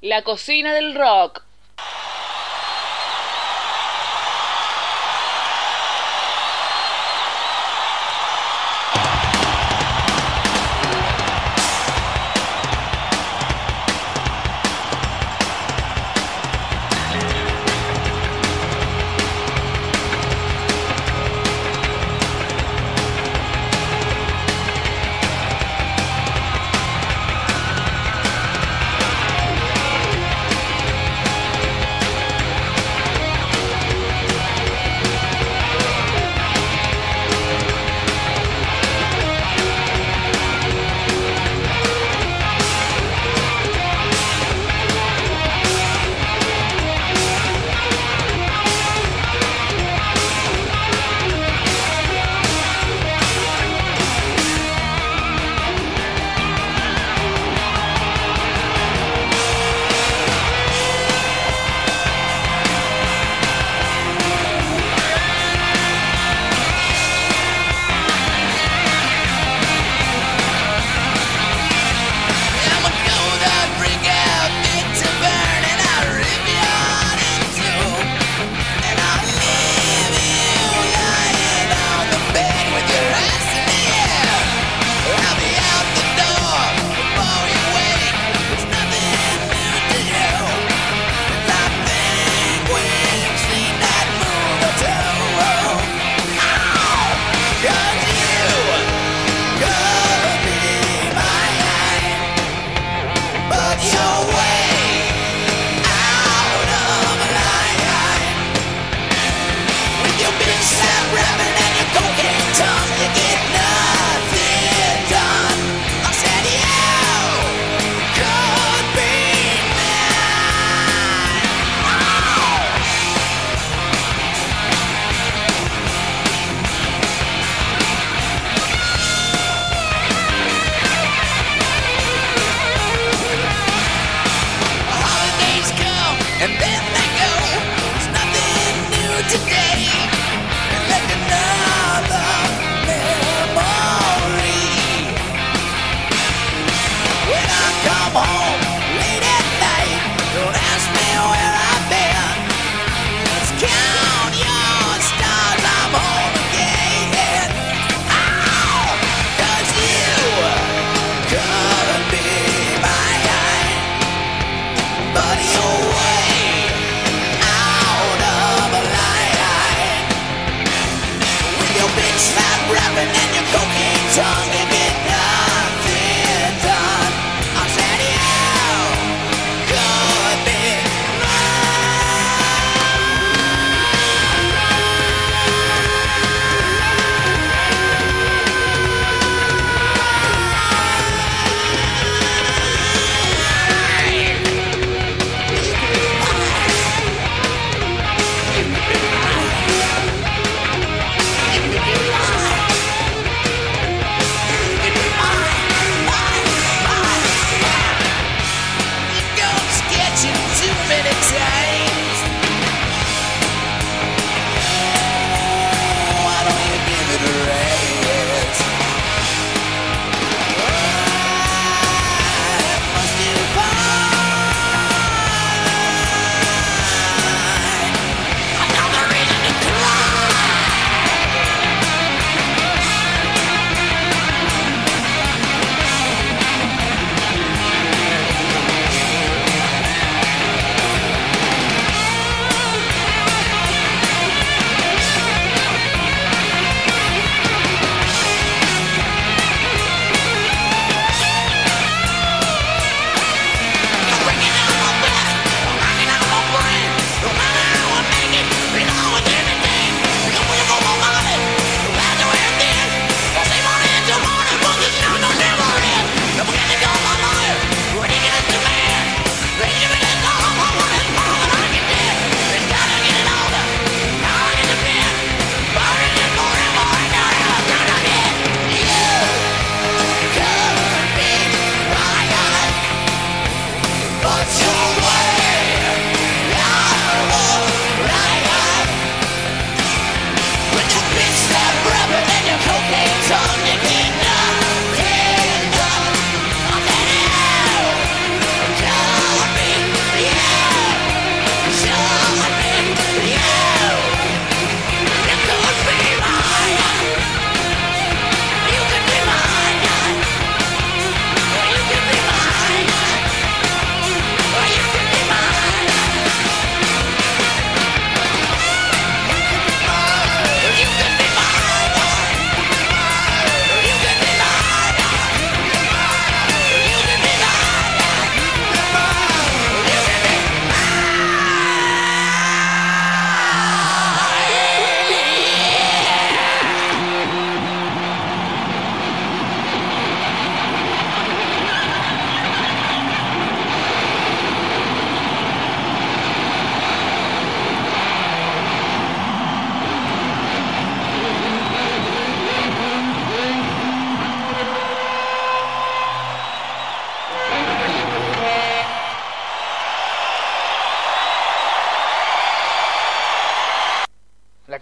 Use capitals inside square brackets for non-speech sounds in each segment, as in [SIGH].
La cocina del rock.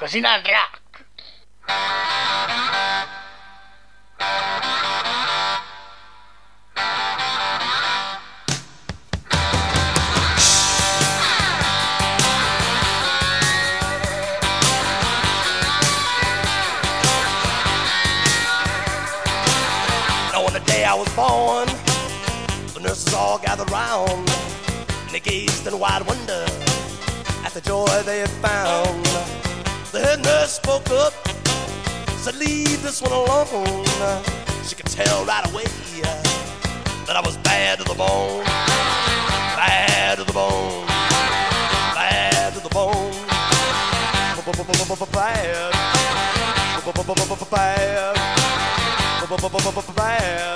Cocina rock. Now, on the day I was born, the nurses all gathered round, and they gazed in wide wonder at the joy they had found. The head nurse spoke up, said, Leave this one alone. She could tell right away that I was bad to the bone, bad to the bone, bad to the bone, bad,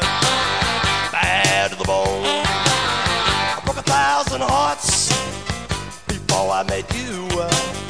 bad, to the bone. I broke a thousand hearts before I met you.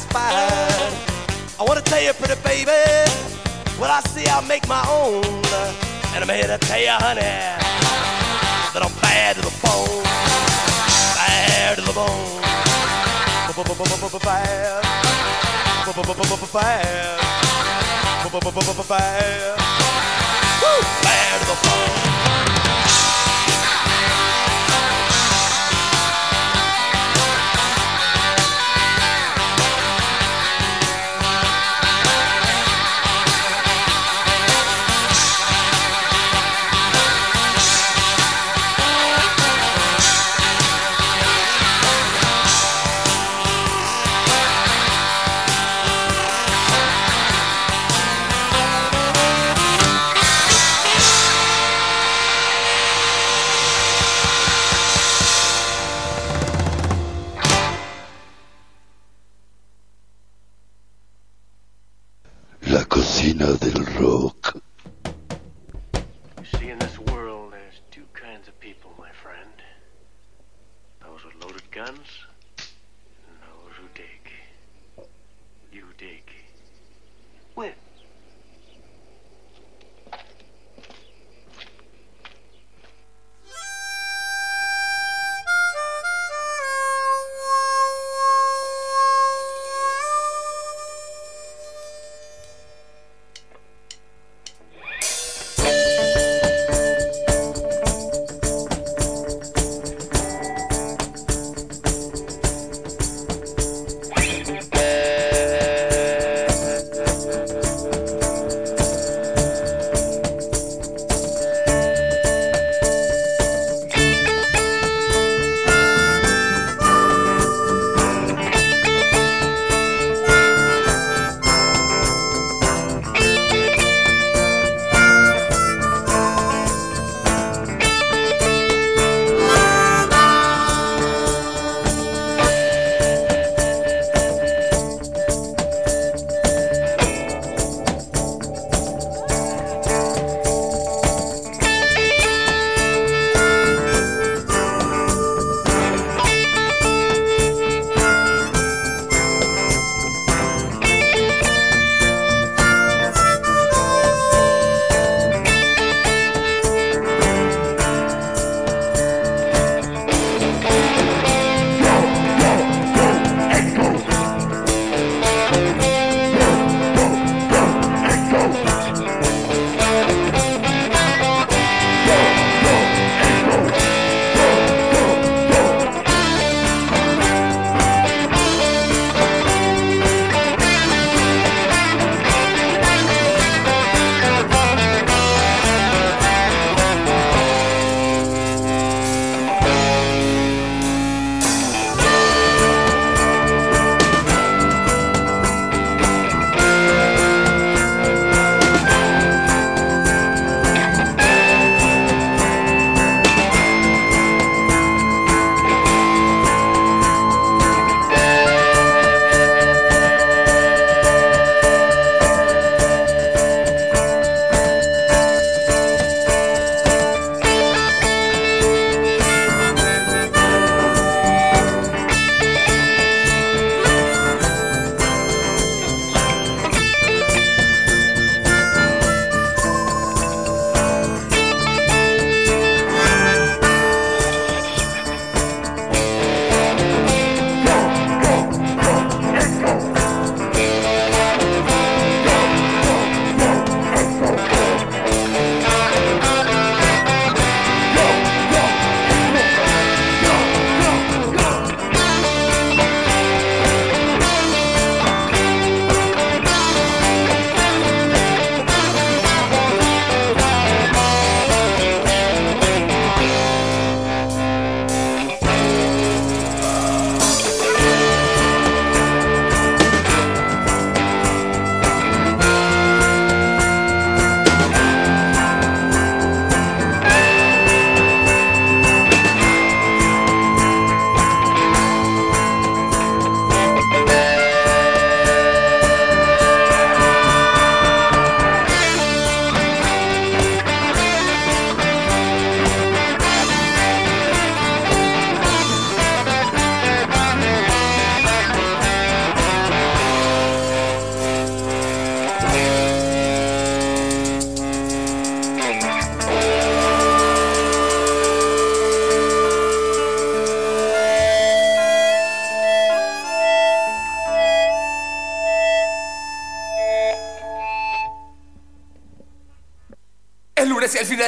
Stay satisfied. I wanna tell you, pretty baby, what I see I make my own. And I'm here to tell you, honey, that I'm bad to the bone. Bad to the bone. Bad. Bad. Bad to the bone.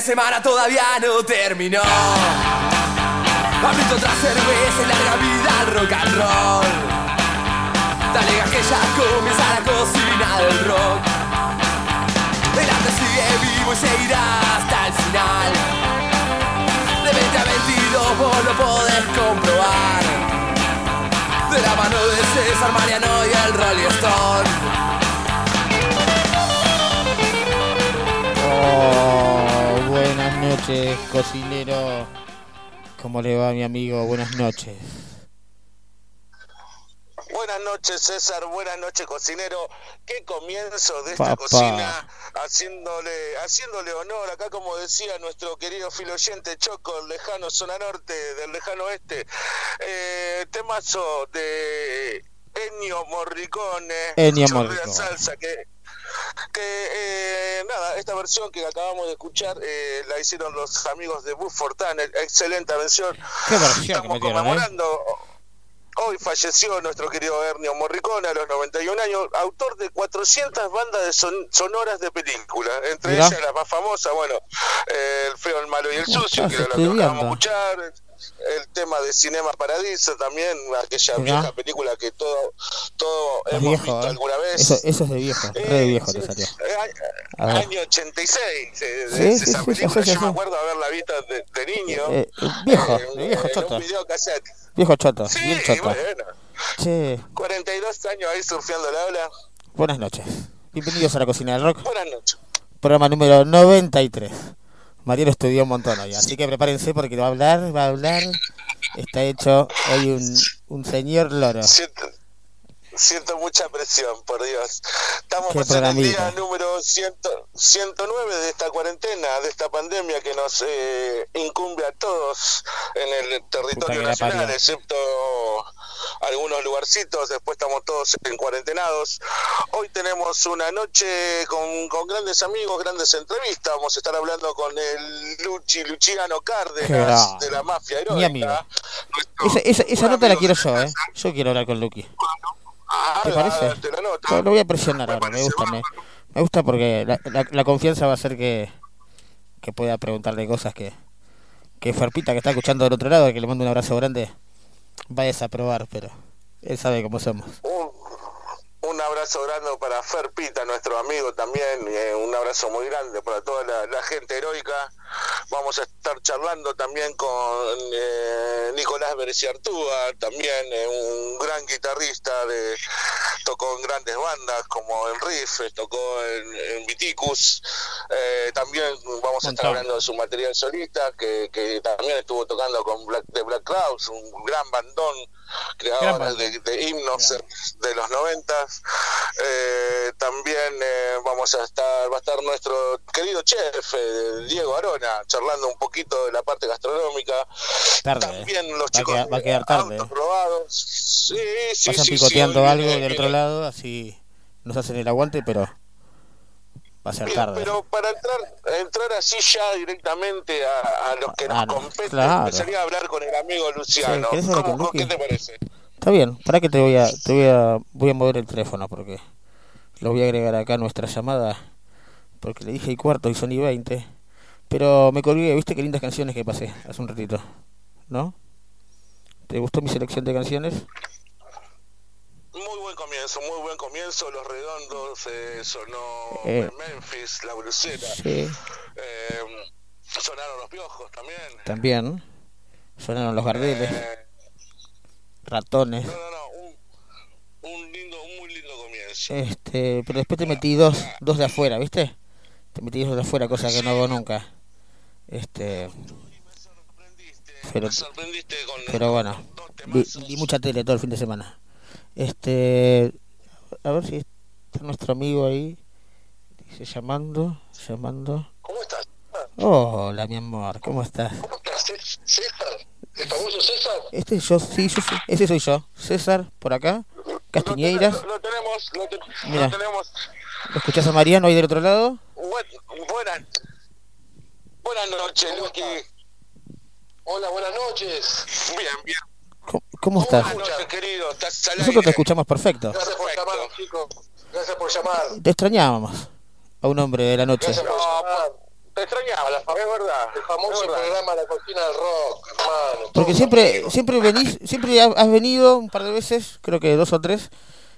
Semana todavía no terminó. Abrito otra cerveza y larga vida al rock and roll. Dale que ya comienza la cocina del rock. El arte sigue vivo y seguirá hasta el final. De 20 a 22 vos lo podés comprobar. De la mano de César Mariano y el Rolling Stone. Oh, noches, cocinero. ¿Cómo le va mi amigo? Buenas noches. Buenas noches, César. Buenas noches, cocinero. Qué comienzo de Papá. esta cocina, haciéndole, haciéndole honor, acá como decía nuestro querido filoyente Choco, el lejano zona norte, del lejano oeste. Eh, temazo de Ennio Morricone, Ennio Son de la Morricone. salsa, que, versión que acabamos de escuchar eh, la hicieron los amigos de Buff Fortana, excelente versión. Qué versión que Estamos metieron, ¿eh? conmemorando. Hoy falleció nuestro querido Ennio Morricone a los 91 años, autor de 400 bandas de son- sonoras de películas, entre ellas la más famosa, bueno, eh, El feo, el malo y el ¿Cómo sucio, que era lo que acabamos de escuchar, el tema de Cinema Paradiso también, aquella vieja película que todo, todo Es hemos viejo, visto ¿eh? alguna vez. Eso, eso es de viejo, re de Eh, viejo sí, te salió. eh. Año 86, eh, Sí, esa película. Yo me acuerdo haberla visto de, de niño. Eh, eh, viejo, viejo choto. un. Viejo choto, Sí, bien choto. bueno. Che, 42 años ahí surfeando la ola. buenas noches. Bienvenidos a la cocina del rock, Buenas noches. programa número 93. Mariano estudió un montón hoy, así que prepárense porque va a hablar, va a hablar. Está hecho hoy un, un señor loro. Siento, siento mucha presión, por Dios. Estamos pasando el día número 100 109 de esta cuarentena, de esta pandemia que nos eh, incumbe a todos en el territorio nacional, excepto algunos lugarcitos, después estamos todos en cuarentenados. Hoy tenemos una noche con, con grandes amigos, grandes entrevistas. Vamos a estar hablando con el Luchi Luciano Cárdenas de la mafia Mi amigo. Nuestro- Esa, esa, esa un nota la quiero yo, ¿eh? Yo quiero hablar con. Ah, ¿Te parece? Lo, voy a presionar ahora, me gusta. Me, me gusta porque la, la, la confianza va a hacer que, que pueda preguntarle cosas que, que Ferpita, que está escuchando del otro lado, que le mando un abrazo grande, va a desaprobar, pero él sabe cómo somos. Un, un abrazo grande para Fer Pita, nuestro amigo también. eh, un abrazo muy grande para toda la, la gente heroica. Vamos a estar charlando también con eh, Nicolás Bereciartúa, también eh, un gran guitarrista. de Tocó en grandes bandas como en Riff, tocó en, en Viticus. Eh, también vamos a estar hablando de su material solista, que, que también estuvo tocando con Black, de Black Crowes, un gran bandón Gran creador bandón. de, de himnos Gran. de los noventas. Eh, también eh, vamos a estar, va a estar nuestro querido chef eh, Diego Arona charlando un poquito de la parte gastronómica. Tarde, También ¿eh? los Va a chicos quedar- va a quedar tarde, autos ¿eh? robados. Sí, sí, Vayan sí, picoteando sí, algo del otro lado, así nos hacen el aguante, pero va a ser tarde. Pero para entrar entrar así ya directamente a, a los que nos Ah, no, competen, claro. empezaría a hablar con el amigo Luciano. Sí, ¿querés hablar ¿Cómo- con Luqui? ¿Qué te parece? Está bien, para que te voy a, te voy a, voy a mover el teléfono porque lo voy a agregar acá a nuestra llamada, porque le dije y cuarto y son y 20, pero me colgué, viste qué lindas canciones que pasé hace un ratito, ¿no? ¿Te gustó mi selección de canciones? Muy buen comienzo, muy buen comienzo. Los redondos eh, sonó Eh. Memphis, la brucera. Sí, Eh, sonaron los piojos también. también. Sonaron los gardeles, Eh, ratones. no, no, no. Un, un lindo, un muy lindo comienzo. Este, pero después te metí dos, dos de afuera, ¿viste? Te metí dos de afuera, cosa que no hago nunca. Este, Me sorprendiste, Pero- me sorprendiste con pero bueno, vi mucha tele todo el fin de semana. Este, a ver si está nuestro amigo ahí. Dice llamando, llamando. ¿Cómo estás? Hola, mi amor, ¿cómo estás? ¿Cómo estás? ¿Cé- César? ¿El famoso César? Este yo, sí, yo, sí, ese soy yo. César, por acá. Castiñeiras. Lo, lo tenemos, lo, te- Mira. lo tenemos. ¿Lo escuchás a Mariano ahí del otro lado? Buen- buenas, buenas noches. Hola, buenas noches. Bien, bien. ¿Cómo, cómo estás? Buenas noches, querido. Estás al Nosotros te escuchamos perfecto. Gracias por Perfecto. llamar, chicos. Gracias por llamar. Te extrañábamos a un hombre de la noche. Por No. Te extrañaba, la es verdad. El famoso verdad. programa La Cocina del Rock, hermano. Porque siempre, siempre venís, siempre ha- has venido un par de veces, creo que dos o tres,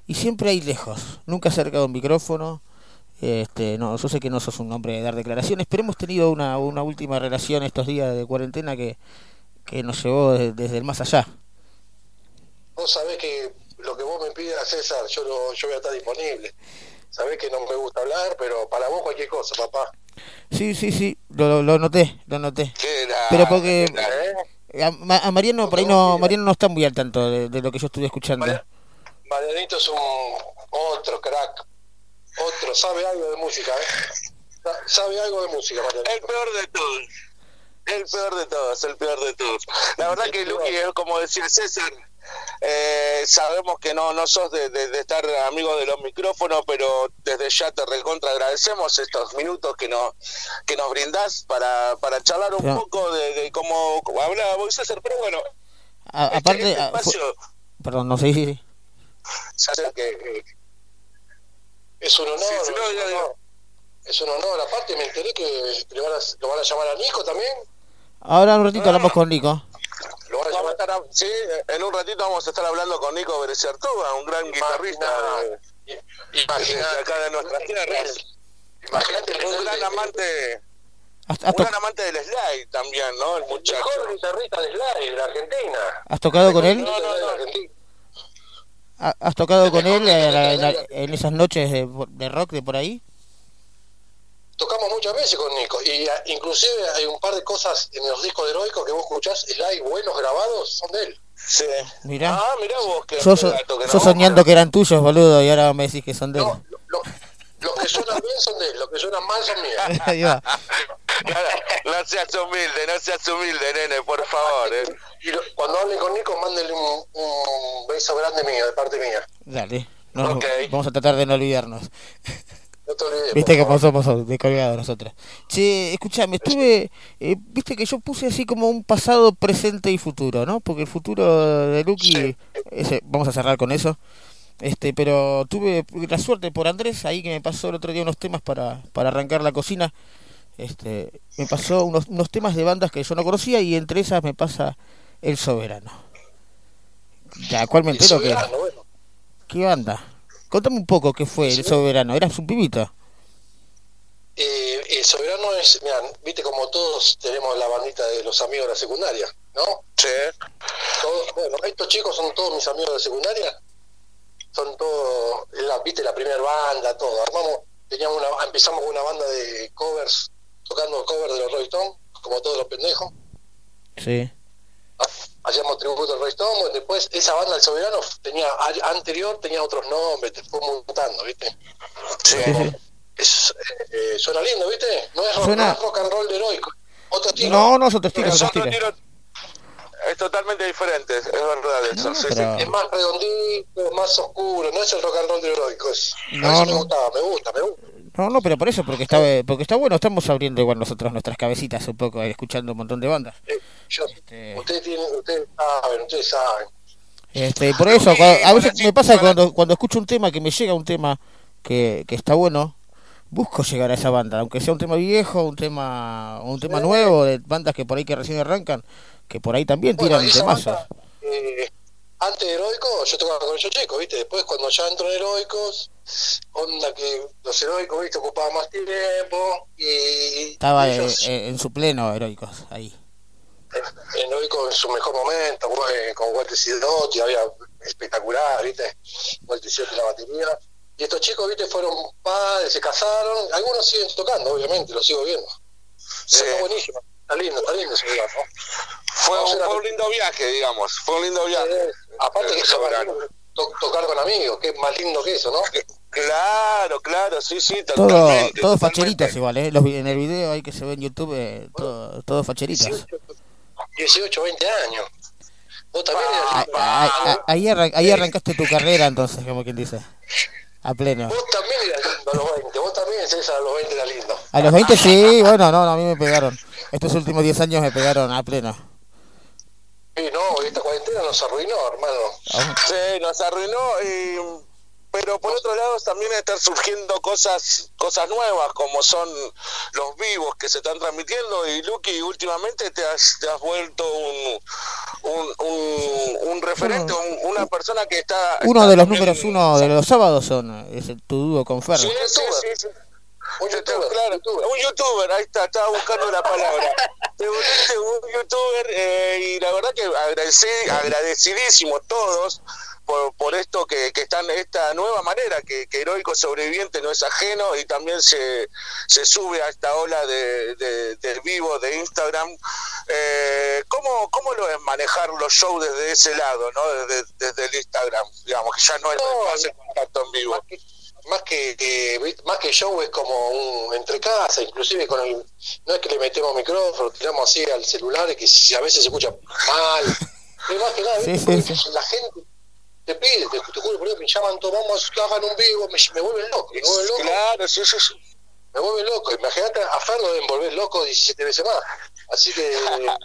y siempre ahí lejos, nunca cerca de un micrófono. Este, no, yo sé que no sos un hombre de dar declaraciones, pero hemos tenido una, una última relación estos días de cuarentena que, que nos llevó de- desde el más allá. Vos sabés que lo que vos me pidas, César, yo, lo, yo voy a estar disponible. Sabés que no me gusta hablar, pero para vos cualquier cosa, papá. Sí, sí, sí, lo, lo, lo noté, lo noté. Era- Pero porque- era- ¿Eh? A, Ma- a Mariano, por ahí no, Mariano no está muy al tanto de, de lo que yo estuve escuchando. Maria- Marianito es un otro crack. Otro, sabe algo de música, ¿eh? Sa- Sabe algo de música, El Marianito. peor de todos. El peor de todos, el peor de todos. La verdad que Luqui, es como decía César, Eh, sabemos que no, no sos de, de- de estar amigo de los micrófonos, pero desde ya te recontra agradecemos estos minutos que nos, que nos brindás para, para charlar un Pero- poco de, de cómo hablaba vos, César, pero bueno, A- este- aparte, este a- fue- espacio perdón, no sé se hace que, Es un honor, Sí, sí, es, no, un ya, ya. honor. es un honor. Aparte, me enteré que le van a, lo van a llamar a Nico también. Ahora un ratito hablamos con Nico. Lo Vamos a estar, a- sí, en un ratito vamos a estar hablando con Nico Berecertuga, un gran guitarrista de, acá de nuestras tierras. Imagínate Un gran amante, ¿Has, has un gran amante del slide también, ¿no? El muchacho. mejor guitarrista de slide de la Argentina. has tocado con él? No, no, no. Argentina. ¿Ha- ¿Has tocado con él en, esas noches de, de rock de por ahí? Tocamos muchas veces con Nico y a- inclusive hay un par de cosas en los discos de Heroico que vos escuchás slide buenos grabados son de él. Sí. Mirá. Ah, mirá vos, que Yo, so- que yo no. soñando que eran tuyos, boludo, y ahora me decís que son de él. No, lo- lo- los que suenan bien son de él, los que suenan mal son míos. [LAUGHS] Ahí va. No, no seas humilde, no seas humilde, nene, por favor. eh. Y lo- cuando hablen con Nico, mándenle un, un beso grande mío, de parte mía. Dale. No, Ok. Vamos a tratar de no olvidarnos. No te olvides. Viste que favor. somos descolgados nosotros. Che, escuchame, estuve. eh, Viste que yo puse así como un pasado, presente y futuro, ¿no? Porque el futuro de Lucky. ese- vamos a cerrar con eso. Este, pero tuve la suerte por Andrés ahí que me pasó el otro día unos temas para, para arrancar la cocina. Este, me pasó unos, unos temas de bandas que yo no conocía y entre esas me pasa El Soberano. Ya, cual me entero que. Bueno. ¿Qué banda? Contame un poco qué fue El Soberano. ¿Eras un pibito? Eh, el soberano es, mira, viste como todos tenemos la bandita de los amigos de la secundaria, ¿no? Sí. Todos- bueno, estos chicos son todos mis amigos de secundaria, son todos, la, viste la primera banda, todo. Armamos, teníamos una, empezamos con una banda de covers, tocando covers de los Rolling Stones, como todos los pendejos. Sí. Hacíamos tributo al Stone, bueno, después esa banda del Soberano tenía anterior tenía otros nombres, te fue mutando, ¿viste? Sí. Es, eh, suena lindo, ¿viste? No es, rock, Suena- no es rock and roll de heroico. Otro estilo. No, no, es otro estilo, es otro estilo. tiro- es totalmente diferente, es verdad eso. No, sí, pero- Es más redondito, más oscuro, no es el rock and roll de heroico. Es, No, a eso me no. gustaba, me gusta, me gusta. No, no, pero por eso, porque está, porque está bueno, estamos abriendo igual nosotros nuestras cabecitas un poco, eh, escuchando un montón de bandas. Eh, yo- Este- Ustedes tienen, ustedes saben, ustedes saben. Este, por eso, a veces me pasa cuando, cuando escucho un tema, que me llega un tema que, que está bueno, busco llegar a esa banda, aunque sea un tema viejo, un tema un tema nuevo, de bandas que por ahí que recién arrancan, que por ahí también Bueno, tiran esa temazos. eh, antes de Heroico, yo tocaba con esos chicos, ¿viste? Después, cuando ya entro en Heroicos, onda que los Heroicos, ¿viste? Ocupaban más tiempo y. Estaba eh, ellos, eh, en su pleno, heroicos, ahí. En Heroico en su mejor momento, con Walter Sidotti, había espectacular, ¿viste? Walter Sidotti en la batería. Y estos chicos, ¿viste? Fueron padres, se casaron, algunos siguen tocando, obviamente, los sigo viendo. Sí. Está buenísimo, está lindo, está lindo ese lugar, ¿no? Fue, un, fue un lindo viaje, digamos. Fue un lindo viaje. Eh, aparte que eso to- tocar con amigos, que es más lindo que eso, ¿no? Claro, claro, sí, sí, Todo, totalmente. todos totalmente. facheritos igual, ¿eh? Los, en el video ahí que se ve en YouTube, eh, todo, todos facheritos. 18, 18, 20 años. Vos también eras Ah, lindo. ah, ah, Ahí, arran- ahí arrancaste tu carrera entonces, como quien dice. A pleno. Vos también eras lindo a los 20. Vos también, César, a los 20 era lindo. A los 20 sí, bueno, no, no, a mí me pegaron. Estos últimos 10 años me pegaron a pleno. Sí, no, esta cuarentena nos arruinó, hermano. Sí, nos arruinó. y- pero por otro lado también están surgiendo cosas cosas nuevas como son los vivos que se están transmitiendo y Lucky últimamente te has, te has vuelto un un, un, un referente, un- una persona que está... Uno está de los números uno de los sábados son es el- tu dúo con Ferro. Sí, sí, sí, sí. Un youtuber, claro, youtuber. un youtuber, ahí está, estaba buscando la palabra. [LAUGHS] Te volviste un youtuber eh, y la verdad que agradeci- agradecidísimos todos por, por esto que, que están, esta nueva manera, que, que Heroico Sobreviviente no es ajeno y también se, se sube a esta ola de, de, del vivo de Instagram. Eh, ¿cómo, ¿Cómo lo es manejar los shows desde ese lado, no desde, desde el Instagram? Digamos que ya no es No, más el contacto en vivo. Más que, más que, eh, más que show es como un entre casa, inclusive con el, no es que le metemos micrófono, tiramos así al celular y que si a veces se escucha mal. [LAUGHS] Es más que nada, Sí, sí, la gente, te pide, te, te juro por Dios, me llaman todos, vamos, que hagan un vivo, me, me vuelven loco, me vuelven loco, Claro, sí, sí, sí. me vuelven loco. Imagínate, a Fer lo deben volver loco 17 veces más. Así que, [LAUGHS]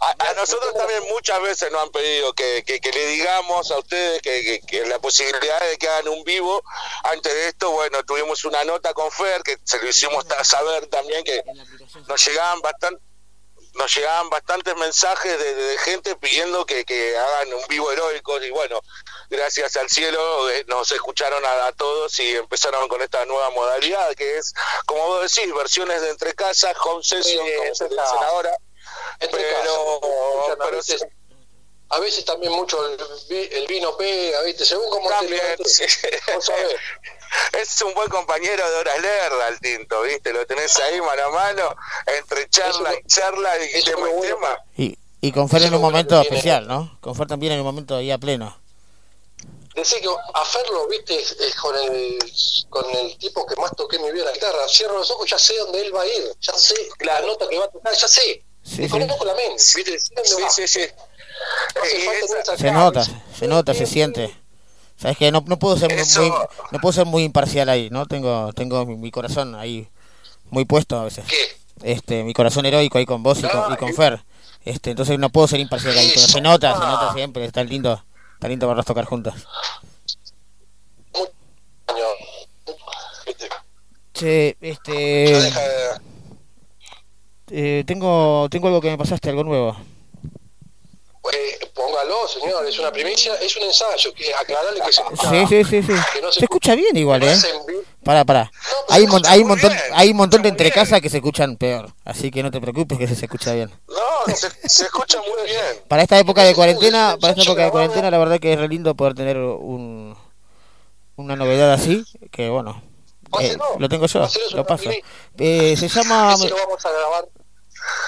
A, a nosotros también muchas veces nos han pedido que, que, que le digamos a ustedes que, que, la posibilidad de que hagan un vivo. Antes de esto, bueno, tuvimos una nota con Fer que se lo hicimos saber también que nos llegaban bastante nos llegaban bastantes mensajes de, gente pidiendo que, que hagan un vivo heroico y bueno, gracias al cielo eh, nos escucharon a, a todos y empezaron con esta nueva modalidad que es, como vos decís, versiones de entre casas, home session, Sí, como se dicen ahora. entre Pero- casas, pero sí. A veces también mucho el, vi- el vino pega, ¿viste? Según como te También, levantes, sí. vos sabés. Es un buen compañero de horas lerda el tinto, ¿viste? Lo tenés ahí mano a mano, entre charla y charla y tema y tema. Y, y con Fer en un momento tiene. especial, ¿no? Con Fer también en un momento ahí a pleno. Decí que a Fer lo viste es, es con el con el tipo que más toqué en mi vida la guitarra. Cierro los ojos, ya sé dónde él va a ir, ya sé la nota que va a tocar, ya sé. Sí, sí. conozco la mente, Sí, sí, sí. No Se nota, se nota, se siente. Sabes que no, no puedo ser muy, Eso- muy- no puedo ser muy imparcial ahí, ¿no? Tengo tengo mi, corazón ahí muy puesto a veces. ¿Qué? Este, mi corazón heroico ahí con vos y con, y con Fer. Este, entonces no puedo ser imparcial ahí, pero se nota, se nota siempre, está lindo, está lindo verlos tocar juntos. Che, este, eh, tengo tengo algo que me pasaste, algo nuevo. Eh, póngalo, señor, es una primicia, es un ensayo, que aclararle que se escucha. Sí, sí, sí, sí. que no Se escucha bien igual, ¿eh? vivo. Pará, pará. No, pero Hay, mon- hay un montón, bien, hay un montón de se escucha entre muy bien. casas que se escuchan peor. Así que no te preocupes que se, escucha bien. No, se, se escucha muy bien. [LAUGHS] Para esta época de cuarentena, para esta época de cuarentena, la verdad que es re lindo poder tener un una novedad así, que bueno, eh, lo tengo yo, lo paso. Eh, se llama Ese lo vamos a grabar,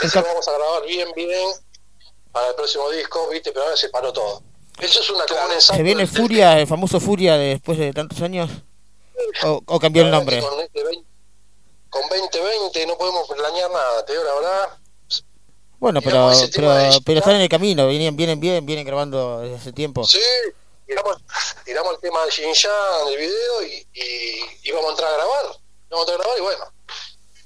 ese lo vamos a grabar bien, bien para el próximo disco, viste, pero ahora se paró todo. Eso es una como un ensayo se viene Furia, el famoso Furia de después de tantos años o, o cambió el nombre. Con, este 20 con 2020 no podemos planear nada, te digo la verdad. Bueno, pero pero, de- pero están en el camino, vienen vienen bien, vienen grabando desde hace tiempo. Sí, tiramos, tiramos el tema de Shin-Yan, el video, y, y, y vamos a entrar a grabar. Vamos a entrar a grabar y bueno.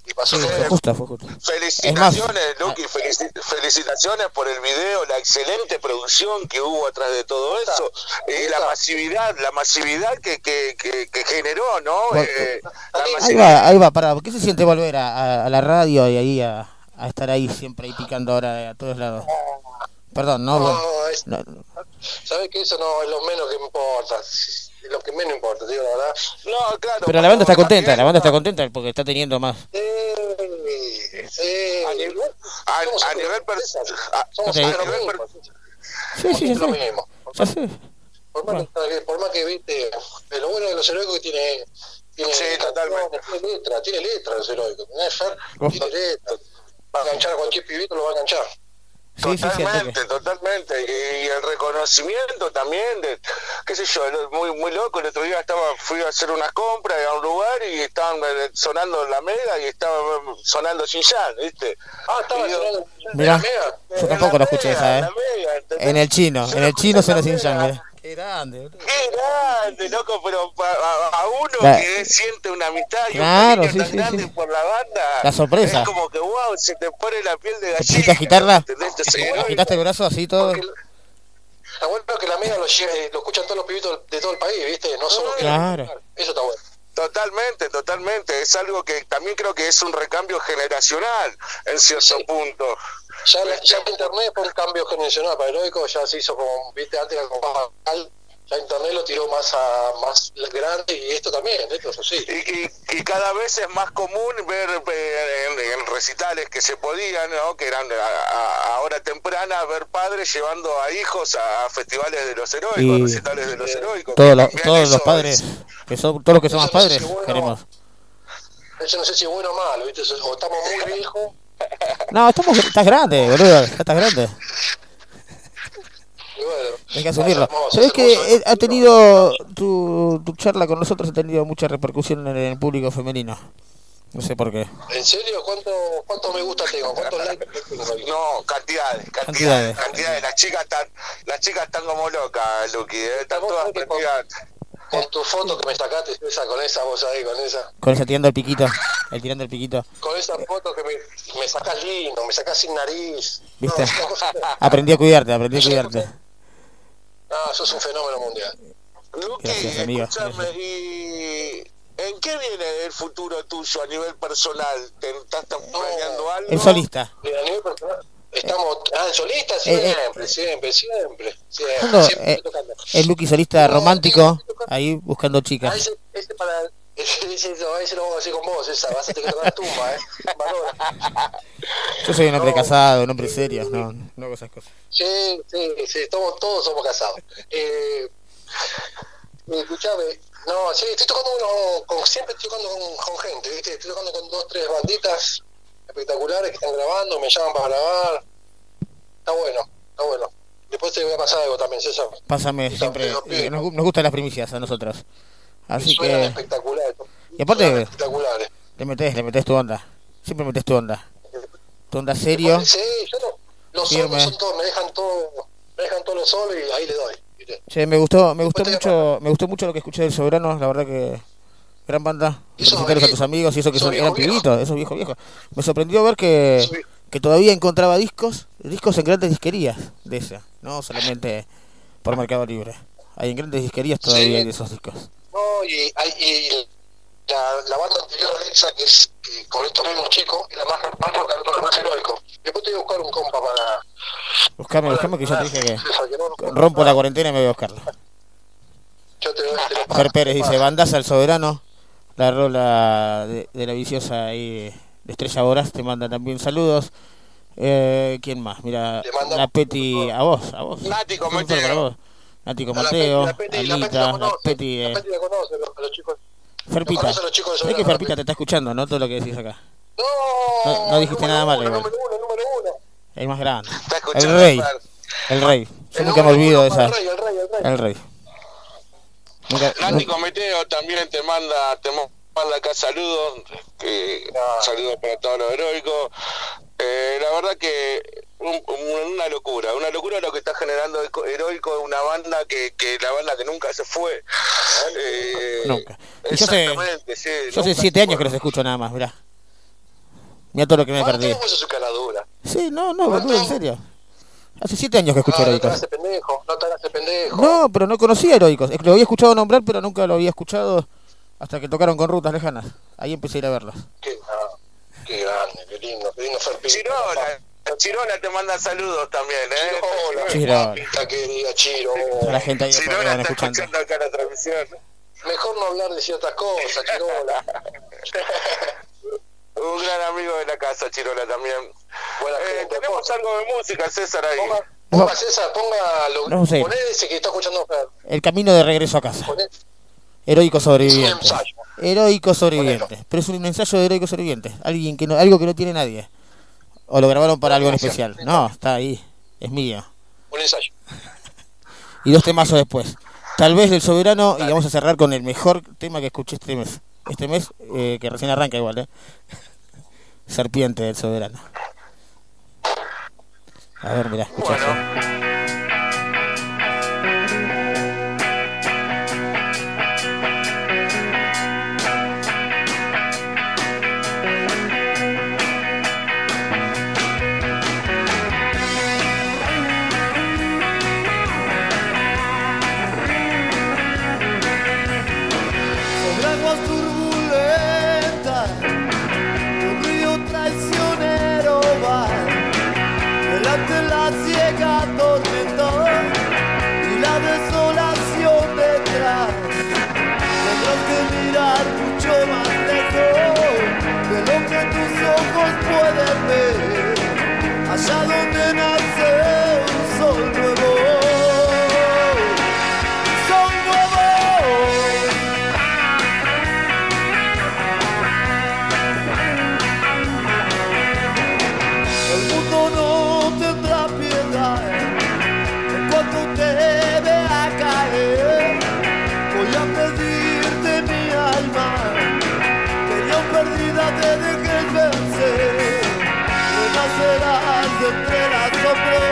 Y pasó Sí, que- fue justo, fue justo. Felicitaciones, Lucky, felici- felicitaciones por el video, la excelente producción que hubo atrás de todo eso, y la masividad, la masividad que, que, que, que generó, ¿no? Eh, la Ahí va, ahí va, pará. ¿Qué se siente volver a, a- a la radio y ahí a, a estar ahí siempre ahí picando ahora a todos lados? Perdón, no, bueno, No, es- no, sabes que eso no es lo menos que importa. Es lo que menos importa, te digo la verdad. No, claro. pero la banda está contenta, la banda está contenta porque está teniendo más. Eh, eh, A nivel- a- a amigos, nivel per- a- somos Ok. amigos, a nivel per- Sí, sí, es lo mismo. ya sé. Por más, que, por más que viste, lo bueno de los heroicos que tiene, tiene, Sí, totalmente. tiene letra, tiene letra los heroicos, ¿tenés Fer? Oh. Tiene letra. Va a enganchar a cualquier pibito, lo va a enganchar. Sí, sí. Totalmente, totalmente. Y, y el reconocimiento también de, qué sé yo, muy muy loco. El otro día estaba, fui a hacer unas compras a un lugar y estaban eh, sonando la mega y estaba eh, sonando Shinyan, ¿viste? Ah, estaba yo- sonando Mirá. la mega. Yo tampoco lo escuché esa, ¿eh? La mega. En el chino, Yo en el chino suena la sangre. mirá. Qué grande. Qué grande, loco, pero pa- a, a uno La- que siente una amistad y Claro, un sí, tan sí, grande sí. por la banda. La sorpresa. Es como que, wow, se te pone la piel de ¿Te gallina. agitarla? ¿Agitaste el brazo así todo? Porque Está bueno que la mega lo, lo escuchan todos los pibitos de todo el país, ¿viste? No solo que- Claro. Eso está bueno. Totalmente, totalmente. Es algo que también creo que es un recambio generacional en cierto Sí. punto. Ya, la- ya internet fue un cambio generacional para heroico, ya se hizo como, viste, antes era más ya internet lo tiró más a más grande y esto también, esto es así. Y, y, y cada vez es más común ver eh, en, en recitales que se podían, ¿no? que eran a, hora temprana, ver padres llevando a hijos a, festivales de los heroicos, Y- recitales de los heroicos. Todos los, También todos los padres, es- que son, todos los que somos Eso no sé padres, si bueno- queremos. Eso no sé si es bueno o malo, viste, o estamos muy viejos, No, estamos, estás grande, boludo, estás grande. [LAUGHS] bueno. Hay que asumirlo. ¿Sabes que ha tenido tu, tu charla con nosotros ha tenido mucha repercusión en el público femenino? No sé por qué. ¿En serio? ¿Cuánto, ¿Cuántos me gusta tengo? ¿Cuántos likes tengo? No, cantidades, Cantidades. cantidades, cantidades. Las chicas están, las chicas están como locas, Luqui, ¿eh? están Vos todas que con- prendidas. Con tu foto que me sacaste, esa, con esa voz ahí, con esa. Con ese tirando el piquito. El tirando el piquito. Con esa foto que me, me sacas lindo, me sacas sin nariz. ¿Viste? No, cosa- Aprendí a cuidarte, aprendí a cuidarte. Ah, sos un fenómeno mundial. Luqui, escúchame, ¿y en qué viene el futuro tuyo a nivel personal? ¿Te estás planeando algo? El solista. Mira, a nivel personal, estamos. Ah, en solista Eh, eh. siempre, siempre, siempre. Siempre, siempre eh, estoy tocando. el Lucky solista romántico, ahí buscando Ah, chicas. ese, ese para. Ese, ese, no, ese lo vamos a hacer con vos, esa. Vas a tener que tocar la tumba, ¿eh? [LAUGHS] Valora. Yo soy un hombre No. casado, un hombre serio, no, no esas cosas. Sí, sí, sí, todos, todos somos casados. Eh, escuchame, no, sí, estoy tocando uno, con, siempre estoy tocando con, con gente, ¿viste? Estoy tocando con dos, tres banditas espectaculares que están grabando, me llaman para grabar. Está bueno, está bueno. Después te voy a pasar algo también, César. Pásame siempre, eh, nos, nos gustan las primicias a nosotros. Así Suenan que espectaculares. Y aparte- espectaculares. le metes, le metes tu onda. Siempre metes tu onda. Tu onda serio. Sí, yo no, los Firme. solos son todos, me dejan todo, me dejan todo los solos y ahí le doy. Che, me gustó, me gustó mucho, me gustó mucho lo que escuché del Soberano, la verdad que gran banda. Felicitarlos a tus amigos y eso que son, eran pibitos, esos viejos viejos. Me sorprendió ver que, que todavía encontraba discos, discos en grandes disquerías de esa, no solamente por Mercado Libre. Hay en grandes disquerías todavía Sí. hay de esos discos. No, y, y la, la banda anterior a esa, que es que con estos mismos chicos, era más, más rock más heroico. Después te voy a buscar un compa para. Buscame, buscame que yo te dije que rompo la cuarentena y me voy a buscarlo. Yo te, paso, Fer Pérez dice, bandaza al soberano, la rola de, de la viciosa ahí de Estrella Boras, te manda también saludos. Eh, ¿Quién más? Mira, la Peti, a vos, a vos. Nati vos. La Mateo, la Peti- la Peti Anita, la la conoce, Peti, la Peti la conoce, los, los chicos. Ferpita. conocen los chicos de Sé que Ferpita te está escuchando, ¿no? Todo lo que decís acá. No, No- no dijiste nada malo. Número uno, número uno. El más grande. Está El rey. El rey. Yo El nunca me olvido de esa. El rey, el rey, el rey. El rey. Nunca, Nati nunca- Cometeo también te manda, te manda acá saludos, que, saludos para todos los heroicos. Eh, la verdad que un- un- una locura, una locura lo que está generando heroico, una banda que, que la banda que nunca se fue. Eh, Nunca. Y yo sé- Exactamente, sí. Yo hace nunca siete años que los escucho nada más, mirá. Mira todo lo que me todo puso su cara dura. Sí, no, no, boludo, en serio. Hace siete años que escucho Ah, no te Heroicos. hagas pendejo, no te hagas pendejo. No, pero no conocía Heroicos. Lo había escuchado nombrar, pero nunca lo había escuchado hasta que tocaron con Rutas Lejanas. Ahí empecé a ir a verlos. Qué, ah, qué grande, qué lindo, qué lindo Fer Pita. Chirola, Chirola te manda saludos también, ¿eh? Papita querida, Chiro. La gente ahí van está escuchando. escuchando acá la transmisión. Mejor no hablar de ciertas cosas, Chirola. [LAUGHS] Un gran amigo de la casa, Chirola también. Buena Eh, gente. tenemos algo de música, César, ahí. Ponga, ponga César, ponga lo, a ir. poné ese que está escuchando. El camino de regreso a casa. Poné, Heroico sobreviviente. Heroico sobreviviente. Pero es un ensayo de heroico sobreviviente. Alguien que no, algo que no tiene nadie. O lo grabaron para algo en especial. No, está ahí. Es mío. Un ensayo. Y dos temazos después. Tal vez del soberano. Y vamos a cerrar con el mejor tema que escuché este mes. Este mes, eh, que recién arranca igual, ¿eh? Serpiente del soberano. A ver, mirá, escuchá. Bueno. Pueden ver, allá donde las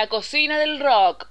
La cocina del rock.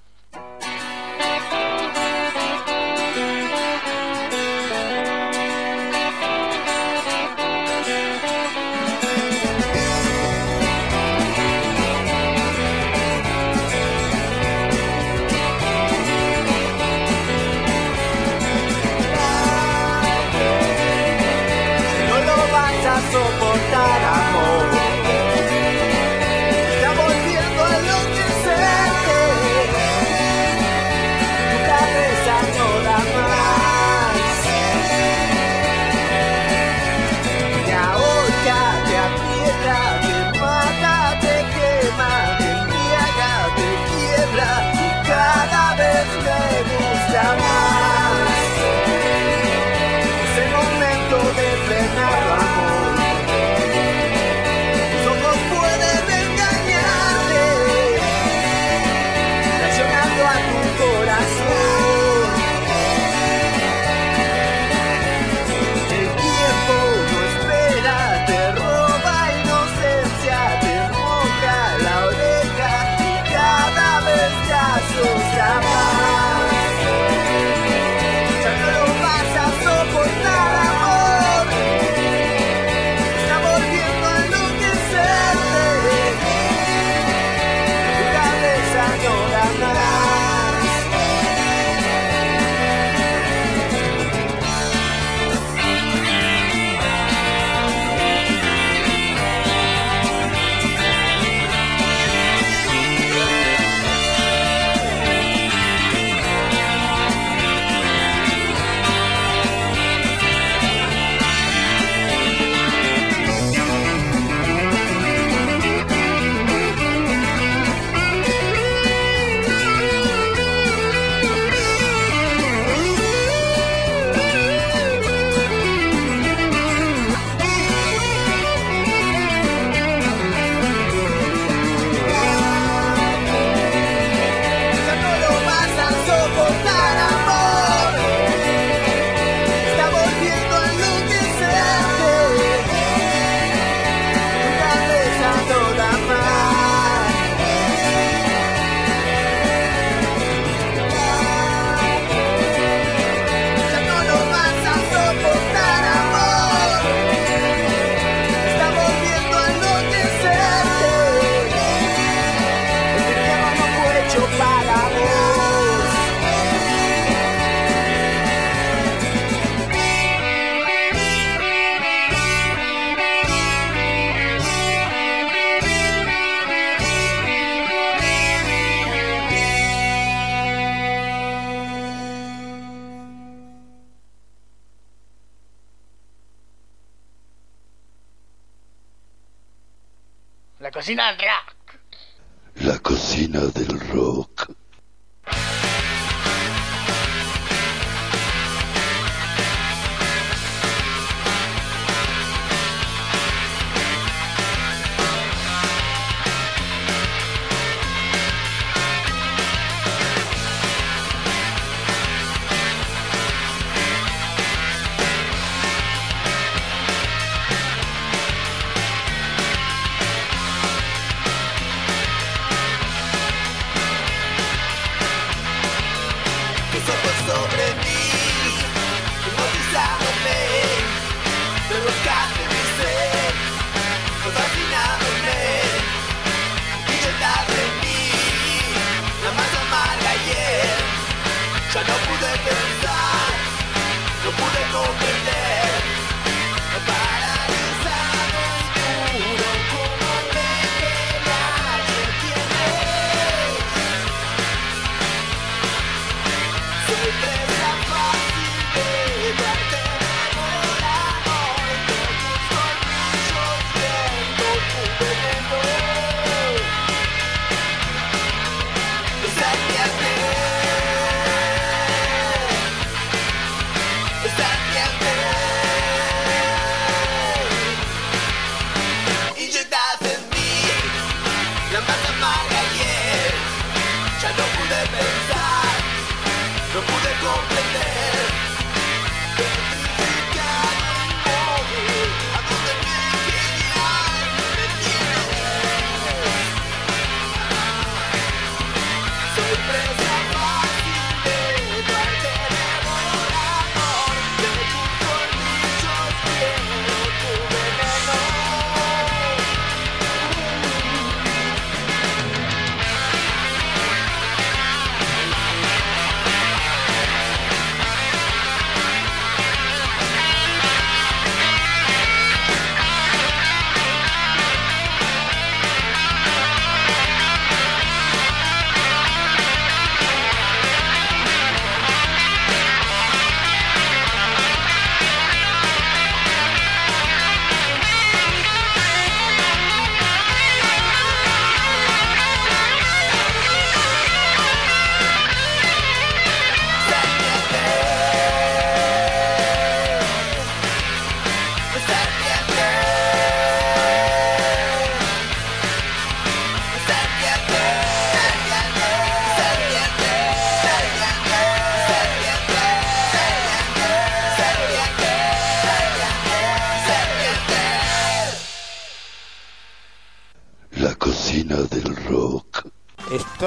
Del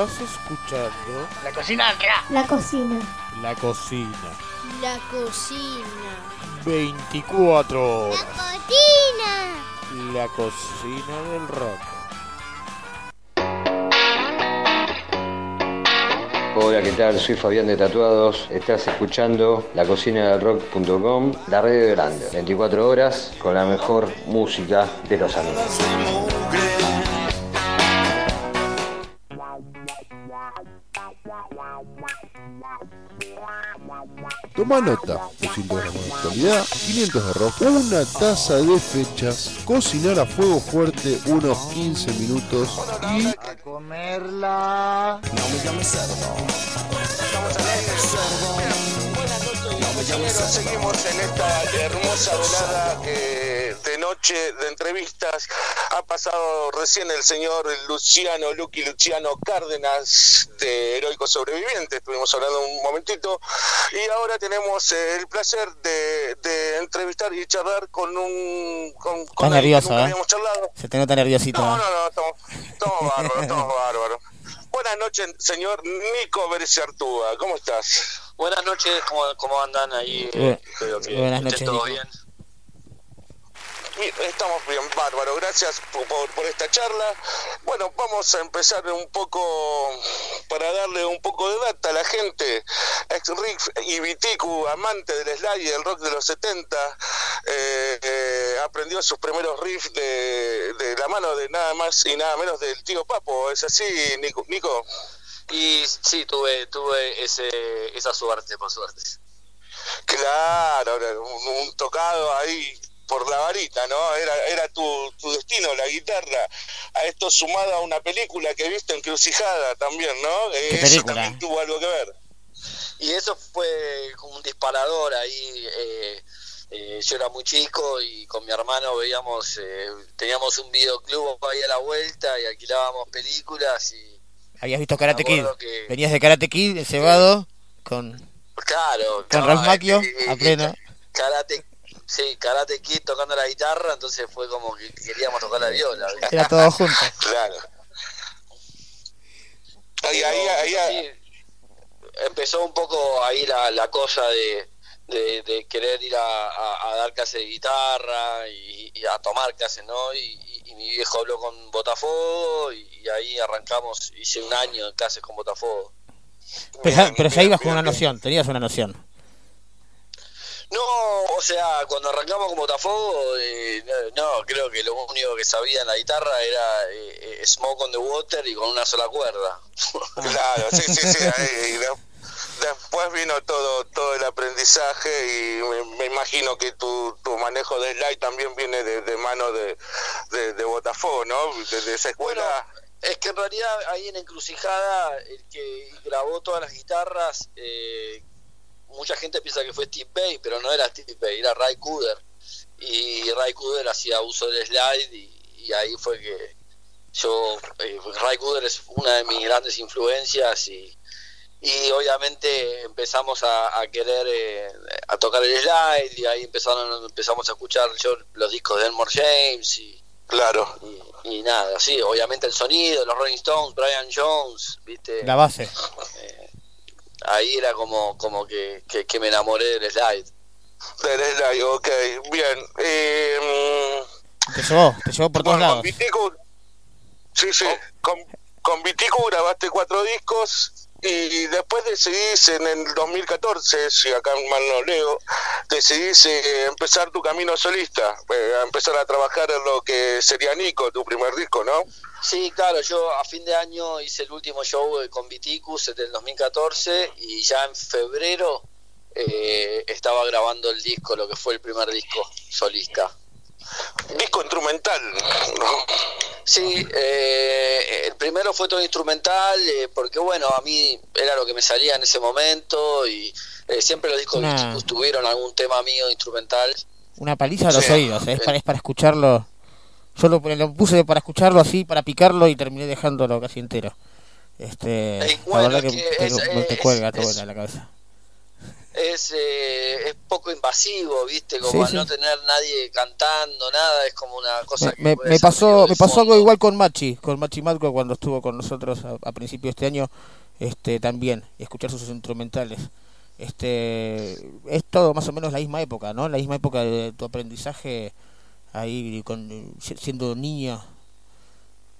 Estás escuchando La cocina del rock. La cocina. La Cocina. La cocina. 24 horas. cocina. La Cocina del Rock. Hola, ¿qué tal? Soy Fabián de Tatuados. Estás escuchando la cocina del rock.com, la red de grande. 24 horas con la mejor música de los amigos. Toma nota, 200 gramos de actualidad, 500 de rock, una taza de fechas, cocinar a fuego fuerte unos 15 minutos y... A comerla. No me compañeros. Seguimos en esta hermosa velada que de noche de entrevistas ha pasado recién el señor Luciano, Lucky Luciano Cárdenas de Heroico Sobreviviente. Estuvimos hablando un momentito y ahora tenemos el placer de, de entrevistar y charlar con un con, con que nervioso, ¿eh? habíamos charlado. Se te nota nerviosito. No, ¿eh? no, no, estamos, estamos bárbaros, estamos bárbaros. Buenas noches, señor Nico Berciartúa. ¿Cómo estás? Buenas noches, ¿cómo, cómo andan ahí? Que buenas estén noches, Nico. bien. Estamos bien, bárbaro. Gracias por, por- esta charla. Bueno, vamos a empezar un poco para darle un poco de data a la gente. Ex Riff y Viticu, amante del slide y del rock de los 70, eh, eh, aprendió sus primeros riffs de, de la mano de nada más y nada menos del tío Papo. ¿Es así, Nico? Nico? Y sí, tuve, tuve ese, esa suerte, por suerte. Claro, un, un tocado ahí por la varita, ¿no? Era, era tu, tu destino, la guitarra. A esto sumado a una película que viste Encrucijada también, ¿no? Eh, Eso película? también tuvo algo que ver. Y eso fue como un disparador ahí. eh, eh, yo era muy chico y con mi hermano veíamos, eh, teníamos un videoclub ahí a la vuelta y alquilábamos películas y Habías visto Karate Kid. que- Venías de Karate Kid, encebado, con, claro, con no, Ralph Macchio eh, a pleno. karate, sí, karate kid tocando la guitarra, entonces fue como que queríamos tocar la viola. ¿viste? Era todo junto. [LAUGHS] Claro. Ahí, ahí, ahí, ahí- empezó un poco ahí la, la cosa de, de, de querer ir a, a- a dar clases de guitarra y, y a tomar clases, ¿no? Y, y- y mi viejo habló con Botafogo y, y ahí arrancamos, hice un año de clases con Botafogo. Pero, pero ya ibas con una noción, tenías una noción. No, o sea, cuando arrancamos con Botafogo, eh, no, no, creo que lo único que sabía en la guitarra era eh, eh, Smoke on the Water y con una sola cuerda. [LAUGHS] Claro, sí, sí, sí. ahí, y de- después vino todo todo el aprendizaje y me, me imagino que tu, tu manejo de slide también viene de, de mano de, de, de Botafogo, ¿no? Desde esa escuela. Es que en realidad ahí en Encrucijada, el que grabó todas las guitarras, eh, mucha gente piensa que fue Steve Bay, pero no era Steve Bay, era Ray Cooder. Y Ray Cooder hacía uso del slide y, y ahí fue que yo, eh, Ray Cooder es una de mis grandes influencias y, y obviamente empezamos a, a querer eh, a tocar el slide y ahí empezaron empezamos a escuchar yo los discos de Elmore James y Claro. y, y nada, sí, obviamente el sonido, los Rolling Stones, Brian Jones, viste, La base. Ahí era como como que, que, que me enamoré del slide. Del slide, ok, bien. Eh, Te llevó, te llevó por todos lados. con Viticu, sí, sí, con, con Viticu grabaste cuatro discos y después decidís en el 2014, si acá mal no leo, decidís eh, empezar tu camino solista, eh, empezar a trabajar en lo que sería Nico, tu primer disco, ¿no? Sí, claro, yo a fin de año hice el último show eh, con Viticus en el 2014 y ya en febrero eh, estaba grabando el disco, lo que fue el primer disco solista. Disco instrumental, ¿no? Sí, eh, el primero fue todo instrumental, eh, porque bueno, a mí era lo que me salía en ese momento y eh, siempre los discos Una- tuvieron algún tema mío instrumental. Una paliza a los Sí. oídos, ¿eh? es, para, es para escucharlo. Yo lo, lo puse para escucharlo así, para picarlo y terminé dejándolo casi entero. Este, Eh, la bueno, verdad es que, que te, es- me- te es- cuelga todo es- en la cabeza. Es, eh, es poco invasivo, ¿viste? Como Sí, al sí. no tener nadie cantando, nada, es como una cosa Me, que me- pasó me pasó fondo. algo igual con Machi, con Machi Matco cuando estuvo con nosotros a, a principio de este año, este también escuchar sus instrumentales. Este es todo más o menos la misma época, ¿no? La misma época de tu aprendizaje ahí con si- siendo niño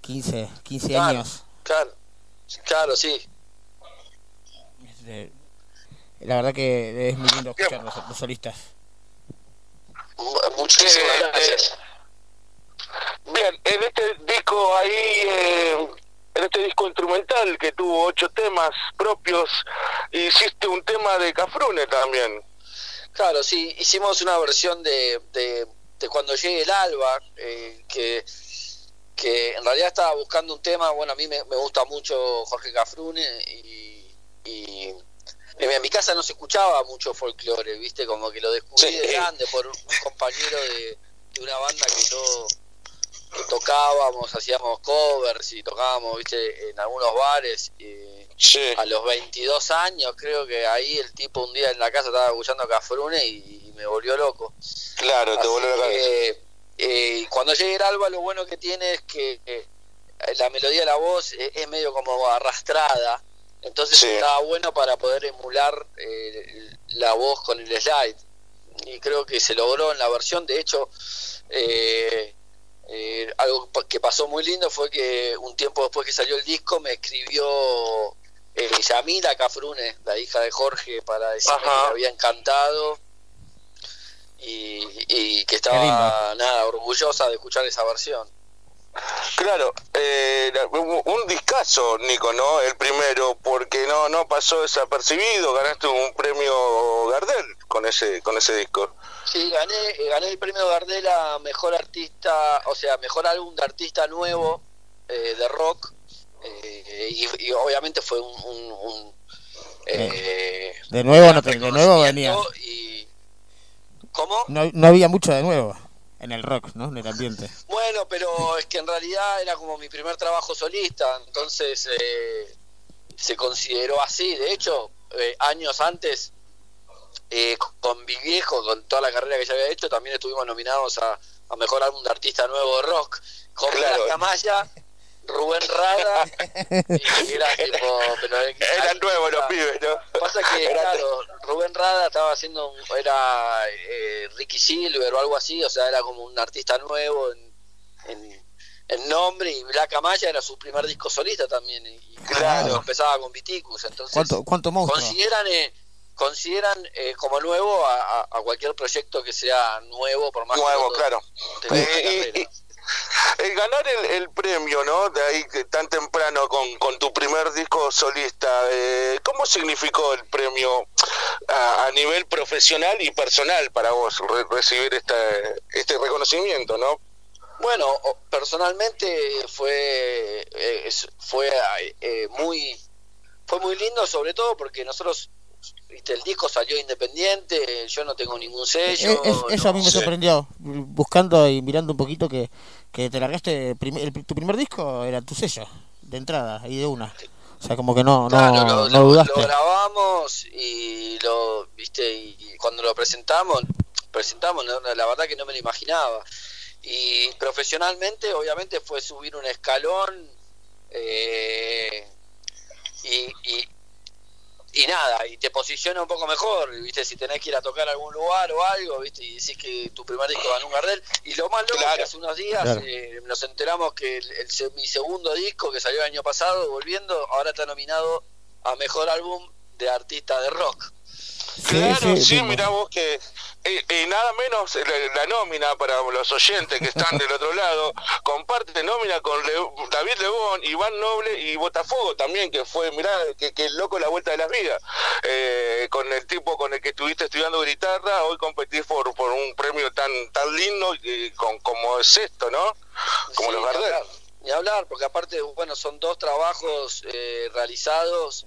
15 15 Claro. años. Claro, claro, sí. Este, la verdad que es muy lindo escuchar los, los solistas. Muchísimas Eh, gracias. Bien, en este disco ahí, eh, en este disco instrumental que tuvo ocho temas propios, hiciste un tema de Cafrune también. Claro, sí, hicimos una versión de, de, de cuando llegue el alba, eh, que, que en realidad estaba buscando un tema, bueno, a mí me, me gusta mucho Jorge Cafrune y, y en, mi casa no se escuchaba mucho folclore, viste, como que lo descubrí Sí. de grande por un compañero de, de una banda que yo que tocábamos, hacíamos covers y tocábamos, viste, en algunos bares. Y a los 22 años, creo que ahí el tipo un día en la casa estaba escuchando Cafrune y, y me volvió loco. Claro, te volvió que, eh, cuando llegue el alba, lo bueno que tiene es que eh, la melodía de la voz es, es medio como arrastrada. Entonces Sí. estaba bueno para poder emular eh, la voz con el slide. Y creo que se logró en la versión. De hecho, eh, eh, algo que pasó muy lindo fue que un tiempo después que salió el disco me escribió eh, Yamila Cafrune, la hija de Jorge, para decirme que le había encantado y, y que estaba nada orgullosa de escuchar esa versión. Claro, eh, un discazo, Nico, ¿no? El primero, porque no no pasó desapercibido, ganaste un premio Gardel con ese con ese disco. Sí, gané, eh, gané el premio Gardel a mejor artista, o sea, mejor álbum de artista nuevo eh, de rock. eh, y, y obviamente fue un. un- un, eh, De nuevo, no te- de nuevo venía. y- ¿Cómo? No, no había mucho de nuevo en el rock, ¿no? En el ambiente. Bueno, pero es que en realidad era como mi primer trabajo solista, entonces eh, se consideró así. De hecho, eh, años antes, eh, con mi viejo, con toda la carrera que ya había hecho, también estuvimos nominados a, a Mejor Álbum de Artista Nuevo de Rock, con Claro. Camaya, Rubén Rada, [LAUGHS] y era tipo... Pero, Eran nuevos los pibes, ¿no? Pasa que, [LAUGHS] claro, Rubén Rada estaba haciendo, un- era eh, Ricky Silver o algo así, o sea, era como un artista nuevo en, en, en nombre, y Black Amaya era su primer disco solista también, y y Claro. empezaba con Viticus, entonces ¿Cuánto, cuánto monstruo? consideran eh, consideran eh, como nuevo a, a- a cualquier proyecto que sea nuevo, por más Nuevo, que claro. tenga una Eh, y- carrera. El ganar el, el premio, ¿no? De ahí que tan temprano con, con tu primer disco solista, eh, ¿cómo significó el premio a, a nivel profesional y personal para vos re- recibir esta, este reconocimiento, ¿no? Bueno, personalmente fue eh, fue eh, muy fue muy lindo, sobre todo porque nosotros viste, el disco salió independiente, yo no tengo ningún sello. Eh, es- eso a mí me sorprendió, buscando y mirando un poquito que, que te largaste, prim- el- tu primer disco era tu sello, de entrada y de una. O sea, como que no, no, lo, no lo- dudaste. lo grabamos y lo viste y cuando lo presentamos presentamos no, la verdad que no me lo imaginaba y profesionalmente obviamente fue subir un escalón eh, y, y, y nada y te posiciona un poco mejor viste si tenés que ir a tocar a algún lugar o algo viste y decís que tu primer disco ganó un Gardel y lo más loco es que hace unos días Claro. eh, nos enteramos que el, el se- mi segundo disco que salió el año pasado volviendo ahora está nominado a mejor álbum de artista de rock Claro, sí, vimos. mirá vos que... eh, Y nada menos la, la nómina para los oyentes que están del otro lado, [LAUGHS] comparte nómina con Le- David Lebón, Iván Noble y Botafogo también, que fue, mirá, que, que loco la vuelta de las vidas. Eh, con el tipo con el que estuviste estudiando guitarra, hoy competís por, por un premio tan tan lindo y con, como es esto, ¿no? Como Sí, los Gardel. hablar, Ni hablar, porque aparte, bueno, son dos trabajos eh, realizados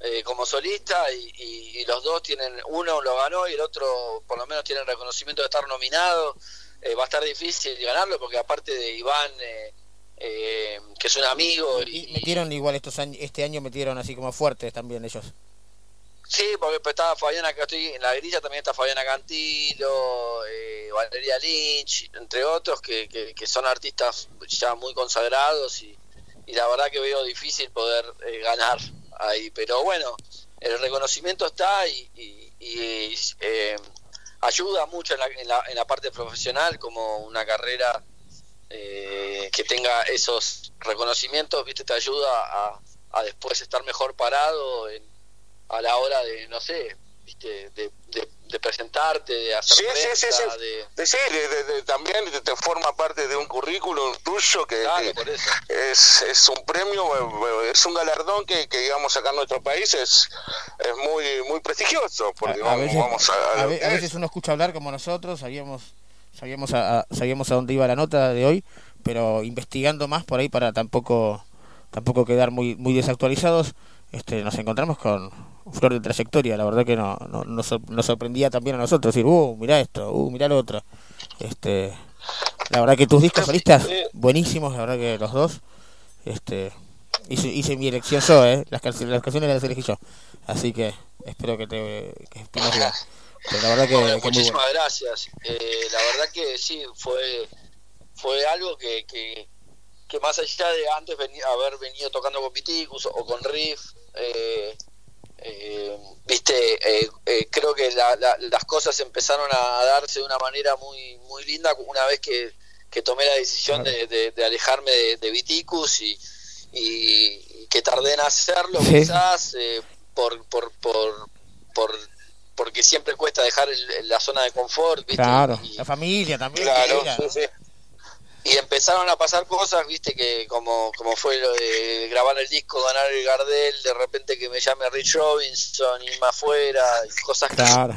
eh, como solista y, y- y los dos tienen, uno lo ganó y el otro por lo menos tiene el reconocimiento de estar nominado. Eh, va a estar difícil ganarlo porque aparte de Iván, eh, eh, que es un amigo, y, Metieron igual estos años, este año metieron así como fuertes también ellos. Sí, porque pues, estaba Fabiana, que estoy en la grilla también está Fabiana Cantilo, eh, Valeria Lynch, entre otros, que, que, que son artistas ya muy consagrados y, y la verdad que veo difícil poder eh, ganar ahí. Pero bueno, el reconocimiento está y, y- y, eh, ayuda mucho en la, en, la, en la parte profesional como una carrera eh, que tenga esos reconocimientos, viste, te ayuda a, a después estar mejor parado en, a la hora de, no sé, viste, de, de, de presentarte, de hacer Sí, sí, sí, prensa, sí. de... De- sí, de- de- de- también te, te forma parte de un currículum tuyo que, Claro, es, es un premio, eh, es un galardón que, que digamos acá en nuestro país es, es muy muy prestigioso, porque a, vamos, veces, vamos a, a a lo ve- que a es. veces uno escucha hablar como nosotros, sabíamos sabíamos a, a- sabíamos a dónde iba la nota de hoy, pero investigando más por ahí para tampoco tampoco quedar muy muy desactualizados, este nos encontramos con flor de trayectoria, la verdad que no, no- nos, sor- nos sorprendía también a nosotros decir, uh, mira esto, uh, mira lo otro. Este, la verdad que tus discos solistas buenísimos, la verdad que los dos. Este, hice, hice mi elección yo, eh, las, canci- las canciones las elegí yo. Así que espero que te que estés bien. Pero la verdad que, Bueno, que muy muchísimas bueno. gracias. Eh, la verdad que sí, fue fue algo que, que, que más allá de antes veni- haber venido tocando con Piticus o con Riff, eh, eh, viste, eh, eh, creo que la- la- las cosas empezaron a darse de una manera muy muy linda una vez que, que tomé la decisión de, de- de alejarme de, de Viticus y, y que tardé en hacerlo Sí. quizás eh, por, por, por, por porque siempre cuesta dejar el- la zona de confort ¿viste? Claro, y, la familia también. Claro, que era, sí, ¿no? sí. Y empezaron a pasar cosas, viste, que como, como fue lo de grabar el disco, ganar el Gardel, de repente que me llame Rich Robinson, y más afuera, y cosas Claro.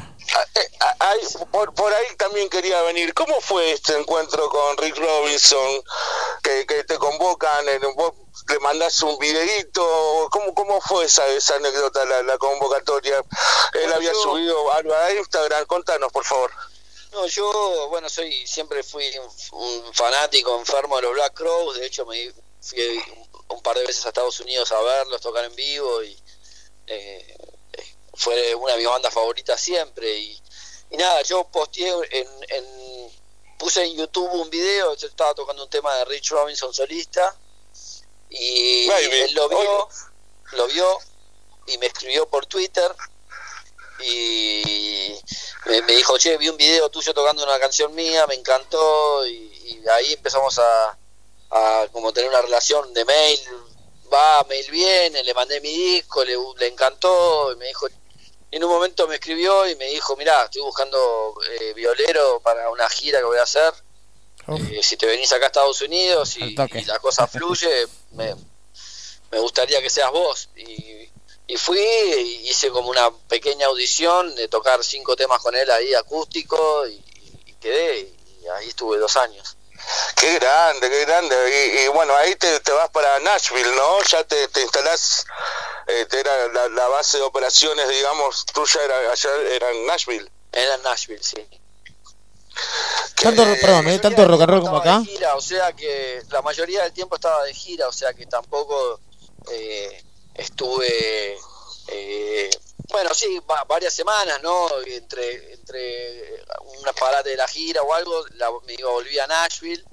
Eh, ah, ahí- por, por ahí también quería venir. ¿Cómo fue este encuentro con Rick Robinson? Que, que te convocan, en, vos le mandás un videíto. ¿Cómo, cómo fue esa, esa anécdota, la, la convocatoria? Él Bueno, había yo- subido algo a Instagram. Contanos, por favor. No, yo, bueno, soy siempre fui un, un fanático enfermo de los Black Crowes. De hecho, me fui un, un par de veces a Estados Unidos a verlos tocar en vivo y eh, eh, fue una de mis bandas favoritas siempre. Y, y nada, yo posteé en, en- puse en YouTube un video. Yo estaba tocando un tema de Rich Robinson solista y Baby. él lo vio, lo vio y me escribió por Twitter y me, me dijo, che, vi un video tuyo tocando una canción mía, me encantó y, y ahí empezamos a, a como tener una relación de mail, va, mail viene, le mandé mi disco, le, le encantó y me dijo, y en un momento me escribió y me dijo, mirá, estoy buscando eh, violero para una gira que voy a hacer, Eh, si te venís acá a Estados Unidos y la cosa fluye, me, me gustaría que seas vos. Y, y fui, y hice como una pequeña audición de tocar cinco temas con él ahí acústico y, y quedé, y ahí estuve dos años. Qué grande, qué grande. Y, y bueno, ahí te, te vas para Nashville, ¿no? Ya te, te instalás, eh, te era la, la base de operaciones, digamos, tuya era, allá era en Nashville. Era en Nashville, sí. Tanto, perdón, ¿eh? tanto rock and roll como Estaba acá. de gira, o sea que la mayoría del tiempo estaba de gira, o sea que tampoco eh, estuve, eh, bueno, sí, va- varias semanas, ¿no? Entre, entre una parate de la gira o algo, la, me iba, volví a Nashville,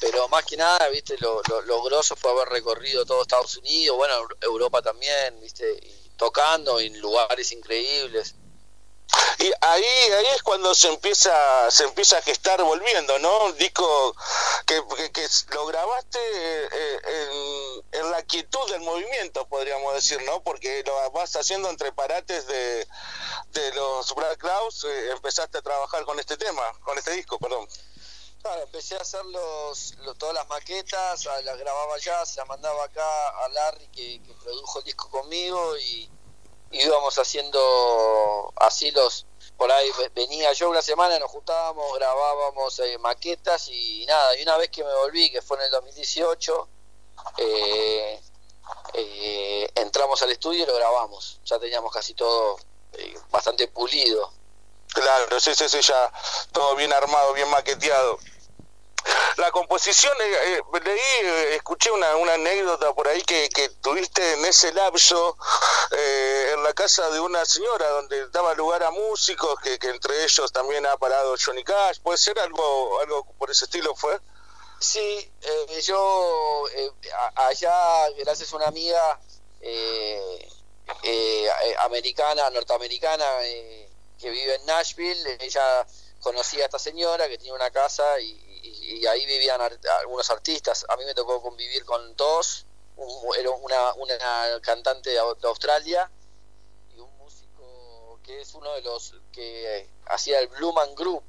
pero más que nada, viste, lo, lo, lo grosso fue haber recorrido todo Estados Unidos, bueno, Euro- Europa también, viste, y tocando en lugares increíbles. Y ahí, ahí es cuando se empieza, se empieza a gestar volviendo, ¿no? Un disco que, que, que lo grabaste eh, en, en la quietud del movimiento, podríamos decir, ¿no? Porque lo vas haciendo entre parates de, de los Black Clouds, eh, empezaste a trabajar con este tema, con este disco, perdón. Claro, empecé a hacer los, lo- todas las maquetas, a- las grababa allá, se las mandaba acá a Larry que, produjo el disco conmigo y íbamos haciendo así los, por ahí ve- venía yo una semana, nos juntábamos, grabábamos eh, maquetas y nada, y una vez que me volví, que fue en el 2018, eh, eh, entramos al estudio y lo grabamos, ya teníamos casi todo eh, bastante pulido. Claro, sí, sí, sí, ya todo bien armado, bien maqueteado. La composición, eh, eh, leí, eh, escuché una, una anécdota por ahí que, que tuviste en ese lapso eh, en la casa de una señora donde daba lugar a músicos, que, que entre ellos también ha parado Johnny Cash. ¿Puede ser algo, algo por ese estilo fue? Sí, eh, yo allá, gracias a una amiga americana, norteamericana, que vive en Nashville, ella conocía a esta señora que tenía una casa y, y- y ahí vivían ar- algunos artistas. A mí me tocó convivir con dos, un- era una, una cantante de Au- de Australia y un músico que es uno de los que hacía el Blue Man Group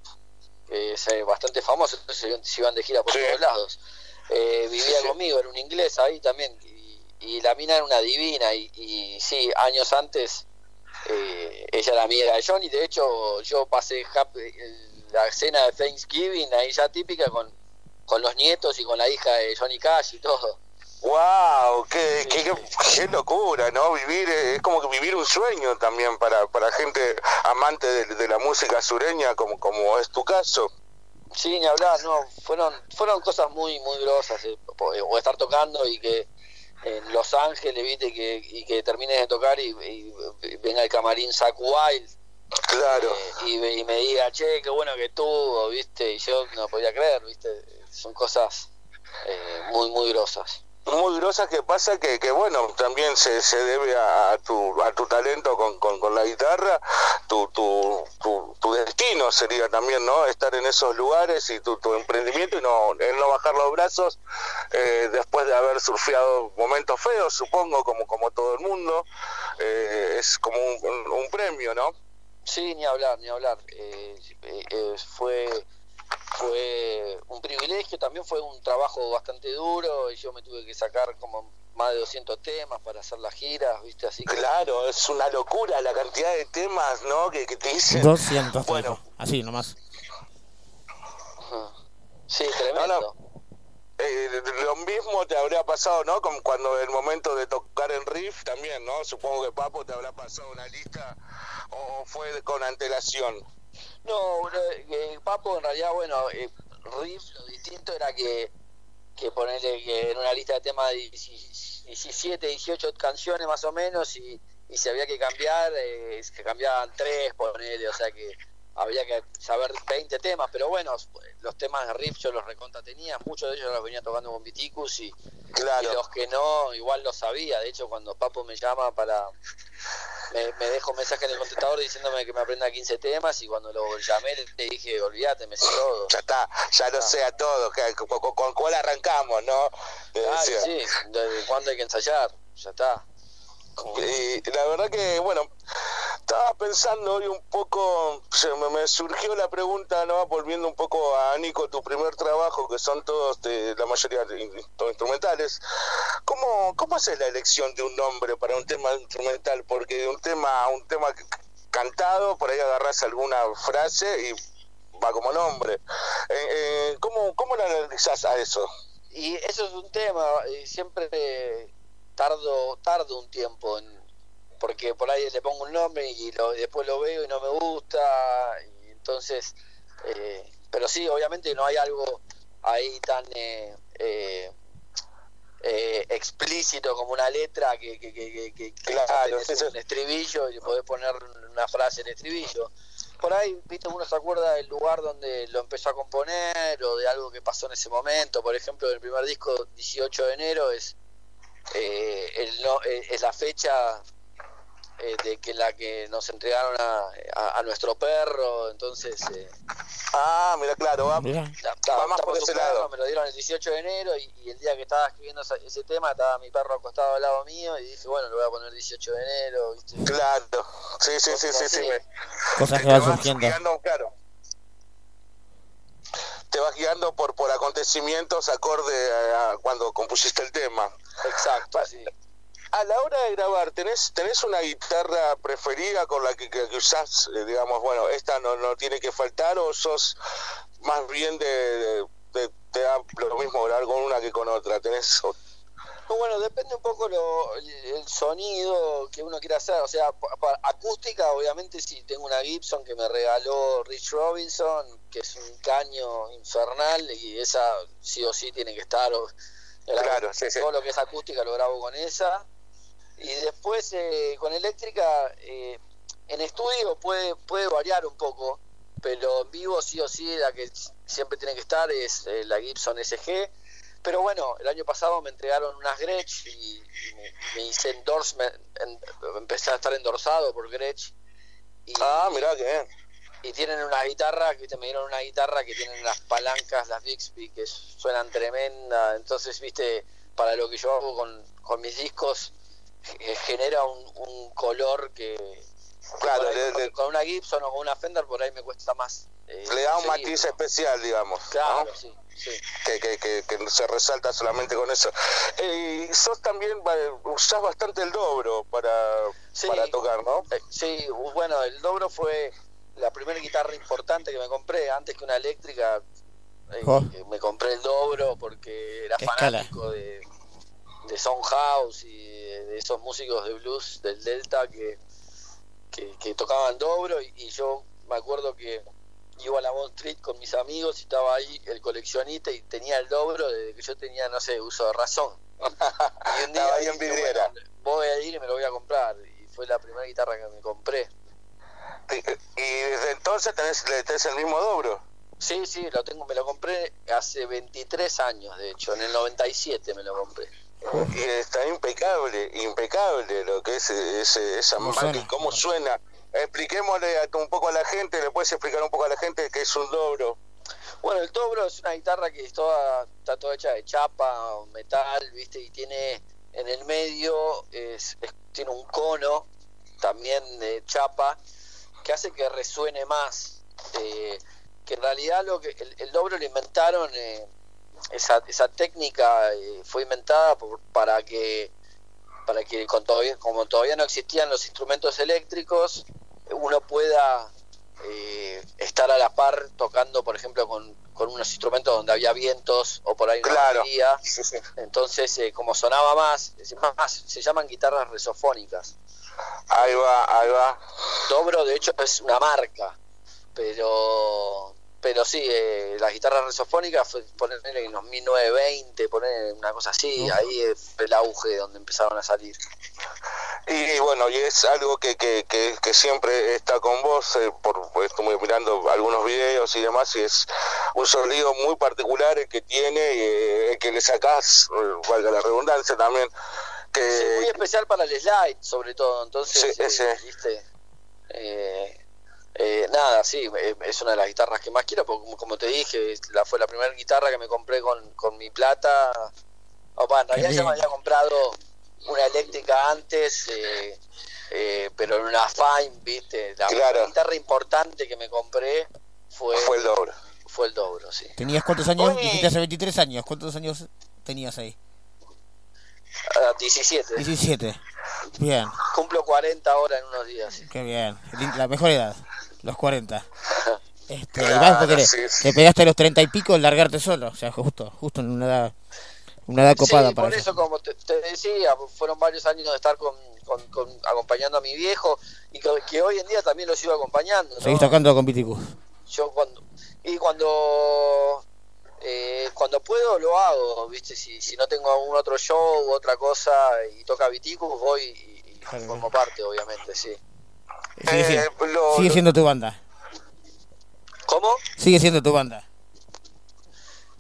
que es eh, bastante famoso, entonces se iban- de gira por todos lados. Eh, vivía conmigo, era un inglés ahí también, y, y la mina era una divina, y, y sí, años antes eh, ella era amiga de Johnny, de hecho yo pasé el- la cena de Thanksgiving ahí ya típica con, con los nietos y con la hija de Johnny Cash y todo. ¡Wow! Qué, qué, qué- qué locura, ¿no? Vivir, eh, es como que vivir un sueño también para, para gente amante de, de la música sureña, como, como es tu caso. Sí, ni hablar, no, fueron, fueron cosas muy, muy grosas, eh, po- o estar tocando y que en Los Ángeles, viste, que, y que termines de tocar y, y- y venga el camarín Zack Wild. Claro. y, me- y me diga, che, qué bueno que estuvo, viste, y yo no podía creer, viste, son cosas eh, muy, muy grosas. muy grosas que pasa que, que bueno, también se, se debe a, a tu, a tu talento con, con, con la guitarra, tu, tu, tu, tu destino sería también, ¿no? Estar en esos lugares y tu, tu emprendimiento y no, el no bajar los brazos eh, después de haber surfeado momentos feos, supongo, como, como todo el mundo, eh, es como un, un- un premio, ¿no? Sí, ni hablar, ni hablar. Eh, eh, eh, fue fue un privilegio, también fue un trabajo bastante duro y yo me tuve que sacar como más de 200 temas para hacer las giras, ¿viste? Así que Claro, es una locura la cantidad de temas, ¿no? Que, que te dicen. 200. Bueno. Así nomás. Sí, tremendo. Eh, lo mismo te habría pasado, ¿no? Como cuando el momento de tocar en riff también, ¿no? Supongo que Papo te habrá pasado una lista o fue con antelación. No, eh, eh, Papo en realidad, bueno, eh, Riff lo distinto era que, que ponerle que en una lista de temas de 17, 18 canciones más o menos y, y si había que cambiar, eh, se cambiaban tres, ponerle, o sea que había que saber 20 temas, pero bueno, los temas de Riff yo los recontra tenía, muchos de ellos los venía tocando con Viticus y, Claro. y los que no, igual los sabía, de hecho cuando Papo me llama para... Me, me dejo un mensaje en el contestador diciéndome que me aprenda 15 temas y cuando lo llamé le dije, olvídate, me sé todo. Ya está, ya lo sé a todos, con, cuál arrancamos, ¿no? Ah, sí, cuándo hay que ensayar, ya está. Y la verdad que, bueno, estaba pensando hoy un poco, se me, surgió la pregunta, ¿no? Volviendo un poco a Nico, tu primer trabajo, que son todos, de, la mayoría todos instrumentales. ¿Cómo, ¿Cómo haces la elección de un nombre para un tema instrumental? Porque un tema, un tema cantado, por ahí agarras alguna frase y va como nombre. Eh, eh, ¿cómo, ¿Cómo lo analizás a eso? Y eso es un tema, eh, siempre tardo, tardo un tiempo en, porque por ahí le pongo un nombre y lo- después lo veo y no me gusta, y entonces, eh, pero sí, obviamente no hay algo ahí tan eh, eh, eh, explícito como una letra que, que, que, que, Claro, un estribillo y podés poner una frase en estribillo. Por ahí, viste, uno se acuerda del lugar donde lo empezó a componer o de algo que pasó en ese momento. Por ejemplo, el primer disco, 18 de enero, es, eh, el no- eh, es la fecha eh, de que la que nos entregaron a, a- a nuestro perro. Entonces, eh, Ah, mira, claro, va, va más por su ese perro, lado. Me lo dieron el 18 de enero y, y el día que estaba escribiendo esa- ese tema estaba mi perro acostado al lado mío y dije, bueno, le voy a poner 18 de enero. ¿viste? Claro, sí, sí, sí, sí, sí. me- Cosas que te van vas surgiendo. guiando, claro. Te vas guiando por, por acontecimientos acorde a, a cuando compusiste el tema. Exacto, sí. A la hora de grabar, ¿tenés, tenés una guitarra preferida con la que, que, que usás, eh, digamos, bueno, esta no, no tiene que faltar o sos más bien de, de- de- te da lo mismo grabar con una que con otra? ¿Tenés Bueno, depende un poco lo, el, sonido que uno quiera hacer. O sea, pa- pa- acústica, obviamente, sí, tengo una Gibson que me regaló Rich Robinson, que es un caño infernal y esa sí o sí tiene que estar. o- Claro, sí, sí. Todo lo que es acústica lo grabo con esa. Y después eh, con eléctrica, eh, en estudio puede, puede variar un poco, pero en vivo sí o sí la que siempre tiene que estar es eh, la Gibson SG. Pero bueno, el año pasado me entregaron unas Gretsch y, y me, me hice endorsement, en- empecé a estar endorsado por Gretsch. Y, Ah, mirá que bien. Y tienen una guitarra, viste, me dieron una guitarra que tienen las palancas, las Bixby, que suenan tremenda. Entonces, viste, para lo que yo hago con, con mis discos, eh, genera un, un color que, que Claro, por ahí le- con, le- con una Gibson o con una Fender por ahí me cuesta más. eh, Le da un matiz ¿no? especial, digamos. ¿no? Claro, sí, sí. que, que, que, que se resalta solamente con eso. Eh, y sos también, usás bastante el dobro para, Sí. para tocar, ¿no? Eh, sí, bueno, el Dobro fue la primera guitarra importante que me compré, antes que una eléctrica. eh, Oh. me compré el Dobro porque era fanático de, de Soundhouse y de, esos músicos de blues del Delta que, que, que tocaban Dobro. Y, y yo me acuerdo que iba a la Bond Street con mis amigos y estaba ahí el coleccionista y tenía el Dobro desde que yo tenía, no sé, uso de razón. [LAUGHS] Y un día Estaba ahí en dije, vidriera. bueno, voy a ir y me lo voy a comprar. Y fue la primera guitarra que me compré. Y, y desde entonces tenés, le tenés el mismo dobro. Sí, sí, lo tengo, me lo compré hace 23 años, de hecho, en el 97 me lo compré. Y está impecable, impecable lo que es ese, esa ¿Cómo máquina, suena? cómo suena. Expliquémosle a- un poco a la gente, le puedes explicar un poco a la gente qué es un dobro. Bueno, el Dobro es una guitarra que es toda, está toda hecha de chapa o metal, ¿viste? Y tiene en el medio, es, es- tiene un cono también de chapa que hace que resuene más. Eh, que en realidad lo que el, el dobro lo inventaron, eh, esa, esa técnica eh, fue inventada por- para que para que con todavía, como todavía no existían los instrumentos eléctricos, uno pueda eh, estar a la par tocando, por ejemplo, con, con unos instrumentos donde había vientos o por ahí una Claro. batería. Entonces, eh, como sonaba más, más, se llaman guitarras resofónicas. Ahí va, ahí va. Dobro, de hecho, es una marca, pero pero sí, eh, las guitarras resofónicas fue ponerle en los 1920, poner una cosa así, ahí fue el auge donde empezaron a salir. Y bueno, y es algo que, que, que, que siempre está con vos, eh, por, pues, estuve mirando algunos videos y demás, y es un sonido muy particular el que tiene, eh, el que le sacás, eh, valga la redundancia también, que... Sí, muy especial para el slide, sobre todo, entonces, Sí, eh, viste, eh, eh, nada, sí, eh, es una de las guitarras que más quiero, porque como, te dije, es la, fue la primera guitarra que me compré con, con mi plata, o va, en realidad ya me había comprado una eléctrica antes, eh, eh, pero en una Fine, viste, la Claro. la guitarra importante que me compré fue, Fue el dobro. Fue el dobro, sí. ¿Tenías cuántos años? Oye. Dijiste hace 23 años. ¿Cuántos años tenías ahí? Ah, 17. 17. Bien, Cumplo 40 ahora en unos días. qué bien. La mejor edad, los 40. [LAUGHS] Este, Claro, porque le- sí, pegaste a los 30 y pico en largarte solo. O sea, justo, justo en una edad, una edad copada sí, para por eso. eso, como te, te decía, fueron varios años de estar con, con- con- acompañando a mi viejo y que, que hoy en día también lo sigo acompañando. ¿no? Seguís tocando con Viticus. Yo cuando y cuando eh, cuando puedo lo hago, viste, si, si no tengo algún otro show u otra cosa y toca Viticus voy y, y formo parte, obviamente, sí. Sigue, Eh, siendo, lo- sigue siendo tu banda. ¿Cómo? Sigue siendo tu banda.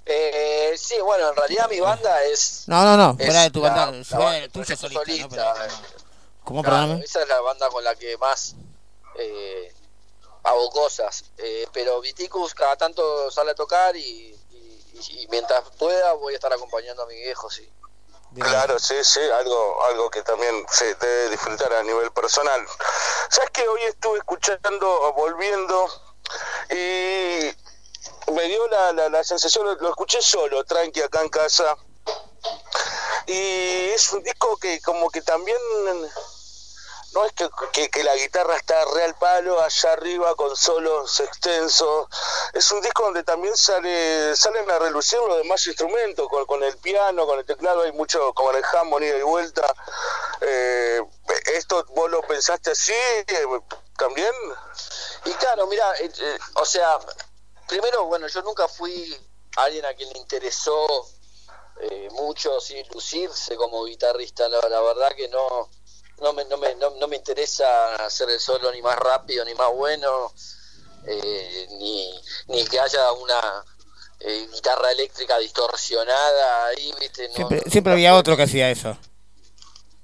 Eh, sí, bueno, en realidad mi banda es No, no, no, es fuera de tu la- banda, la fuera banda de tuya solista, ¿no? solista, Pero- eh. ¿Cómo, Claro, perdóname? esa es la banda con la que más eh, hago cosas. Eh, pero Viticus cada tanto sale a tocar y, y- mientras pueda voy a estar acompañando a mi viejo, sí. Claro, sí, sí, algo, algo que también se debe disfrutar a nivel personal. ¿Sabes que Hoy estuve escuchando, volviendo, y me dio la, la, la sensación, lo, lo escuché solo, tranqui, acá en casa, y es un disco que como que también, no es que, que, la guitarra está real palo allá arriba con solos extensos, es un disco donde también sale salen a relucir los demás instrumentos, con, con el piano, con el teclado, hay mucho, como el Hammond ida y vuelta. Eh, ¿Esto vos lo pensaste así eh, también? Y claro, mira, eh, o sea, primero, bueno, yo nunca fui alguien a quien le interesó mucho sí, lucirse como guitarrista, la verdad que no no me, no, me, no, no me interesa hacer el solo ni más rápido ni más bueno, eh, ni, ni que haya una eh, guitarra eléctrica distorsionada ahí, ¿viste? No, Siempre, había otro que hacía eso.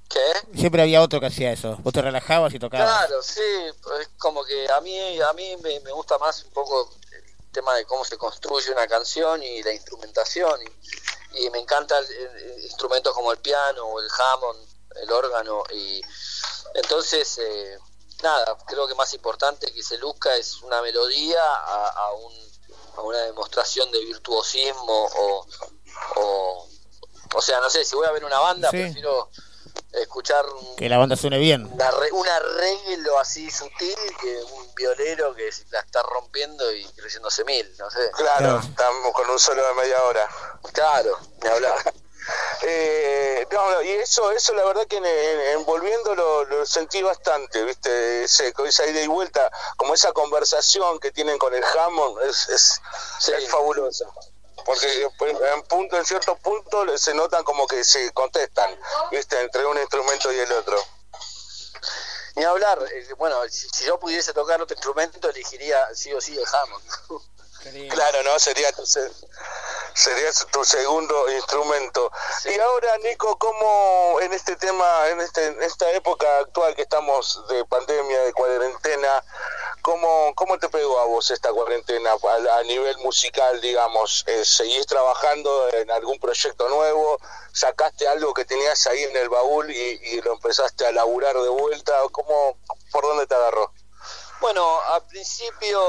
¿Qué? Siempre había otro que hacía eso. Vos te relajabas y tocabas. Claro, sí, es como que a mí a mí me, me gusta más un poco el tema de cómo se construye una canción y la instrumentación y, y me encanta el, el- instrumentos como el piano o el Hammond, el órgano y entonces eh, nada, creo que más importante que se luzca es una melodía a, a, un, a una demostración de virtuosismo o, o o sea, no sé, si voy a ver una banda, Sí. prefiero escuchar un, Que la banda suene bien. un arre- un arreglo así sutil que un violero que la está rompiendo y creciéndose mil, no sé. Claro, Claro. estamos con un solo de media hora. Claro, ni hablar. Eh, no, y eso, eso la verdad que en, en- envolviendo lo, lo sentí bastante, viste, ese, esa ida y vuelta, como esa conversación que tienen con el Hammond, es, es, es fabulosa. Porque en punto, en ciertos puntos se notan como que se contestan, viste, entre un instrumento y el otro. Ni hablar, eh, bueno, si, si yo pudiese tocar otro instrumento, elegiría sí o sí el Hammond. [LAUGHS] Claro, ¿no? Sería tu, se- sería tu segundo instrumento. Y ahora, Nico, ¿cómo en este tema, en, este, en esta época actual que estamos de pandemia, de cuarentena, cómo, cómo te pegó a vos esta cuarentena a, a nivel musical, digamos? Eh, ¿Seguís trabajando en algún proyecto nuevo? ¿Sacaste algo que tenías ahí en el baúl y, y lo empezaste a laburar de vuelta? ¿Cómo, ¿Por dónde te agarró? Bueno, al principio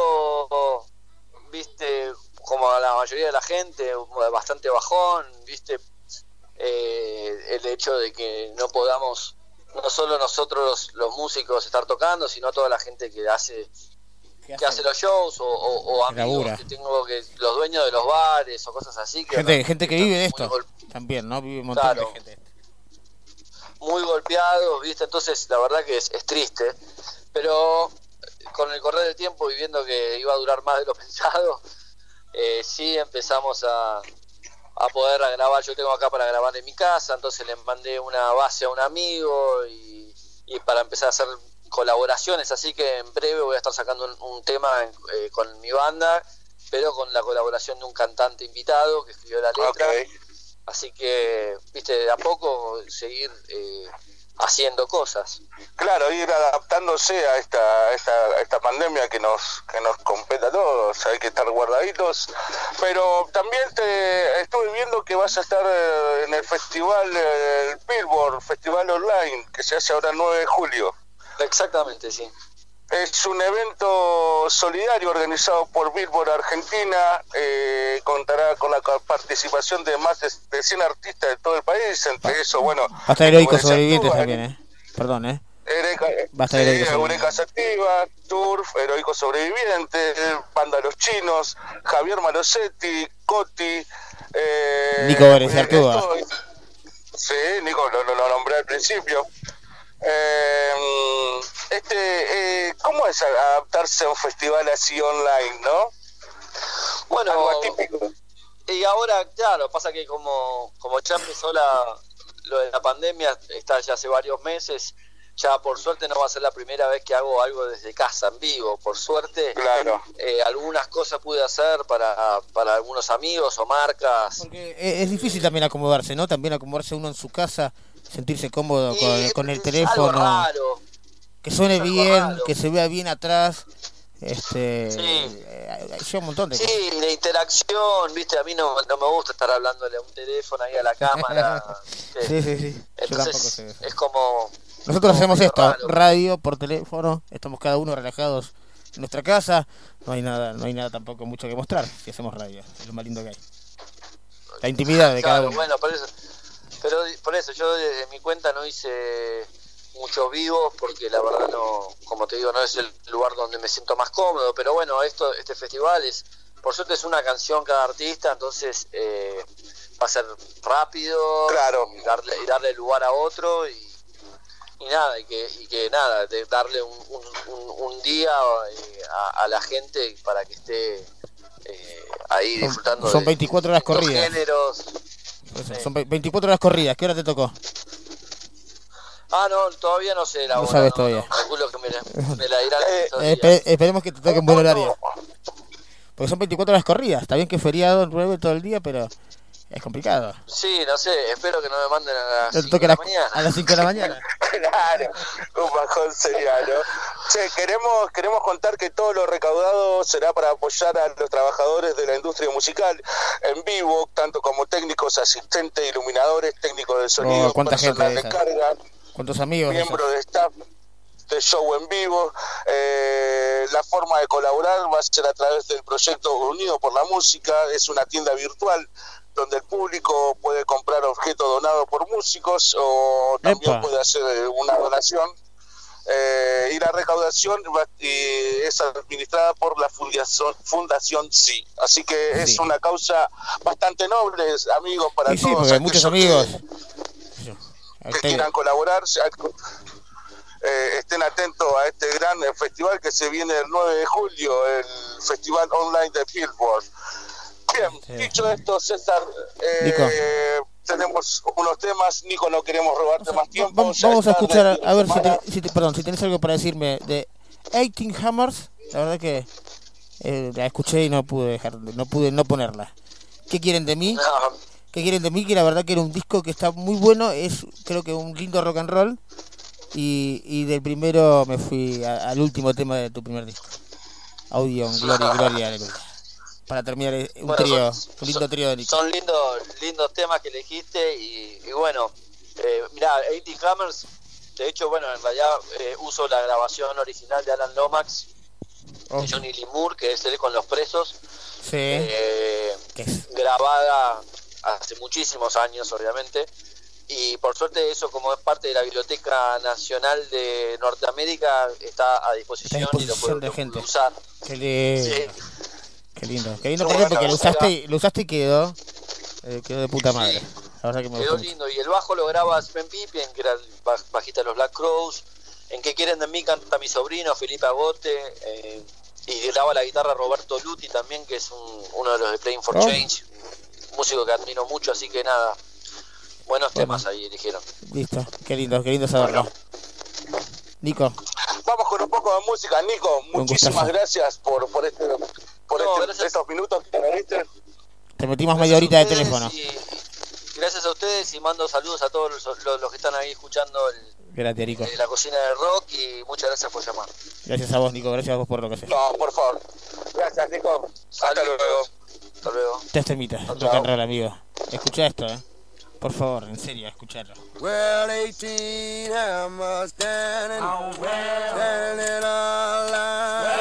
viste, como a la mayoría de la gente, bastante bajón, viste, eh, el hecho de que no podamos, no solo nosotros los, los músicos estar tocando, sino toda la gente que hace que hace los shows o, o, amigos labura. que tengo que los dueños de los bares o cosas así que Gente, gente que vive de esto. También, ¿no? Vive un montón Claro. de gente. muy golpeados, ¿viste? Entonces, la verdad que es, es triste. Pero con el correr del tiempo y viendo que iba a durar más de lo [LAUGHS] pensado, eh, sí empezamos a, a poder grabar. Yo tengo acá para grabar en mi casa, entonces le mandé una base a un amigo y, y para empezar a hacer colaboraciones. Así que en breve voy a estar sacando un, un tema eh, con mi banda, pero con la colaboración de un cantante invitado que escribió la letra. Así que, viste, de a poco seguir eh, haciendo cosas. Claro, ir adaptándose a esta, a esta, a esta pandemia que nos, que nos compete a todos, hay que estar guardaditos. Pero también te estuve viendo que vas a estar eh, en el festival, eh, el Billboard, Festival Online, que se hace ahora el 9 de julio. Exactamente, sí. Es un evento solidario organizado por Billboard Argentina. eh, contará con la participación de más de, de 100 artistas de todo el país. Entre eso, bueno, Va a estar heroicos sobrevivientes también, ¿eh? Perdón, ¿eh? Eureka, Va a estar sí, Heroicos Eureka Sativa, Turf, Heroicos Sobrevivientes, Banda Los Chinos, Javier Malosetti, Coti. Eh, Nico Vélez eh, Sí, Nico, lo, lo- lo nombré al principio. Eh, este, eh, ¿Cómo es adaptarse a un festival así online, no? Bueno, Algo atípico. y ahora, claro, pasa que como, como ya empezó la, lo de la pandemia, está ya hace varios meses, ya por suerte no va a ser la primera vez que hago algo desde casa, en vivo. Por suerte, Claro. eh, algunas cosas pude hacer para, para algunos amigos o marcas. Eh, Es difícil también acomodarse, ¿no? También acomodarse uno en su casa, sentirse cómodo con, con el Algo teléfono, raro. Que suene bien, que se vea bien atrás. Este, Sí. eh, lleva un montón de cosas. Sí, de interacción, viste, a mí no, no me gusta estar hablándole a un teléfono ahí a la cámara. [LAUGHS] Sí, sí, sí. Entonces, es como... Nosotros hacemos esto, raro. radio por teléfono, estamos cada uno relajados en nuestra casa, no hay nada, no hay nada tampoco mucho que mostrar si hacemos radio, es lo más lindo que hay. La intimidad de cada uno. bueno, por eso, pero por eso yo desde mi cuenta no hice muchos vivos porque la verdad no, como te digo, no es el lugar donde me siento más cómodo, pero bueno, esto, este festival es, por suerte es una canción cada artista, entonces eh, va a ser rápido, Claro. y darle, y darle lugar a otro y, y nada, y que, y que nada, de darle un, un, un- un día eh, a, a la gente para que esté eh, ahí Son- disfrutando son de 24 horas corridas. géneros. Eso, Son ve- 24 horas corridas, ¿qué hora te tocó? Ah, no, todavía no sé la No hora. sabes todavía. Calculo que me la, me la dirán Eh, espe- esperemos que te toque en buen horario. Porque son 24 horas corridas, está bien que es feriado, 9 todo el día, pero es complicado. Sí, no sé, espero que no me manden a las Te 5 toque de la mañana. a las 5 de la mañana. [LAUGHS] Claro, un bajón sería, ¿no? Che, queremos, queremos contar que todo lo recaudado será para apoyar a los trabajadores de la industria musical en vivo, tanto como técnicos, asistentes, iluminadores, técnicos de sonido, Oh, cuánta gente personal de esa. carga, ¿Cuántos amigos? miembros de staff de show en vivo. Eh, la forma de colaborar va a ser a través del proyecto Unido por la Música. Es una tienda virtual donde el público puede comprar objetos donados por músicos o también Epa. puede hacer eh, una donación. Eh, y la recaudación va- y es administrada por la Fundación, Fundación Sí. Así que es Sí. una causa bastante noble, amigos, para Y sí, todos. porque hay muchos amigos. que Este, quieran colaborar, eh, estén atentos a este gran eh, festival que se viene el 9 de julio, el Festival Online de Billboard. Bien, dicho esto, César, eh, tenemos unos temas, Nico, no queremos robarte más tiempo. Vamos, ya vamos a escuchar, a ver si, te- si te- perdón, si tenés algo para decirme de 18 Hammers. La verdad que eh, la escuché y no pude dejar, no pude no ponerla. ¿Qué quieren de mí? ¿Qué quieren de mí? Que la verdad que era un disco que está muy bueno, es creo que un lindo rock and roll. Y, y del primero me fui a- al último tema de tu primer disco. Audio, Gloria, Gloria, Aleluya. Para terminar eh, un Bueno, trío, son- un lindo trío de Nico. Son lindos, lindos temas que elegiste y, y bueno, eh, mirá, 80 Hammers, de hecho, bueno, en realidad eh, uso la grabación original de Alan Lomax Oh. de Johnny Lee Moore, que es él con los presos, Sí. eh, grabada hace muchísimos años, obviamente. Y por suerte eso, como es parte de la Biblioteca Nacional de Norteamérica, está a disposición, Está a y lo puede, de lo gente. usar. Qué lindo. Sí. Qué lindo. Qué porque lo usaste, lo usaste y quedó. eh, quedó de puta madre. La verdad que me Quedó gustó. mucho. lindo. Y el bajo lo graba Sven Pippen, que era el baj- bajista de los Black Crows. En que quieren de mí canta mi sobrino Felipe Agote. eh, y graba la guitarra Roberto Luti también, que es un- uno de los de Playing for Oh. Change. Músico que admiro mucho, así que nada. Buenos Bueno. temas ahí eligieron. Listo. Qué lindo, qué lindo saberlo. Nico, Vamos con un poco de música, Nico. Muchísimas gustazo. gracias por, por, este, por este- estos minutos que me diste. te metimos media horita de teléfono. Gracias a ustedes y mando saludos a todos los, los- los que están ahí escuchando el- Gracias, Nico. la cocina del rock y muchas gracias por llamar. Gracias a vos, Nico. Gracias a vos por lo que haces. No, por favor. Gracias, Nico. Hasta luego. Hasta luego. Te temita, rock and roll, amigo. Escucha esto, eh. Por favor, en serio, escucharlo. Well, 18 hammers standing, standing in a line.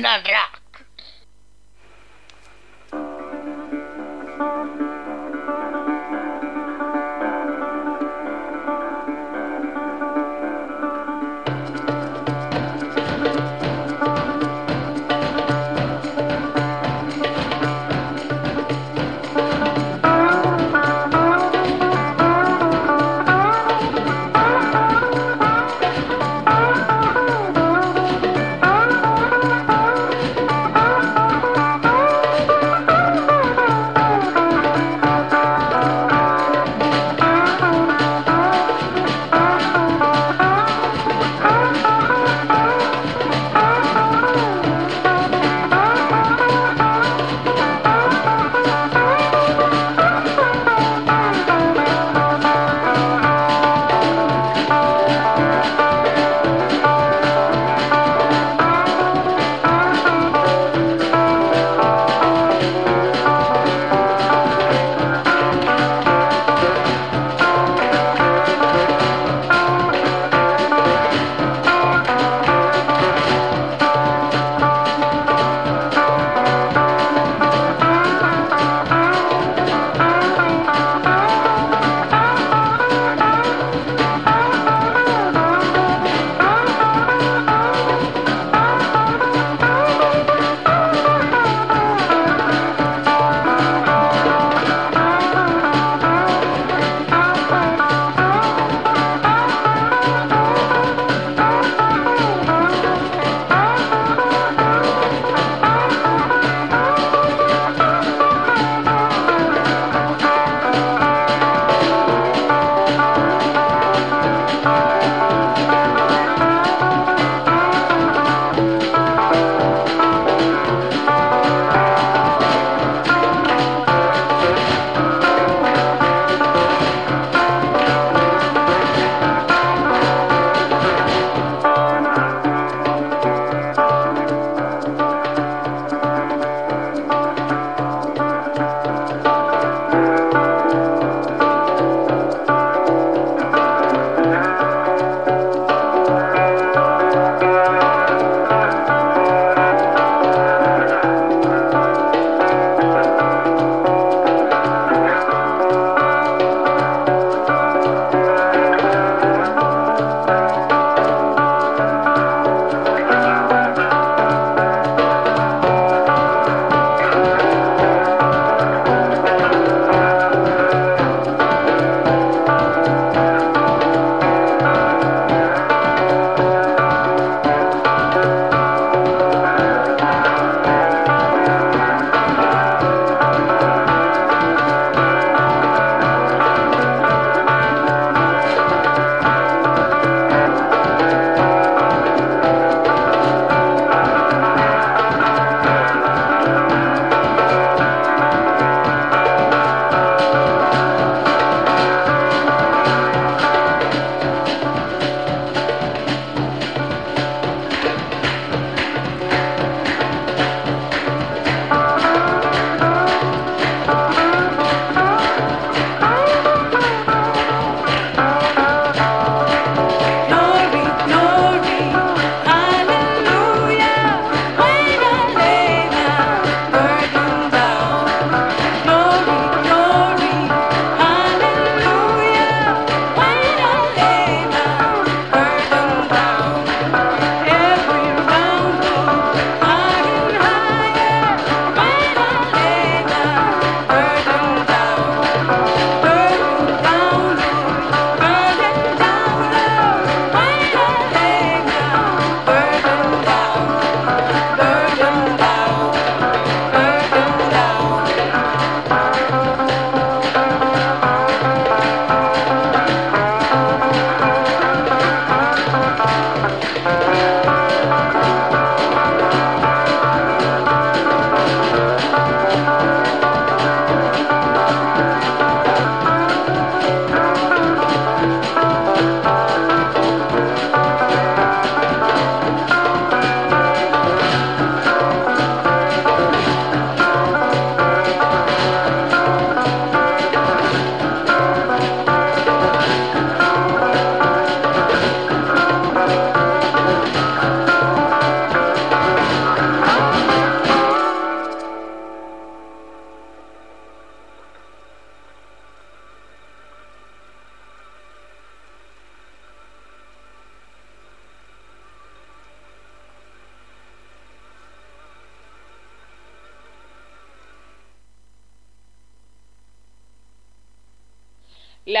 La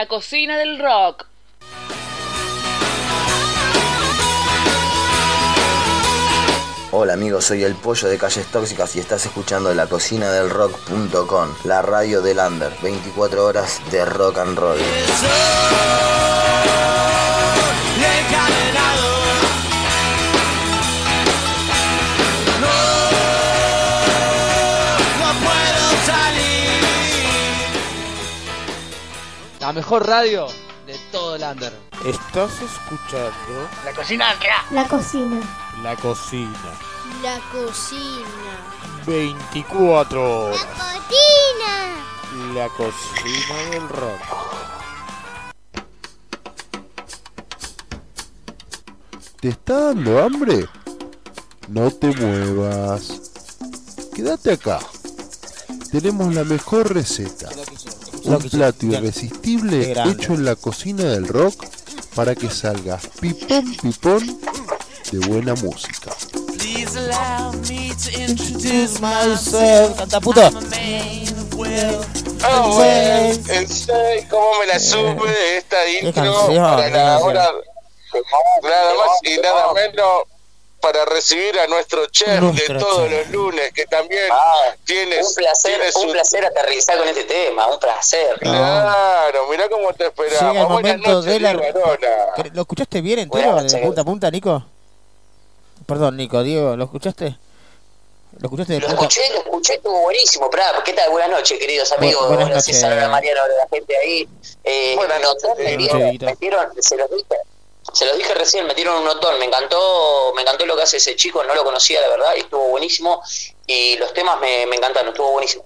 Cocina del rock. Hola amigos, soy el pollo de Calles Tóxicas y estás escuchando la cocina del rock.com, la radio del under, 24 horas de rock and roll. Mejor radio de todo el under. Estás escuchando La cocina La cocina. La Cocina. La cocina. 24 horas. Cocina. La cocina del rock. ¿Te está dando hambre? No te muevas. Quédate acá. Tenemos la mejor receta. Un plato irresistible grande. hecho en la cocina del rock para que salgas pipón pipón de buena música. Please allow me to Introduce myself. Canta puto. Oh, ¿cómo me la sube esta intro canción, para qué la canción. hora? Nada más y nada menos para recibir a nuestro chef Nuestro de todos chef. los lunes, que también tiene, Un placer, tiene su... un placer aterrizar con este tema, un placer. Claro, mirá cómo te Llega el esperamos. Buenas momento noches, de la. ¿Lo escuchaste bien entero? Buenas De punta a punta, Nico. Perdón, Nico, Diego, ¿lo escuchaste? ¿Lo escuchaste de Lo escuché, lo escuché, estuvo buenísimo. Pará, ¿qué tal? Buenas noches, queridos Bu- amigos. buenas Hola, noches. César, Mariano, la gente ahí. Eh, Buenas noches, me Dieguito. dieron, me dieron- se los dije. Se los dije recién, me dieron un notón, me encantó, me encantó lo que hace ese chico, no lo conocía la verdad, y estuvo buenísimo, y los temas me, me encantaron, estuvo buenísimo.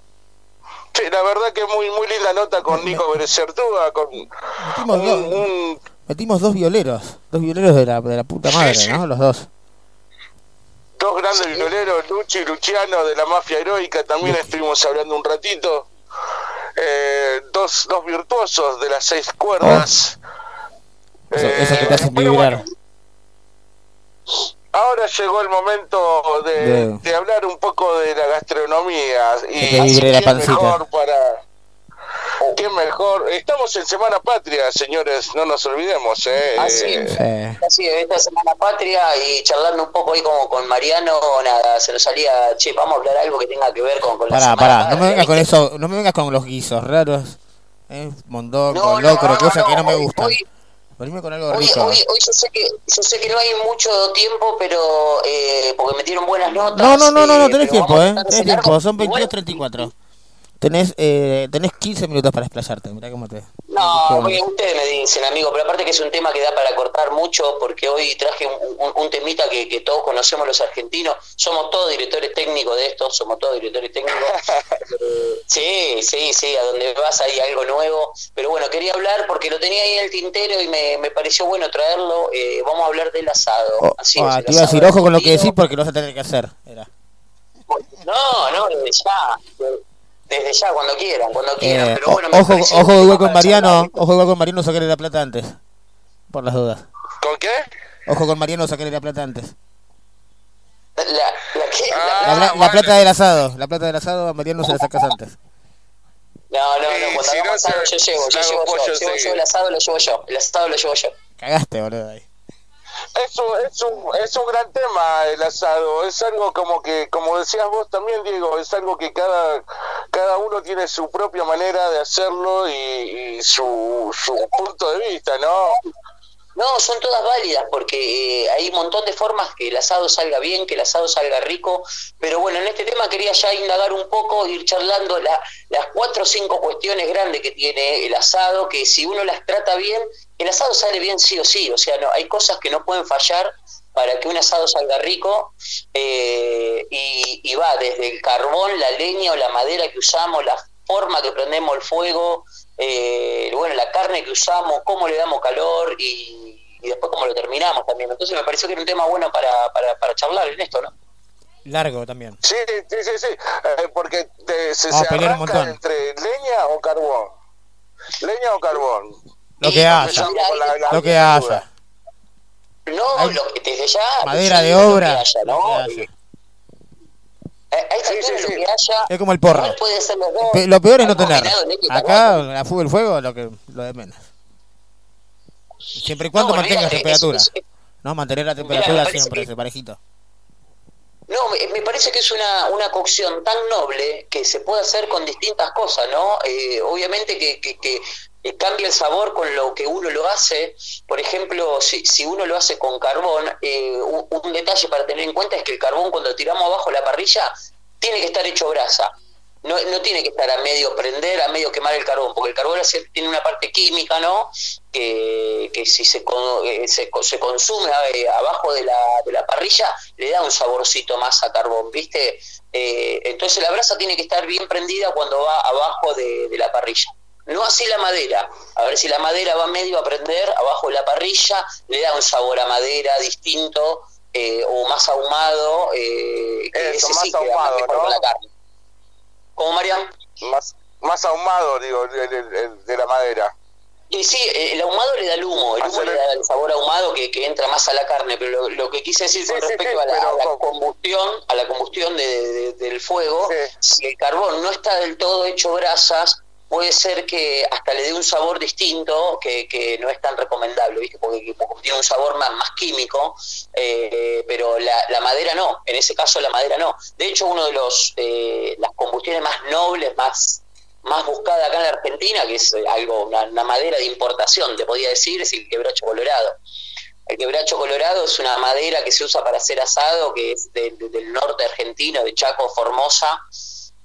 Sí, la verdad que muy muy linda nota con Nico Berecertúa, con Metimos un, dos, un- metimos dos violeros. Dos violeros de la, de la puta madre, ¿no? Los dos. dos grandes violeros, Luchi y Luciano de la Mafia Heroica, también estuvimos hablando un ratito. Eh, dos, dos virtuosos de las seis cuerdas. Eso, Eh, eso que te hacen pero vibrar. bueno, ahora llegó el momento de, De- de hablar un poco de la gastronomía. Y Que la mejor para... ¿Quién mejor? Estamos en Semana Patria, señores, no nos olvidemos. ¿eh? Así Eh. Sí. Así es, esta semana patria y charlando un poco ahí como con Mariano, nada, se nos salía, che, vamos a hablar algo que tenga que ver con, con la Pará, semana pará, no patria, me vengas con eso, no me vengas con los guisos raros. Eh, mondongo, No, no, locro, no, cosas que no me hoy- gustan. hoy- Venime con algo Hoy, rico. hoy, hoy yo sé que yo sé que no hay mucho tiempo, pero eh, porque metieron buenas notas. No, no, no, no, no, eh, tenés tiempo, eh. Tenés cenar tiempo, son y bueno, 22.34. Tenés, eh, tenés 15 minutos para explayarte, mirá cómo te... No, bueno. ustedes me dicen, amigo, pero aparte que es un tema que da para cortar mucho, porque hoy traje un, un- un temita que, que todos conocemos los argentinos, somos todos directores técnicos de esto, somos todos directores técnicos. [LAUGHS] Sí, sí, sí, a donde vas hay algo nuevo, pero bueno, quería hablar porque lo tenía ahí en el tintero y me, me pareció bueno traerlo, eh, vamos a hablar del asado. Oh, Así ah, es, te iba a decir, ojo con lo que decís porque lo vas a tener que hacer. Era. No, no, desde ya. Desde ya, cuando quieran, cuando quieran. Eh, pero bueno, me ojo, ojo tema con para Mariano, ojo igual con Mariano sacarle la plata antes. Por las dudas. ¿Con qué? Ojo con Mariano sacarle la plata antes. La, la, ¿qué? Ah, La, la bueno. plata del asado, la plata del asado a Mariano se la sacas antes. No, no, no, cuando si no asado yo llevo, yo llevo pollo yo, llevo yo el asado lo llevo yo, el asado lo llevo yo. Cagaste, boludo. Ahí. Es un, es, un, es un gran tema el asado, es algo como que, como decías vos también, Diego, es algo que cada, cada uno tiene su propia manera de hacerlo y, y su, su punto de vista, ¿no? No, son todas válidas porque eh, hay un montón de formas que el asado salga bien, que el asado salga rico, pero bueno, en este tema quería ya indagar un poco, ir charlando la- las cuatro o cinco cuestiones grandes que tiene el asado, que si uno las trata bien, el asado sale bien sí o sí, o sea, no, hay cosas que no pueden fallar para que un asado salga rico eh, y, y va desde el carbón, la leña o la madera que usamos, la forma que prendemos el fuego, eh, bueno, la carne que usamos, cómo le damos calor y, y después cómo lo terminamos también. Entonces me pareció que era un tema bueno para, para, para charlar en esto, ¿no? Largo también. Sí, sí, sí, sí, eh, porque te- se, Vamos se arranca entre leña o carbón. Leña o carbón. Lo que la- la- lo que duda. No, Hay lo que desde ya... Madera de obra. Es como el porro. igual puede ser los dos. Pe- Lo peor es no tener. Acá, la fuga el fuego, lo, que, lo de menos. Siempre y cuando No, mantengas temperatura. No, mantener la temperatura me parece siempre, que- ese parejito. No, me, me parece que es una, una cocción tan noble que se puede hacer con distintas cosas, ¿no? Eh, obviamente que, que, que, eh, cambia el sabor con lo que uno lo hace. Por ejemplo, si, si uno lo hace con carbón, eh, un, detalle para tener en cuenta es que el carbón cuando tiramos abajo la parrilla tiene que estar hecho brasa. No, no tiene que estar a medio prender, a medio quemar el carbón, porque el carbón hace- tiene una parte química, ¿no? Que, que si se, eh, se, se consume eh, abajo de la, de la parrilla, le da un saborcito más a carbón, ¿viste? Eh, entonces la brasa tiene que estar bien prendida cuando va abajo de la parrilla. No así la madera. A ver si la madera va medio a prender abajo de la parrilla, le da un sabor a madera distinto eh, o más ahumado. Eh, que Eso, más sí ahumado, ¿no? con la carne. ¿Cómo, Marian? Más, más ahumado, digo, de la madera. Y sí, eh, el ahumado le da el humo, el humo le da el sabor ahumado que, que entra más a la carne, pero lo, lo que quise decir con Sí, respecto sí, a, la, a combustión, a la combustión de- de- del fuego, si el carbón no está del todo hecho brasas, puede ser que hasta le dé un sabor distinto que, que no es tan recomendable, ¿viste? Porque, tiene un sabor más, más químico, eh, pero la, madera no, en ese caso la madera no. De hecho, uno de los eh, las combustiones más nobles, más más buscada acá en la Argentina, que es eh, algo, una, una madera de importación, te podía decir, es el quebracho colorado. El quebracho colorado es una madera que se usa para hacer asado, que es de- de- del norte argentino, de Chaco, Formosa,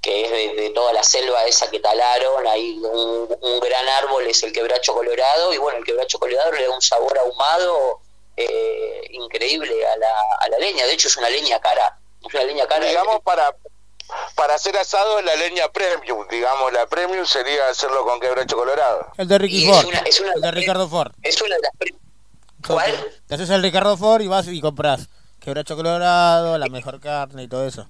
que es de, de toda la selva esa que talaron, ahí un, un gran árbol es el quebracho colorado, y bueno, el quebracho colorado le da un sabor ahumado eh, increíble a la, a la leña, de hecho es una leña cara, es una leña cara. Digamos, para, para hacer asado es la leña premium, digamos, la premium sería hacerlo con quebracho colorado. El de Ricky Y es Ford. una- es una- el de Ricardo Ford. Es una de las ¿Cuál? Te haces el Ricardo Ford y vas y compras quebracho colorado, la mejor carne y todo eso.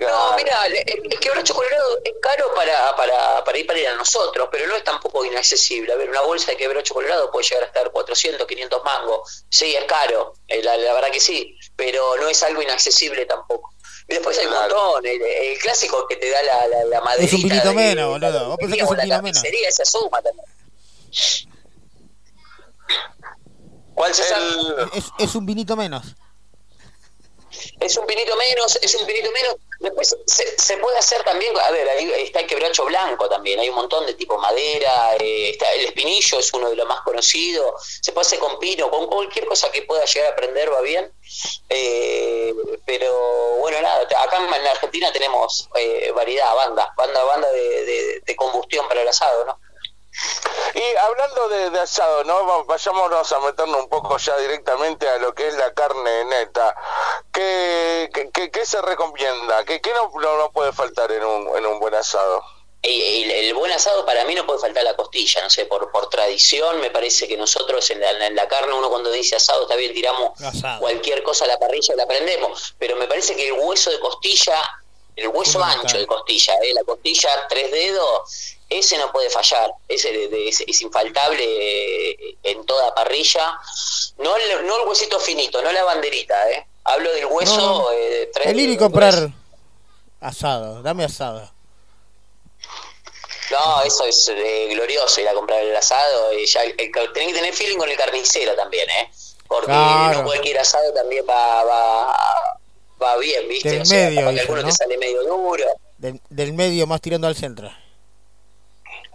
No, mira, el, el quebracho colorado es caro para, para, para ir para ir a nosotros, pero no es tampoco inaccesible. A ver, una bolsa de quebracho colorado puede llegar a estar 400, 500 mangos. Sí, es caro, eh, la, la verdad que sí, pero no es algo inaccesible tampoco. Y después hay un montón, el, el clásico que te da la, la, la maderita. Es un vinito de- menos, boludo. Vos pensás que es un o la vinito menos. carnicería, esa suma también. ¿Cuál César? Es, es un vinito menos. Es un pinito menos, es un pinito menos. Después se, se puede hacer también, a ver, ahí está el quebracho blanco también, hay un montón de tipo madera, eh, está el espinillo es uno de los más conocidos, se puede hacer con pino, con cualquier cosa que pueda llegar a prender va bien. Eh, pero bueno, nada, acá en Argentina tenemos eh, variedad, banda, banda, banda de combustión para el asado, ¿no? Y hablando de, de asado, ¿no? Va- Vayámonos a meternos un poco ya directamente a lo que es la carne neta. ¿Qué, qué, qué- qué se recomienda? ¿Qué, qué no, no, no puede faltar en un, en un buen asado? Y- y el, el buen asado para mí no puede faltar la costilla, no sé, por, por tradición me parece que nosotros en la, en la carne uno cuando dice asado está bien, tiramos Asado. cualquier cosa a la parrilla y la prendemos, pero me parece que el hueso de costilla, el hueso ancho de costilla, ¿eh? la costilla tres dedos, ese no puede fallar, ese es, es infaltable eh, en toda parrilla, no el, no el huesito finito, no la banderita, ¿eh? hablo del hueso No, eh, tres El ir y comprar asado, dame asado. No, eso es eh, glorioso ir a comprar el asado. Y ya, el- el- tenés que tener feeling con el carnicero también, ¿eh? Porque Claro. no cualquier asado también va, va, va bien, ¿viste? Del o sea, medio, capaz que dice, alguno ¿no? te sale medio duro. Del, del medio más tirando al centro.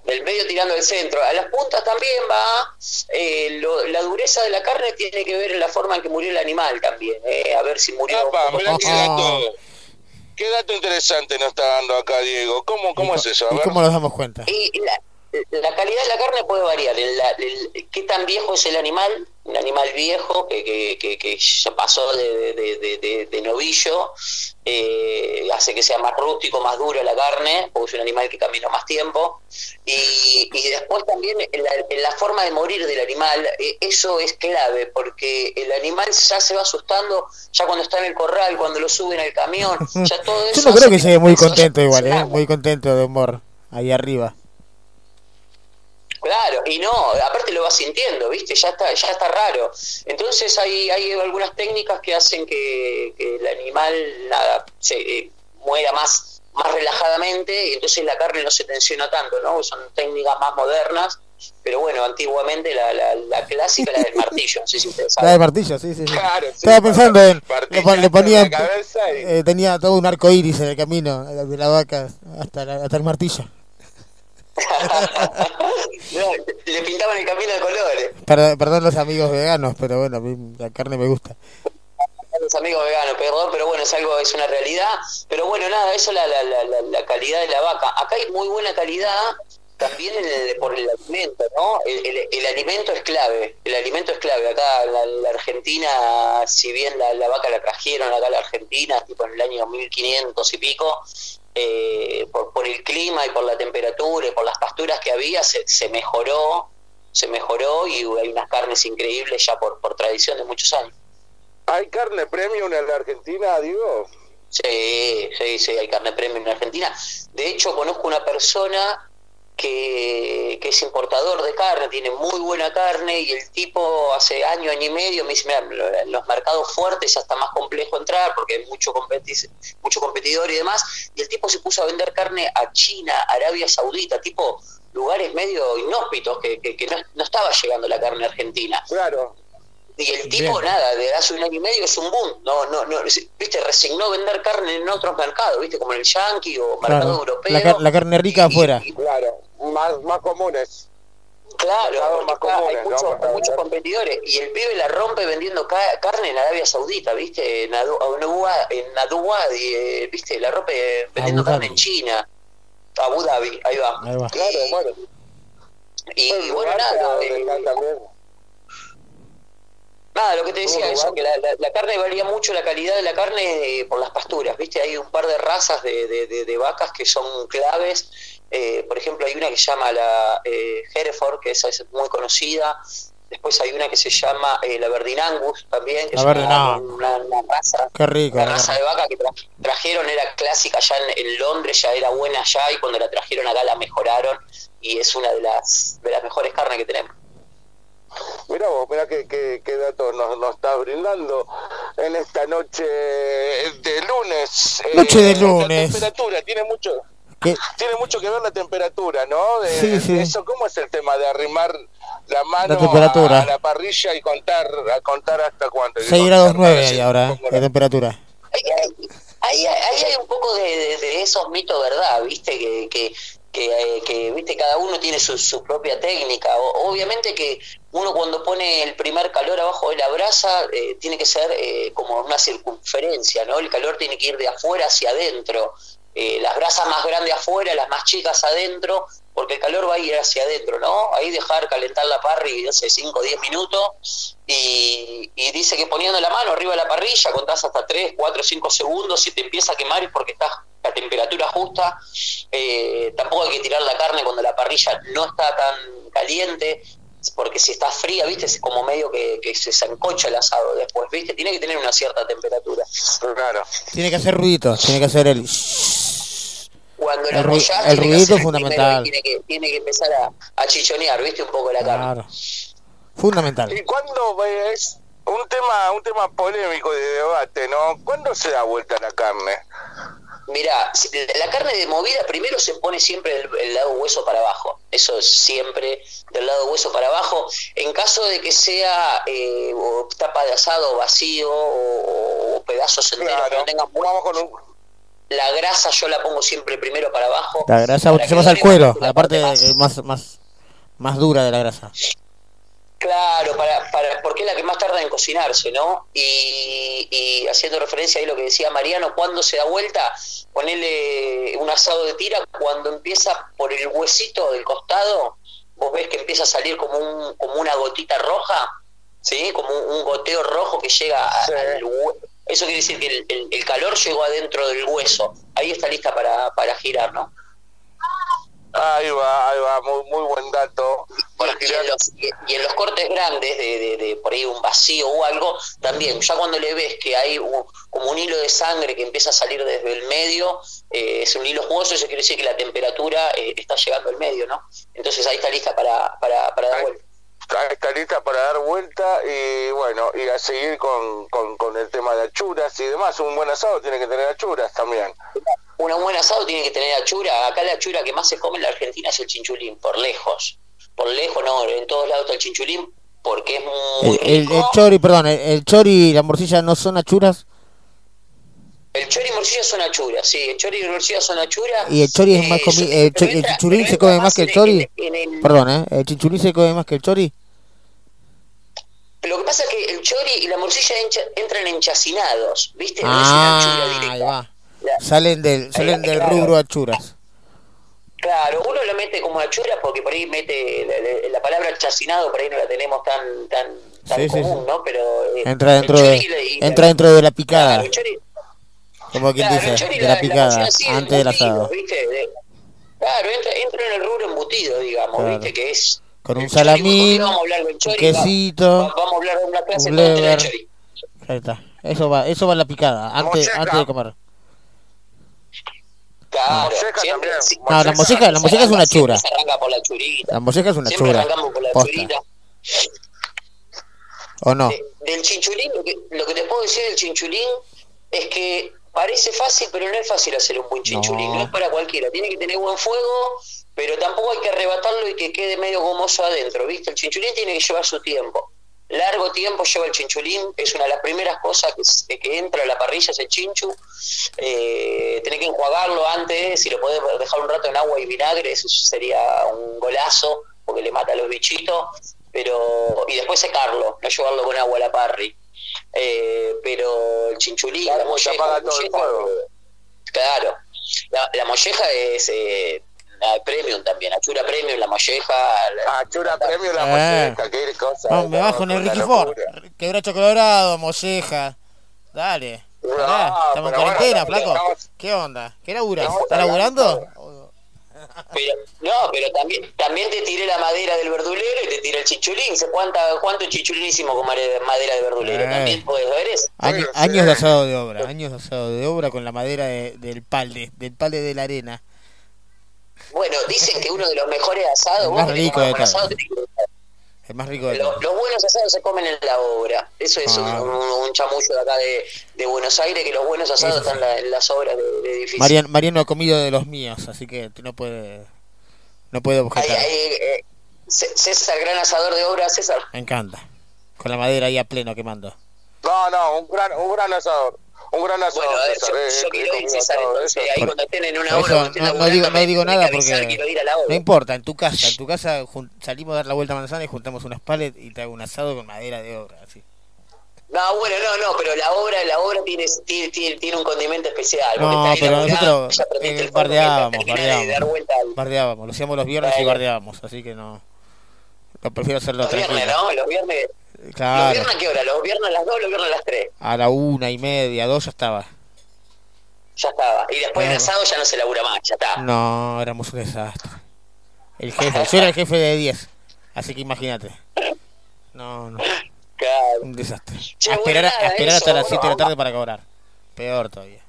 Del medio tirando al centro. A las puntas también va. eh, lo- la dureza de la carne tiene que ver en la forma en que murió el animal también. ¿eh? A ver si murió. Apa, mirá qué dato, qué dato interesante nos está dando acá Diego. ¿Cómo, cómo es eso? A ¿Y ver. cómo nos damos cuenta? Y la, la calidad de la carne puede variar. El, la- el- ¿Qué tan viejo es el animal? Un animal viejo que, que, que, que ya pasó de, de, de, de- de novillo eh, hace que sea más rústico, más dura la carne, porque es un animal que caminó más tiempo. Y, y después también en la, en la forma de morir del animal, eh, eso es clave, porque el animal ya se va asustando, ya cuando está en el corral, cuando lo suben al camión, [LAUGHS] ya todo eso. Yo no creo que se ve muy contento igual, ¿eh? Muy contento de humor. Ahí arriba. Claro, y no, aparte lo vas sintiendo, ¿viste? Ya está, ya está raro. Entonces hay, hay algunas técnicas que hacen que, que el animal, nada, se, eh, muera más, más relajadamente y entonces la carne no se tensiona tanto, ¿no? Son técnicas más modernas, pero bueno, antiguamente la, la, la clásica era del martillo, no sé si ustedes [LAUGHS] La saben. de martillo, sí, sí. sí. Claro, sí, Estaba pensando en. martillo Le, le en ponían. la cabeza y- eh, tenía todo un arco iris en el camino de la vaca hasta, la- hasta el martillo. No, [LAUGHS] le pintaban el camino de colores. Perdón, perdón los amigos veganos, pero bueno, a mí la carne me gusta. los amigos veganos, perdón, pero bueno, es algo, es una realidad. Pero bueno, nada, eso es la, la, la, la- calidad de la vaca. Acá hay muy buena calidad también en el- por el alimento, ¿no? El, el- el alimento es clave, el alimento es clave. Acá la, la Argentina, si bien la, la vaca la trajeron acá a la Argentina, tipo en el año 1500 y pico, eh, por, por el clima y por la temperatura y por las pasturas que había, se, se mejoró, se mejoró y hay unas carnes increíbles ya por, por tradición de muchos años. ¿Hay carne premium en la Argentina, digo? Sí, sí, sí, hay carne premium en Argentina. De hecho, conozco una persona que, que es importador de carne, tiene muy buena carne y el tipo hace año, año y medio me dice, mira, en los mercados fuertes ya está más complejo entrar porque hay mucho, competi- mucho competidor y demás. Y el tipo se puso a vender carne a China, Arabia Saudita, tipo lugares medio inhóspitos que, que, que no, no estaba llegando la carne argentina. Claro. Y el tipo, nada, de hace un año y medio es un boom. No, no, no, viste, resignó vender carne en otros mercados, viste, como en el Yankee o mercado Claro. europeo. La, car- la carne rica afuera. Claro, más, más comunes. Claro, más comunes, hay ¿no? muchos, competidores. Y el pibe la rompe vendiendo ca- carne en Arabia Saudita, viste, en Adu- en Abu- Dhabi, eh, viste, la rompe vendiendo carne en China. Abu Dhabi, ahí va. Ahí va. Claro, bueno. Y bueno, nada, eh, también. Nada, lo que te decía, eso, que la, la- la carne varía mucho, la calidad de la carne eh, por las pasturas, ¿viste? Hay un par de razas de, de- de- de vacas que son claves. Eh, por ejemplo, hay una que se llama la eh, Hereford, que esa es muy conocida. Después hay una que se llama eh, la Verdin Angus también, que La es una, una raza, Qué rico. una la raza de vaca que tra- trajeron, era clásica ya en, en Londres, ya era buena allá y cuando la trajeron acá la mejoraron y es una de las, de las mejores carnes que tenemos. Mira vos, mira qué, qué, qué datos nos, nos está brindando en esta noche de lunes. Eh, Noche de La lunes. temperatura tiene mucho, ¿Qué? tiene mucho que ver la temperatura, ¿no? De, Sí, sí. de Eso, ¿cómo es el tema de arrimar la mano La temperatura. A, a la parrilla y contar, a contar hasta cuánto? 6 grados 9 hay ahora, de temperatura. ahí, hay- ahí, hay- ahí hay un poco de, de- de esos mitos, ¿verdad? ¿Viste? Que, que, que, eh, que, ¿viste? cada uno tiene su, su propia técnica. O- obviamente que uno cuando pone el primer calor abajo de la brasa eh, tiene que ser eh, como una circunferencia, ¿no? El calor tiene que ir de afuera hacia adentro. Eh, las brasas más grandes afuera, las más chicas adentro, porque el calor va a ir hacia adentro, ¿no? Ahí dejar calentar la parrilla, no sé, 5 o 10 minutos, y, y dice que poniendo la mano arriba de la parrilla, contás hasta 3, 4, 5 segundos, si te empieza a quemar es porque estás a temperatura justa, eh, tampoco hay que tirar la carne cuando la parrilla no está tan caliente, porque si está fría, viste, es como medio que, que se zancocha el asado después, viste, tiene que tener una cierta temperatura. Claro. Tiene que hacer ruidito, tiene que hacer el. Cuando El ru- el ruidito es fundamental. Tiene que, tiene que empezar a, a chichonear, viste, un poco la carne. Fundamental. ¿Y cuándo es un tema, un tema polémico de debate, ¿no? ¿Cuándo se da vuelta la carne? Mira, la carne de movida primero se pone siempre el, el lado hueso para abajo. Eso es siempre del lado hueso para abajo. En caso de que sea eh, o tapa de asado vacío o, o pedazos enteros que no tengan mu- la grasa yo la pongo siempre primero para abajo. La grasa se al cuero, la la parte más, más, más dura de la grasa. Claro, para, para, porque es la que más tarda en cocinarse, ¿no? Y, y haciendo referencia a lo que decía Mariano, cuando se da vuelta, ponerle un asado de tira, cuando empieza por el huesito del costado, vos ves que empieza a salir como, un, como una gotita roja, ¿sí? Como un, goteo rojo que llega al hue- Eso quiere decir que el, el- el calor llegó adentro del hueso. Ahí está lista para, para girar, ¿no? Ahí va, ahí va, muy, muy buen dato. Y, y en los, y- y en los cortes grandes, de, de, de por ahí un vacío o algo, también, ya cuando le ves que hay un- como un hilo de sangre que empieza a salir desde el medio, eh, es un hilo jugoso, eso quiere decir que la temperatura eh, está llegando al medio, ¿no? Entonces ahí está lista para, para, para dar vuelta. Está lista para dar vuelta y bueno, y a seguir con, con, con el tema de achuras y demás. Un buen asado tiene que tener achuras también. Un buen asado tiene que tener achura. Acá la achura que más se come en la Argentina es el chinchulín, por lejos. Por lejos, no, en todos lados está el chinchulín porque es muy El, el, chori, perdón, el, el chori y la morcilla no son achuras. El chori y morcilla son achuras, sí. El chori y morcilla son achuras. Y el chori es más Eh, comi yo- el, pero cho- el pero se come más que el chori. en- en el- Perdón, ¿eh? El chinchulín se come más que el chori. Lo que pasa es que el chori y la morcilla encha- entran enchacinados, ¿viste? No es una achura Ah, directa. ahí va. La- Salen del, salen del claro. rubro achuras. Claro, uno lo mete como achura porque por ahí mete la, la- la palabra chacinado, por ahí no la tenemos tan tan, tan Sí, común, sí. ¿no? Pero eh, Entra el dentro de, y entra dentro de la picada. Claro, el chori- Como quien claro, dice, de la la picada, sí, antes del asado. ¿viste? De- claro, entra, entra en el rubro embutido, digamos, Claro. ¿viste? Que es Con un el chori, ¿por qué salamín, vamos a hablar del un chori? Quesito, va- vamos a hablar de una clase un lever. Ahí está. Eso va, eso va en la picada, antes, antes de comer. Claro, siempre, sí, No, la molleja, la es una chura. La churita. La molleja es una chura. arrancamos por la Posta. churita. ¿O no? De- del chinchulín, lo que, lo que te puedo decir del chinchulín es que parece fácil, pero no es fácil hacer un buen chinchulín, no, No. es para cualquiera. Tiene que tener buen fuego, pero tampoco hay que arrebatarlo y que quede medio gomoso adentro, ¿viste? El chinchulín tiene que llevar su tiempo. Largo tiempo lleva el chinchulín, es una de las primeras cosas que, entra a la parrilla, es el chinchu. Eh, tenés que enjuagarlo antes, si lo podés dejar un rato en agua y vinagre, eso sería un golazo, porque le mata a los bichitos, pero y después secarlo, no llevarlo con agua a la parry. Eh, pero el chinchulín, Claro, la molleja, apaga la todo el fuego. Claro, la, la molleja es eh, la premium también, achura premium, la molleja. la- Achura premio la Eh. molleja, qué cosa. No, me bajo en el Ricky Ford. Quebracho colorado, molleja. Dale. No, Estamos en bueno, cuarentena, estamos- flaco. estamos- ¿Qué onda? ¿Qué laburas? ¿Estás hablando laburando? Pero, no, pero también también te tiré la madera del verdulero y te tiré el chichulín. ¿Se ¿Cuánta, ¿Cuánto chichulín hicimos con madera de verdulero? Eh. También puedes ver eso. Año- sí. años de asado de obra, años de asado de obra con la madera de- del palde, del palde de la arena. Bueno, dicen que uno de los mejores asados, El vos rico tenés de asado, tenés que- El más rico de Los, buenos asados se comen en la obra. Eso es Ah. un, un chamullo de acá de, de Buenos Aires, que los buenos asados Eso están en, la- en las obras de, de edificios. Mariano, Mariano ha comido de los míos, así que no puede no puede Ahí, objetar. ahí, eh, C- César, gran asador de obra, César. Me encanta. Con la madera ahí a pleno quemando. No, no, un gran, un gran asador. Un gran asador. Bueno, a ver, César, yo, yo quiero ir, César, entonces ahí Por- cuando estén en una estén no, no digo, no me- digo me nada avisar, porque quiero ir a la no importa, en tu casa, en tu casa jun- salimos a dar la vuelta a manzana y juntamos unas pallets y te hago un asado con madera de obra, así. No, bueno, no, no, pero la obra, la obra tiene, tiene, tiene, tiene un condimento especial. porque No, está ahí pero nosotros eh, bardeábamos, bardeábamos. Bardeábamos, lo hacíamos los viernes y bardeábamos, así que no. Lo prefiero hacerlo Los viernes, tranquilo. ¿no? Los viernes. ¿Los Claro, viernes a qué hora? ¿Los viernes a las 2 los viernes a las 3? a la una y media, dos ya estaba. Ya estaba. Y después el Bueno. asado ya no se labura más, ya está. No, éramos un desastre. El jefe, yo era el jefe de 10, así que imagínate. No, no, Claro. un desastre. Che, A esperar, a nada, esperar eso, hasta las bueno, 7 de la tarde para cobrar. Peor todavía.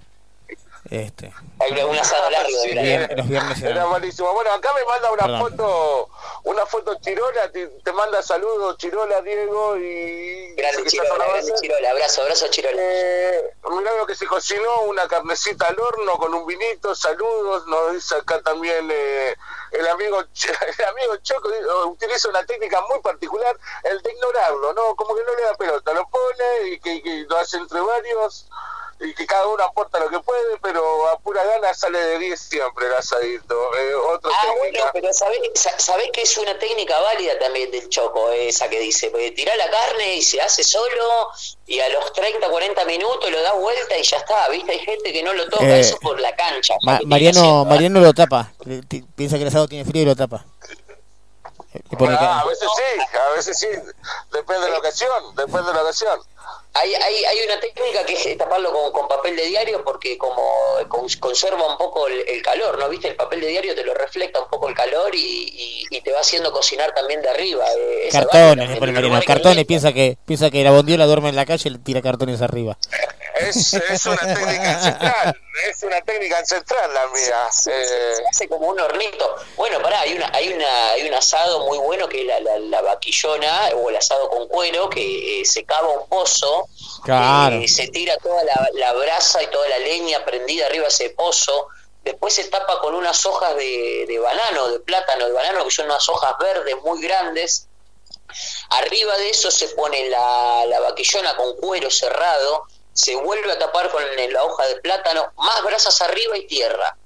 Este, Hay un asado largo de viernes, los viernes Era malísimo. Bueno, acá me manda una Perdón. foto, una foto Chirola, te, te manda saludos Chirola, Diego y... Grande Chirola, grande. Chirola. Abrazo, abrazo Chirola. Eh, mirá lo que se cocinó, una carnecita al horno con un vinito, saludos, nos dice acá también eh, el amigo [LAUGHS] el amigo Choco eh, utiliza una técnica muy particular, el de ignorarlo, ¿no? Como que no le da pelota, lo pone y que, que lo hace entre varios y que cada uno aporta lo que puede, pero a pura gana sale de 10 siempre el asadito. Eh, otra Ah, bueno, pero sabés, sa- sabés que es una técnica válida también del choco, esa que dice, porque tirá la carne y se hace solo y a los 30, 40 minutos lo da vuelta y ya está, ¿viste? Hay gente que no lo toca, Eh, eso por la cancha. Ma- Mariano, ¿eh? Mariano lo tapa. Piensa que el asado tiene frío y lo tapa. Ah, a veces sí, a veces sí, depende de la ocasión, depende de la ocasión. Hay, hay, hay una técnica que es taparlo con, con papel de diario porque como con- conserva un poco el, el calor, ¿no? ¿Viste? El papel de diario te lo refleja un poco el calor y, y- y te va haciendo cocinar también de arriba. eh, Cartones, pone los Mariano. lugares Cartones, piensa que piensa que la bondiola duerme en la calle y le tira cartones arriba. Es, es una técnica ancestral, es una técnica ancestral la mía. Eh, Se hace como un hornito. Bueno, pará, hay una, hay una, hay un asado muy bueno que es la, la, la vaquillona o el asado con cuero que eh, se cava un pozo, Claro. eh, se tira toda la, la brasa y toda la leña prendida arriba de ese pozo, después se tapa con unas hojas de, de banano, de plátano, de banano, que son unas hojas verdes muy grandes. Arriba de eso se pone la, la vaquillona con cuero cerrado, se vuelve a tapar con la hoja de plátano, más brasas arriba y tierra.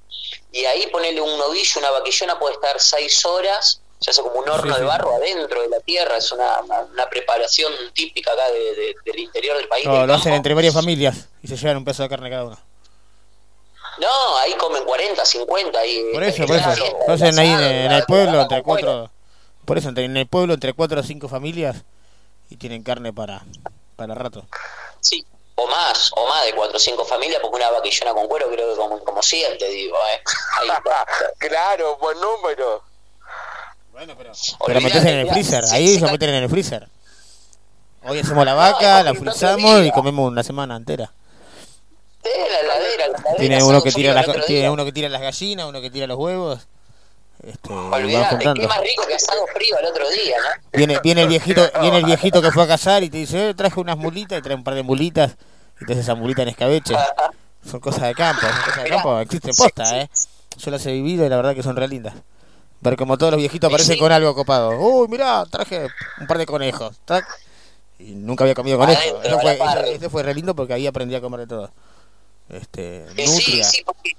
Y ahí ponerle un novillo, una vaquillona puede estar seis horas, se hace como un horno Sí, de sí. barro adentro de la tierra, es una, una, preparación típica acá de- de- del interior del país. No, del lo hacen entre varias familias y se llevan un pedazo de carne cada uno. No, ahí comen 40, 50. Y, Por eso, por eso. Lo hacen ahí en, en el pueblo entre cuatro. Por eso, entre- en el pueblo entre cuatro o cinco familias y tienen carne para, para rato. Sí, o más, o más de 4 o 5 familias, porque una vaquillona con cuero creo que como, como 7, digo, ¿eh? Ahí [LAUGHS] está. claro, buen número. Pero metes en el freezer, ahí se meten en el freezer. Hoy hacemos la vaca, la frizamos y comemos una semana entera. Sí, la la. Tiene uno un que tira las, tiene uno que tira las gallinas, uno que tira los huevos. Este, juntando. qué más rico que asado frío el otro día, ¿no? Viene, viene el viejito, [LAUGHS] viene el viejito que fue a cazar y te dice, eh, traje unas mulitas y trae un par de mulitas y te hace esa mulita en escabeche. [LAUGHS] Son cosas de campo, son cosas de campo, existen posta, eh. Yo las he vivido y la verdad que son re lindas. Ver como todos los viejitos aparecen con algo copado. Uy, mirá, traje un par de conejos. tac. Y nunca había comido conejo. Adentro, Eso a fue, eso fue re lindo porque ahí aprendí a comer de todo. Este, Eh, sí, nutria. sí, porque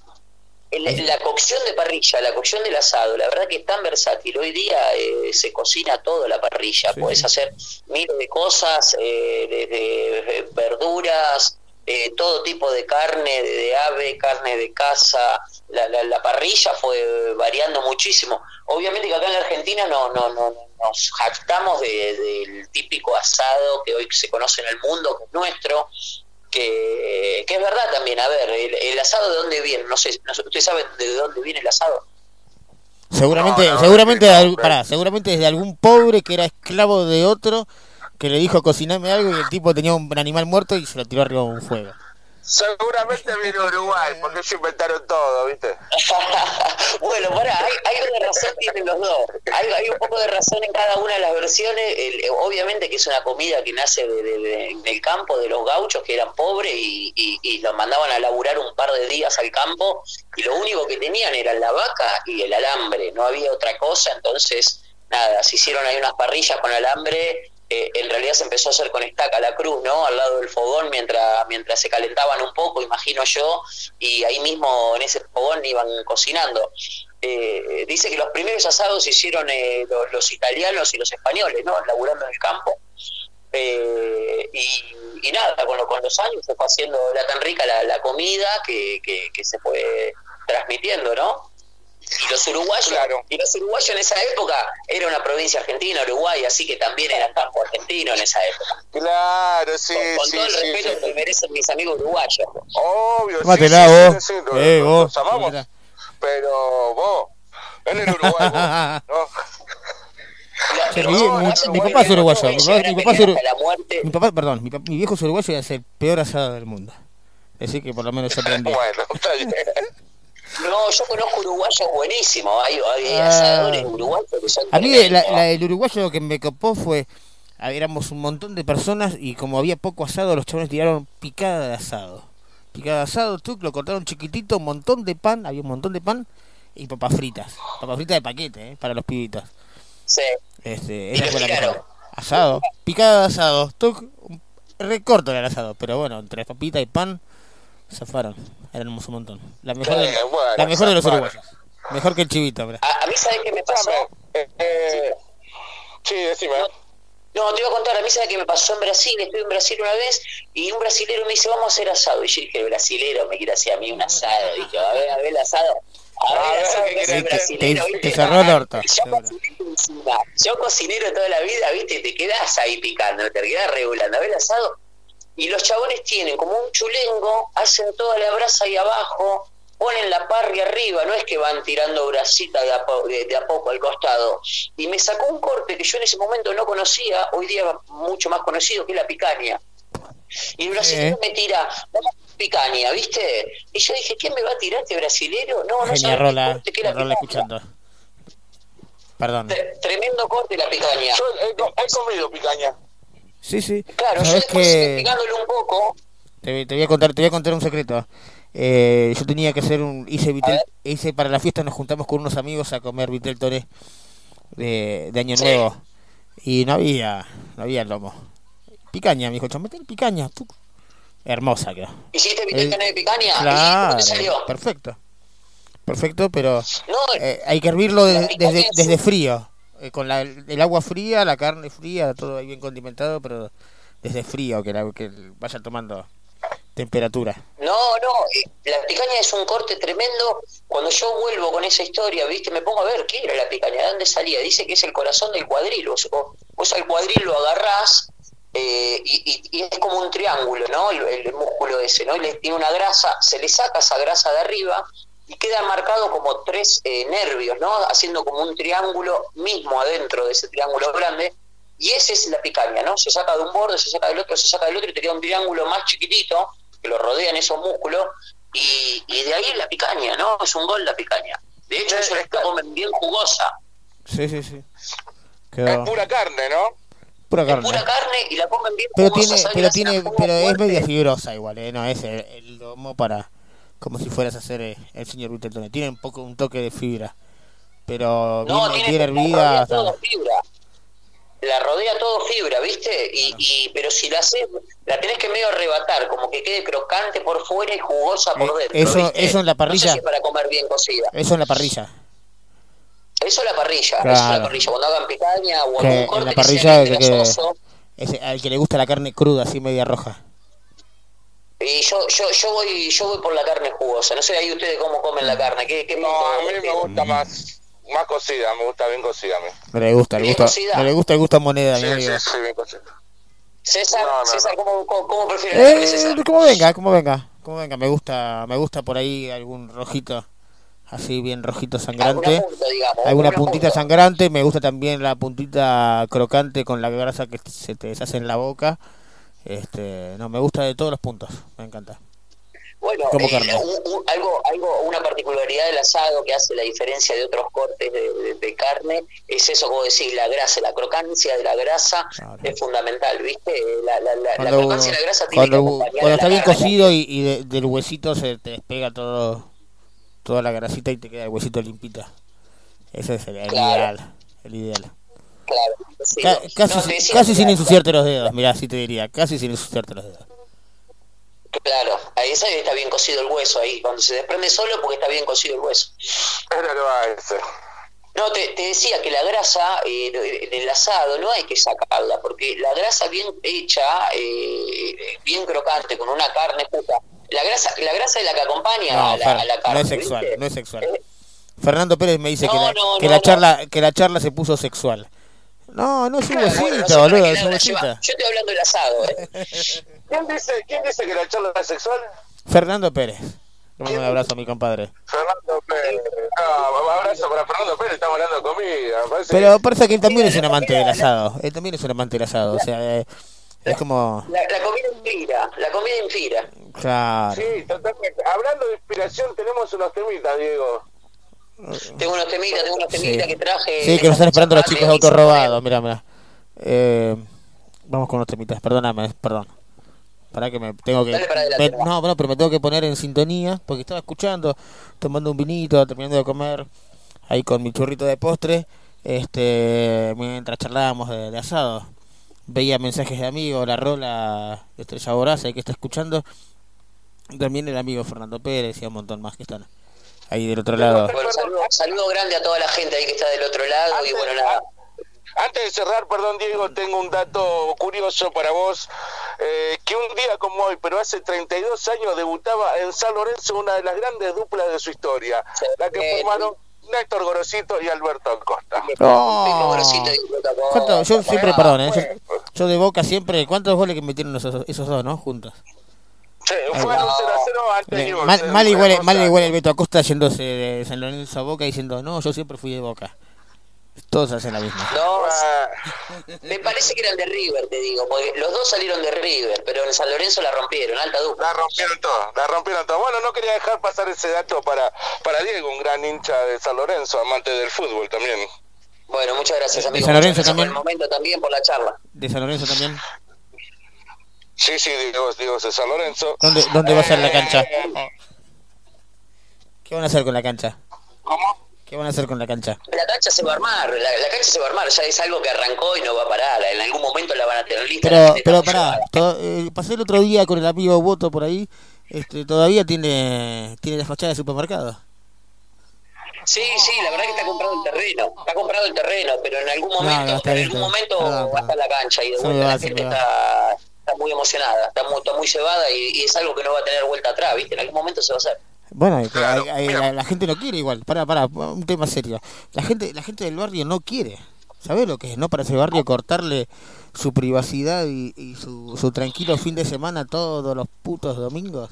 el- la cocción de parrilla, la cocción del asado, la verdad que es tan versátil. Hoy día eh, se cocina todo la parrilla. Sí, Puedes hacer miles de cosas, eh, desde eh, verduras, eh, todo tipo de carne, de, de ave, carne de caza. La, la, la parrilla fue variando muchísimo. Obviamente que acá en la Argentina no, no, no nos jactamos de- del típico asado que hoy se conoce en el mundo, que es nuestro que, que es verdad también. A ver, el, el asado de dónde viene, no sé, no sé, ¿ustedes saben de dónde viene el asado? Seguramente, seguramente, de pará, seguramente desde algún pobre que era esclavo de otro que le dijo cociname algo y el tipo tenía un animal muerto y se lo tiró arriba de un fuego. Seguramente viene Uruguay, porque ellos inventaron todo, ¿viste? [LAUGHS] bueno, pará, hay, algo de razón tienen los dos. Hay, hay un poco de razón en cada una de las versiones. El- eh, obviamente que es una comida que nace de- de- de- del campo de los gauchos que eran pobres y, y, y los mandaban a laburar un par de días al campo y lo único que tenían era la vaca y el alambre, no había otra cosa. Entonces, nada, se hicieron ahí unas parrillas con alambre. Eh, en realidad se empezó a hacer con estaca la cruz, ¿no? Al lado del fogón mientras, mientras se calentaban un poco, imagino yo, y ahí mismo en ese fogón iban cocinando. Eh, dice que los primeros asados hicieron eh, los, italianos y los españoles, ¿no? Laburando en el campo. Eh, y, y nada, con, con los años se fue haciendo, era tan rica la, la comida que, que, que se fue transmitiendo, ¿no? Y los uruguayos, y los uruguayos en esa época era una provincia argentina, Uruguay, así que también era campo argentino en esa época. Claro, sí, Con, con sí, todo el sí, respeto sí. que merecen mis amigos uruguayos. Obvio, sí, vos. sí, sí, lo- Eh, vos. los amamos, pero vos, él era Uruguay, vos, [LAUGHS] ¿no? Che, mi, mi- mi papá es uruguayo. Mi papá, mi papá es uru- mi papá- perdón, mi, pa- mi viejo es uruguayo y es el peor asado del mundo. Así que por lo menos yo aprendí. Bueno, está bien. No, yo conozco uruguayos buenísimos. Hay, hay Ah. asadores uruguayos que son A mí la, la- el uruguayo que me copó fue, ah, éramos un montón de personas y como había poco asado, los chavales tiraron picada de asado. Picada de asado, tú lo cortaron chiquitito, un montón de pan, había un montón de pan y papas fritas. Papas fritas de paquete, ¿eh? para los pibitos. Sí. Este, esa fue la mejor. Asado, picada de asado, tuc, recorto el asado, pero bueno, entre papita y pan, zafaron. Éramos un montón. La mejor, de, bueno, la mejor de los zafaron. uruguayos. Mejor que el chivito, hombre. A, a mí, ¿sabes qué me pasó? Eh, eh, sí, decime. No, te iba a contar, a mí sabes qué me pasó en Brasil, estuve en Brasil una vez y un brasilero me dice, vamos a hacer asado. Y yo dije, el brasilero me quiere hacer a mí un asado. Dije, a ver, a ver el asado. A ver el asado que Te, brasilero. te- ¿viste? te cerró el orto. Yo cocinero encima. Yo cocinero toda la vida, viste, te quedás ahí picando, te quedás regulando. A ver el asado. Y los chabones tienen como un chulengo, hacen toda la brasa ahí abajo, ponen la parrilla arriba, no es que van tirando brasita de a, po- de- de a poco al costado. Y me sacó un corte que yo en ese momento no conocía, hoy día mucho más conocido, que es la picaña. Y el brasileño Sí. me tira, vamos picaña, ¿viste? Y yo dije, ¿quién me va a tirar este brasilero? No, no Genia Rola, corte que era Rola picaña. escuchando. Perdón. Tre- Tremendo corte la picaña. Yo he, he comido picaña. Sí, sí. Claro, yo Sabes después que un poco, te, te voy a contar, te voy a contar un secreto. Eh, yo tenía que hacer un hice vitel, hice para la fiesta nos juntamos con unos amigos a comer vitel toré de, de año Sí. nuevo y no había no había lomo. Picaña, me dijo, "Chon, metele picaña." Hermosa quedó. hiciste Eh, vitel de picaña y ¿cómo Claro, te salió? perfecto. Perfecto, pero No, eh, hay que hervirlo de- desde, es desde frío. Eh, con la, el agua fría, la carne fría, todo ahí bien condimentado, pero desde frío, que, la, que vaya tomando temperatura. No, no, eh, la picaña es un corte tremendo. Cuando yo vuelvo con esa historia, ¿viste? Me pongo a ver qué era la picaña, de dónde salía. Dice que es el corazón del cuadril. Vos, vos- al cuadril lo agarrás eh, y es como un triángulo, ¿no? El, el músculo ese, ¿no? Y le tiene una grasa, se le saca esa grasa de arriba y queda marcado como tres eh, nervios, ¿no? Haciendo como un triángulo mismo adentro de ese triángulo grande. Y esa es la picaña, ¿no? Se saca de un borde, se saca del otro, se saca del otro y te queda un triángulo más chiquitito que lo rodean esos músculos. Y, y de ahí la picaña, ¿no? Es un gol la picaña. De hecho, eso la comen bien jugosa. Sí, sí, sí. Es pura carne, ¿no? pura carne. Pura carne y la comen bien Pero jugosa. tiene, pero tiene, pero es media fibrosa igual, ¿eh? No es el, el lomo para, como si fueras a hacer eh, el señor Viteltone. Tiene un poco, un toque de fibra. Pero No, bien, tiene hervida. todo fibra. La rodea todo fibra, ¿viste? Y, y pero si la haces, la tenés que medio arrebatar, como que quede crocante por fuera y jugosa por Eh, dentro. eso- ¿viste? eso en la No parrilla. sé si es para comer bien cocida. Eso en la parrilla. Eso es la parrilla, eso es la parrilla. Cuando hagan picaña o algún en corte la que parrilla que, que- al que le gusta la carne cruda, así media roja. Y yo, yo, yo voy, yo voy por la carne jugosa. No sé ahí ustedes cómo comen la carne. ¿Qué, qué No, a mí me gusta más, más cocida, me gusta bien cocida a mí. No le gusta, le gusta, no le gusta, le gusta moneda, Sí, sí, sí, bien cocida. César, No, no, César ¿cómo, cómo, cómo prefiere la carne, Eh, César? como venga, como venga, como venga, me gusta, me gusta por ahí algún rojito, así bien rojito sangrante, Alguna punta, digamos, alguna alguna puntita punta. sangrante, me gusta también la puntita crocante con la grasa que se te deshace en la boca, este, no, me gusta de todos los puntos, me encanta. Bueno, eh, un- un- algo, algo, una particularidad del asado que hace la diferencia de otros cortes de, de- de carne es eso, como decís, la grasa, la crocancia de la grasa es fundamental, ¿viste? La, la, la, la Cuando, crocancia de la grasa tiene cuando, que cuando está bien carne. cocido y, y de- del huesito se te despega todo, toda la grasita y te queda el huesito limpito. Ese es el, el Claro. ideal, el ideal. Claro, sí. Ca- casi No, casi sin ensuciarte los dedos, mirá, así te diría, casi sin ensuciarte los dedos. Claro, ahí esa está bien cocido el hueso ahí, cuando se desprende solo porque está bien cocido el hueso. Era lo a. No, te, te decía que la grasa eh, en el asado no hay que sacarla, porque la grasa bien hecha, eh, bien crocante, con una carne puta, la grasa, la grasa es la que acompaña No, a, la, Fer, a la carne. no es sexual, ¿viste? no es sexual. Fernando Pérez me dice que, la, no, que no, la no. charla que la charla se puso sexual. No, no es un Claro, huesito, boludo, es un. Yo estoy hablando del asado, ¿eh? [LAUGHS] ¿Quién dice, ¿Quién dice que la charla es sexual? Fernando Pérez. Le mando un abrazo a mi compadre. Fernando Pérez. No, abrazo para Fernando Pérez, estamos hablando de comida. me parece Pero parece que él también es un amante del asado. Él también es un amante del asado. O sea, eh, es como. La, la comida inspira, la comida inspira. Claro. Sí, totalmente. Hablando de inspiración, tenemos unos temitas, Diego. Tengo unos temitas, tengo unos temitas que traje. Sí, que nos están esperando los chicos de y auto Zapate. robados. Mira, mira. Eh, vamos con los temitas. Perdóname, perdón. Para que me tengo que. Me- no, bueno, pero me tengo que poner en sintonía porque estaba escuchando, tomando un vinito, terminando de comer ahí con mi churrito de postre. Este, mientras charlábamos de, de asado, veía mensajes de amigos, la rola de Estrella Boraza que está escuchando. También el amigo Fernando Pérez y un montón más que están ahí del otro lado. Bueno, saludo, saludo grande a toda la gente ahí que está del otro lado y bueno, nada. Antes de cerrar, perdón Diego, tengo un dato curioso para vos, eh, que un día como hoy, pero hace 32 años, debutaba en San Lorenzo una de las grandes duplas de su historia, la que formaron Néstor Gorosito y Alberto Acosta. No. ¿Cuánto? Yo siempre, perdón, ¿eh? yo, yo de Boca siempre, ¿cuántos goles que metieron esos, esos dos, no? Juntos. Sí, fue un 0 a 0 antes Diego, mal, mal igual, mal igual el Beto Acosta yéndose de San Lorenzo a Boca diciendo, no, yo siempre fui de Boca. Todos hacen la misma. No, [LAUGHS] me parece que eran de River, te digo, porque los dos salieron de River, pero en San Lorenzo la rompieron, alta dupla. La rompieron todo, la rompieron todo. Bueno, no quería dejar pasar ese dato para, para Diego, un gran hincha de San Lorenzo, amante del fútbol también. Bueno, muchas gracias, De amigo. San Lorenzo también. Por el momento también por la charla. De San Lorenzo también. Sí, sí, Diego es de San Lorenzo. ¿Dónde, dónde va a ser la cancha? Eh, ¿Qué van a hacer con la cancha? ¿Cómo? ¿Qué van a hacer con la cancha? La cancha se va a armar, la, la cancha se va a armar, ya es algo que arrancó y no va a parar. En algún momento la van a tener lista. Pero, pero está pará, eh, pasé el otro día con el amigo Voto por ahí. Este, todavía tiene tiene la fachada de supermercado. Sí, sí, la verdad que está comprado el terreno, está comprado el terreno, pero en algún momento, no, en algún momento va a estar la cancha y de vuelta va, la gente está, está muy emocionada, está muy, está muy cebada y, y es algo que no va a tener vuelta atrás, ¿viste? En algún momento se va a hacer. Bueno, hay- hay- la, la gente no quiere igual. Pará, pará, un tema serio. La gente la gente del barrio no quiere. ¿Sabés lo que es, no? Para ese barrio cortarle su privacidad y, y su, su tranquilo fin de semana todos los putos domingos.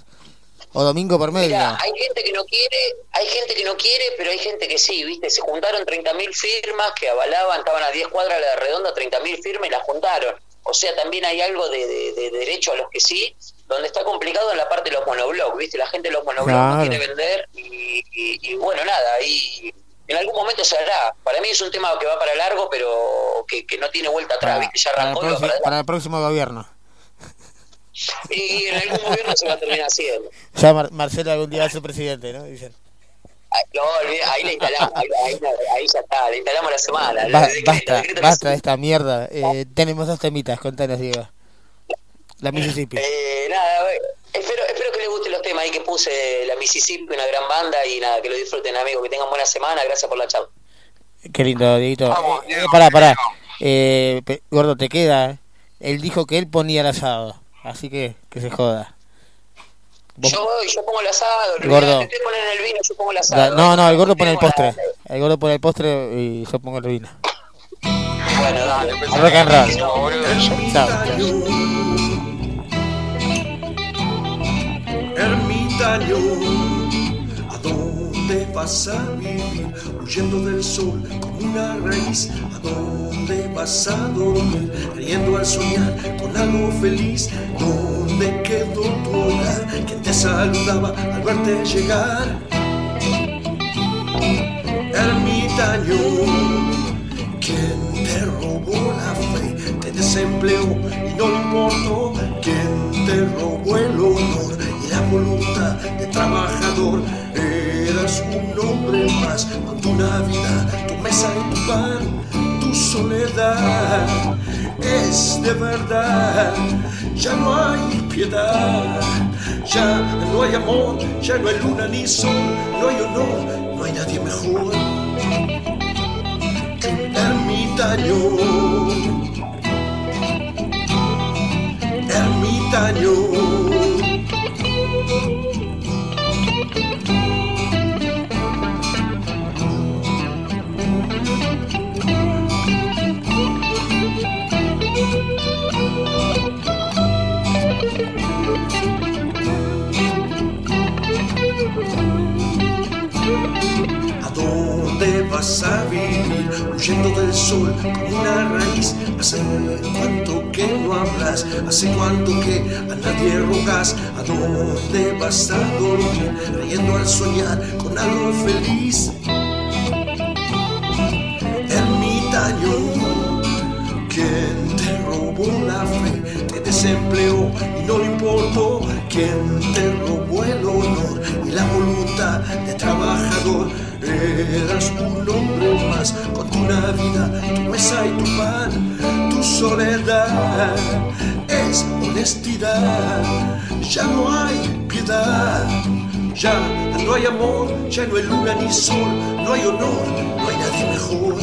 O domingo por medio. Mira, hay gente que no quiere, hay gente que no quiere, pero hay gente que sí, ¿viste? Se juntaron 30.000 firmas que avalaban, estaban a 10 cuadras de la redonda, 30.000 firmas y las juntaron. O sea, también hay algo de, de- de derecho a los que sí, donde está complicado en la parte de los monoblogs, ¿viste? La gente de los monoblogs no Claro. quiere vender y, y- y bueno, nada, y en algún momento se hará. Para mí es un tema que va para largo, pero que, que no tiene vuelta atrás, ¿viste? Ya para, el arrancó próximo, para el próximo gobierno. Y en algún gobierno se va a terminar haciendo. Ya Mar- Marcelo algún día va a ser presidente, ¿no? Dicen. No, ahí le instalamos, ahí, ahí- ahí ya está, le instalamos la semana. Ba- basta, basta de esta mierda. Eh, tenemos dos temitas, contanos, Diego. La Mississippi. Eh, nada, eh, espero, espero que les gusten los temas ahí que puse la Mississippi, una gran banda y nada, que lo disfruten amigos, que tengan buena semana, gracias por la charla. Qué lindo, Dieguito. Eh, eh, pará, pará. Eh, gordo, te queda. Él dijo que él ponía el asado. Así que que se joda. Yo voy, yo pongo el asado, Gordo. olvidate, ustedes ponen el vino, yo pongo el Da- asado. no, no, el gordo pone el postre. El gordo pone el postre y yo pongo el vino. Bueno, dale. Rock and roll. Chao. Ermitaño, ¿a dónde vas a vivir? Huyendo del sol como una raíz, ¿a dónde vas a dormir? Riendo al soñar con algo feliz, ¿dónde quedó tu hogar? ¿Quién te saludaba al verte llegar? Ermitaño, ¿quién te robó la fe? Te desempleó y no le importó. ¿Quién te robó el honor y la voluntad de trabajador? Un hombre más con tu Navidad, tu mesa y tu pan, tu soledad. Es de verdad, ya no hay piedad, ya no hay amor, ya no hay luna ni sol, no hay honor, no hay nadie mejor que un ermitaño. Ermitaño. ¿A dónde vas a vivir? Huyendo del sol como una raíz. Hace cuánto que no hablas, hace cuánto que a nadie rogas. ¿A dónde vas a dormir? Riendo al soñar con algo feliz. Ermitaño, ¿quién te robó la fe? Te desempleó y no le importó. ¿Quién te robó el honor y la voluntad de trabajador? Eras un hombre más con tu Navidad, tu mesa y tu pan, tu soledad es honestidad. Ya no hay piedad, ya no hay amor, ya no hay luna ni sol, no hay honor, no hay nadie mejor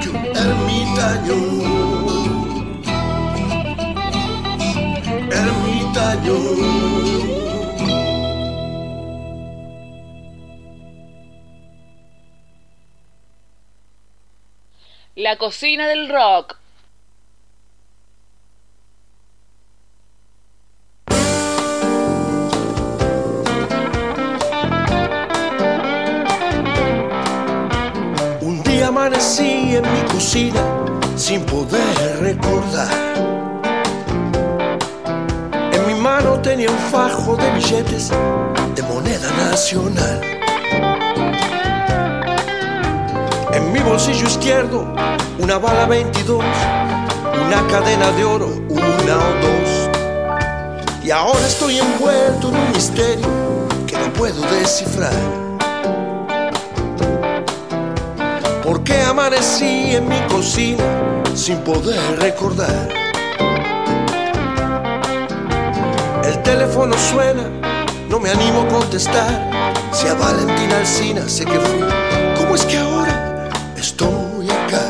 que un ermitaño. La cocina del rock. Un cocina sin poder recordar. Mano tenía un fajo de billetes de moneda nacional. En mi bolsillo izquierdo una bala 22, una cadena de oro, una o dos. Y ahora estoy envuelto en un misterio que no puedo descifrar. ¿Por qué amanecí en mi cocina sin poder recordar? El teléfono suena, no me animo a contestar. Si a Valentina Alcina sé que fui, ¿cómo es que ahora estoy acá?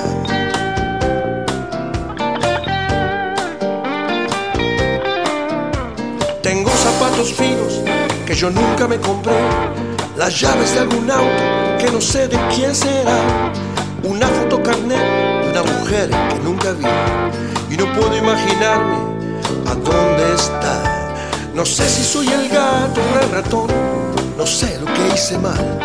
Tengo zapatos finos que yo nunca me compré, las llaves de algún auto que no sé de quién será, una fotocarnet de una mujer que nunca vi y no puedo imaginarme a dónde está. No sé si soy el gato o el ratón, no sé lo que hice mal.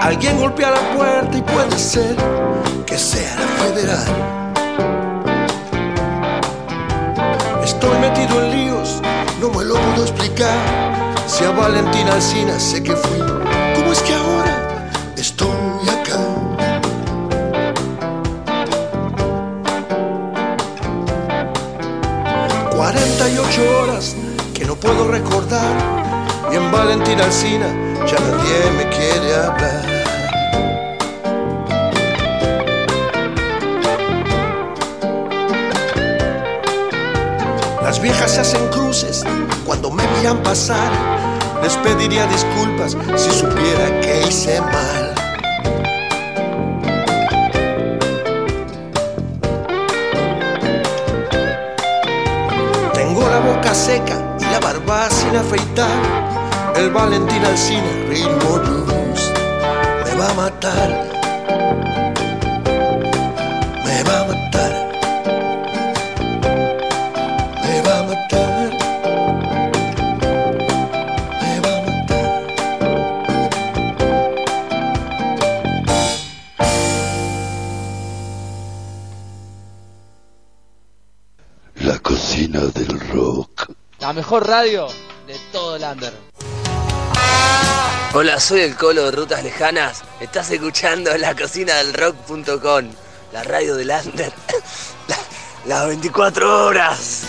Alguien golpea la puerta y puede ser que sea la federal. Estoy metido en líos, no me lo puedo explicar. Si a Valentina Alcina sé que fui, ¿cómo es que ahora horas que no puedo recordar. Y en Valentina Alcina ya nadie me quiere hablar. Las viejas se hacen cruces cuando me miran pasar. Les pediría disculpas si supiera que hice mal. Afeitar. El Valentín Alcina, ritmo blues, me va a matar. Me va a matar. Me va a matar. Me va a matar. La cocina del rock. La mejor radio todo el under. Hola, soy el Colo de Rutas Lejanas. Estás escuchando la cocina del rock.com, la radio del under. [LAUGHS] La- las 24 horas.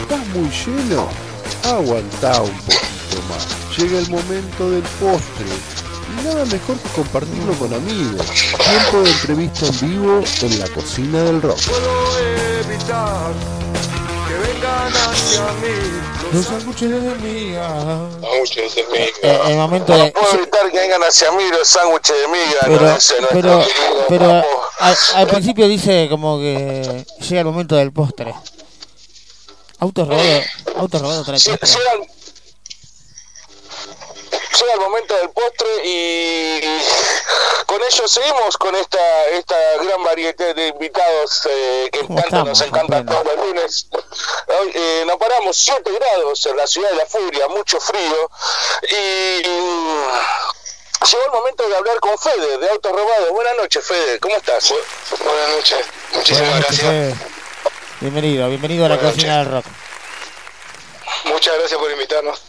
¿Estás muy lleno? Aguantá un poquito más. Llega el momento del postre. Nada mejor que compartirlo con amigos. Tiempo de entrevista en vivo en la cocina del rock. evitar que vengan hacia mí. Los sándwiches de miga. Sándwiches de miga. Eh, el momento no de- puedo evitar que vengan hacia mí los sándwiches de miga. Pero, no dice nuestro pero, querido pero al, al principio dice como que llega el momento del postre. Auto robado, auto robado trae Sí, postre. Llega, el- momento del postre y con ello seguimos con esta esta gran variedad de invitados eh, que ¿Cómo tanto nos estamos, encantan Campeón? todos los lunes. Hoy eh, nos paramos 7 grados en la ciudad de la furia, mucho frío y mm, llegó el momento de hablar con Fede de Autos Robados. Buenas noches, Fede, ¿cómo estás? Buenas noches, muchísimas Buenas noches, gracias. Fede. Bienvenido, bienvenido a la Buenas cocina del rock. Muchas gracias por invitarnos.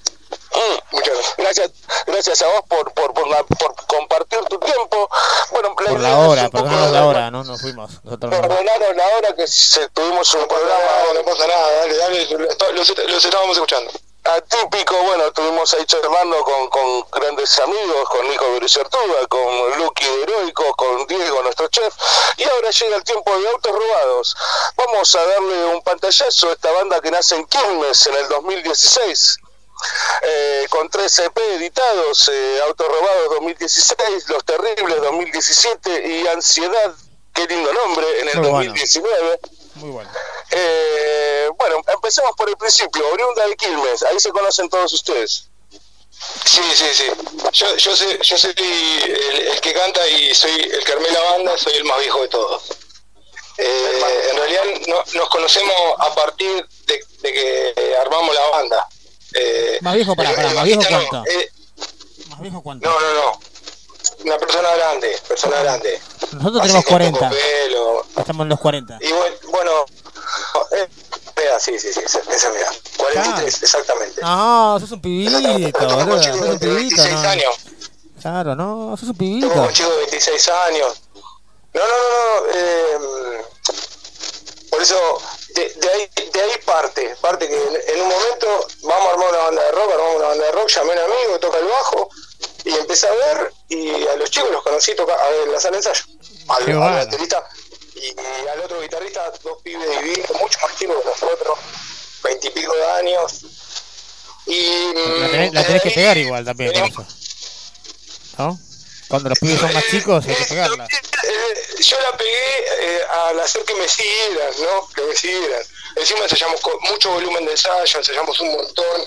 Muchas gracias. Gracias, gracias a vos por, por, por, la- por compartir tu tiempo. Bueno, Por la hora, de- la hora, ¿no? Nos fuimos. Nosotros no. Perdonaros la hora que se- tuvimos un programa. No, no pasa nada, dale, dale, los, los estábamos escuchando. Atípico, bueno, estuvimos ahí charlando con, con grandes amigos, con Nico Virucertuga, con Lucky de Heroico, con Diego, nuestro chef, y ahora llega el tiempo de Autos Robados. Vamos a darle un pantallazo a esta banda que nace en Quilmes en el 2016. Eh, con tres EP editados, eh, Autos Robados 2016, Los Terribles 2017 y Ansiedad, qué lindo nombre, en el Muy bueno. 2019. Muy bueno. Eh, bueno, empecemos por el principio, oriunda de Quilmes, ahí se conocen todos ustedes. Sí, sí, sí. Yo, yo, soy, yo soy el, el que canta y soy el que armé la banda, soy el más viejo de todos. Eh, en realidad no- nos conocemos a partir de, de que armamos la banda. Eh, Más viejo, pará, el- pará, el más viejo bajista no, cuánto. eh, Más viejo cuánto. no, no, no. Una persona grande, persona grande. Nosotros Así tenemos con poco 40. pelo. Estamos en los 40. Y bueno, bueno eh, mira, sí, sí, sí, esa, esa mira. 43, exactamente. No, sos un pibito, boludo. Sos un pibito, 26 no. años. Claro, no, sos un Tengo pibito. un chico de 26 años. No, no, no, no. eh, por eso, de, de ahí, de ahí parte. Parte que en, un momento vamos a armar una banda de rock, armamos una banda de rock, llamé a un amigo, toca el bajo, y empecé a ver, y a los chicos los conocí toca, a ver, la sala de ensayo. Al, al bueno. baterista y, y al otro guitarrista, dos pibes divinos, mucho más chicos que nosotros, veintipico de años. Y La mm, tenés, la tenés que pegar igual también, eso. ¿No? Cuando los pibes son más chicos hay que pegarla. Eh, yo la pegué eh, al hacer que me siguieran, ¿no? Que me siguieran. Encima ensayamos con mucho volumen de ensayo, ensayamos un montón.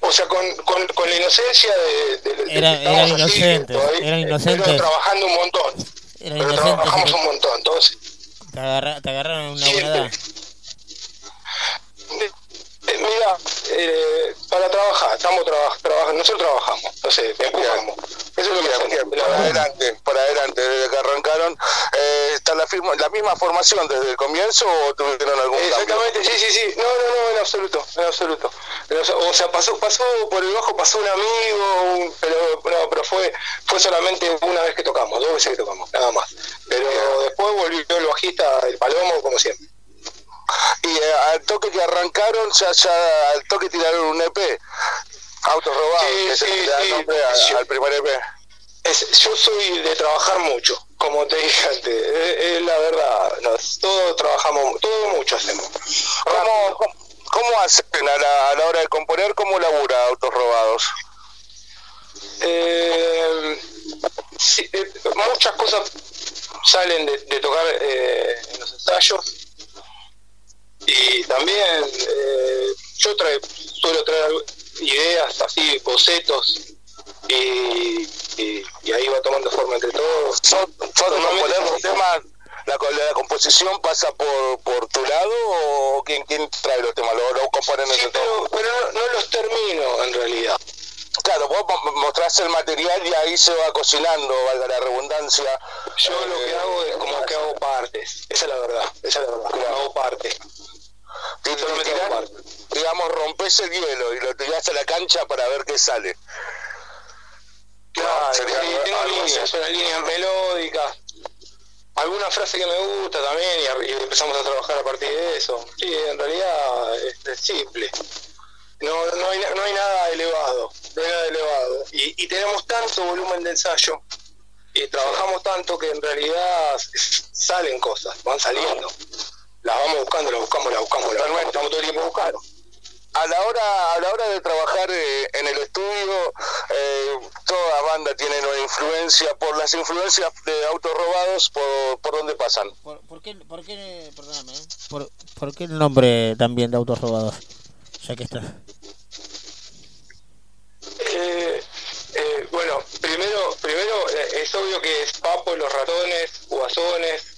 O sea, con, con, con la inocencia de... de- de Era- que eran así, inocentes, todavía, eran eh, inocentes. Pero trabajando un montón. Era pero trabajamos así un montón. Entonces, Te, agarra- te agarraron en una edad. Eh, mira, eh, para trabajar, estamos traba- trabajando, nosotros trabajamos, entonces empujamos. Eso es lo que Bien, hacemos. bien, por adelante, por adelante, desde que arrancaron, eh, ¿está la, firma- la misma formación desde el comienzo o tuvieron algún cambio? Exactamente, sí, sí, sí. No, no, no, en absoluto, en absoluto. O sea, pasó, pasó por el bajo, pasó un amigo, un- pero no, pero fue, fue solamente una vez que tocamos, dos veces que tocamos, nada más. Pero después volvió el bajista, el palomo, como siempre. Y eh, al toque que arrancaron, ya, ya al toque tiraron un EP, Autos Robados, Sí, que sí, da sí. nombre a- Yo- al primer EP. Es, yo soy de trabajar mucho, como te dije antes, es, es la verdad, nos, todos trabajamos, todo mucho hacemos. ¿Cómo, cómo, cómo hacen a la, a la hora de componer? ¿Cómo labura Autos Robados? Eh, sí, eh, muchas cosas salen de, de tocar eh, en los ensayos y también eh, yo trae, suelo traer ideas así, bocetos y, y, y ahí va tomando forma entre todos. ¿Son, son componer los temas, la, la composición pasa por, por tu lado o quién, quién trae los temas? ¿Lo, lo componen entre todos? Pero no, no los termino en realidad. Claro, vos mo- mostrás el material y ahí se va cocinando, valga la redundancia. Yo lo que hago es como que hago partes, esa es la verdad, esa es la verdad, hago partes. Te digamos, rompes el hielo y lo tirás a la cancha para ver qué sale. Claro, sería sí, tengo algo líneas, así. una línea melódica, alguna frase que me gusta también y, empezamos a trabajar a partir de eso. Sí, en realidad es, es simple. No, no, hay, no hay nada elevado, no hay nada elevado. Y, y tenemos tanto volumen de ensayo y trabajamos tanto que en realidad salen cosas, van saliendo. Las vamos buscando, las buscamos, las buscamos, las buscamos, estamos todo el tiempo buscando. A la hora, a la hora de trabajar eh, en el estudio, eh, toda banda tiene una influencia. Por las influencias de autos robados, ¿por, por dónde pasan? ¿Por, por qué, por qué, perdóname, ¿eh? ¿Por, por qué el nombre también de autos robados? Ya que está. Eh, eh, bueno, primero, primero eh, es obvio que es Papo, los ratones, guasones.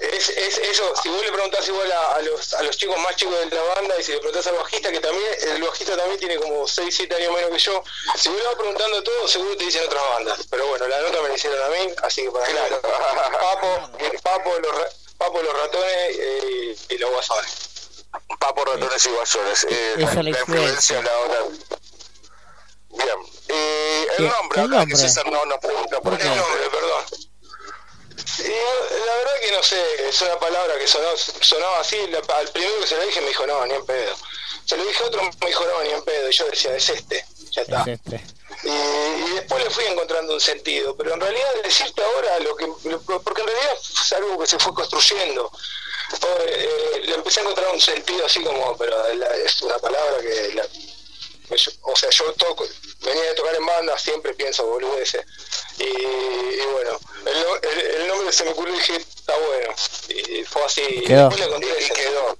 Es, es eso, si vos le preguntás igual a, a los, a los chicos más chicos de la banda y si le preguntás al bajista, que también, el bajista también tiene como 6, 7 años menos que yo, si vos le vas preguntando a todos, seguro te dicen otras bandas. Pero bueno, la nota me la hicieron a mí, así que para claro. [LAUGHS] Papo, Papo, los, Papo, los ratones eh, y los guasones. Papo, ratones y guasones. Eh, Esa la, es la influencia la hora. Bien. Eh, el ¿Qué- nombre, qué acá que nombre? César no pregunta por el nombre. perdón. La verdad que no sé, es una palabra que sonó, sonaba así, la- al primero que se lo dije me dijo, no, ni en pedo. Se lo dije a otro, me dijo, no, ni en pedo. Y yo decía, es este, ya está. Es este. Y, y después le fui encontrando un sentido, pero en realidad decirte ahora lo que, lo- porque en realidad es algo que se fue construyendo. Eh, le empecé a encontrar un sentido así como, pero la- es una palabra que, la- que yo- o sea, yo toco, venía de tocar en banda, siempre pienso boludeces. Y, y bueno, el, el, el nombre se me ocurrió y dije, está bueno. Y fue así. Y quedó. Después le encontré y quedó.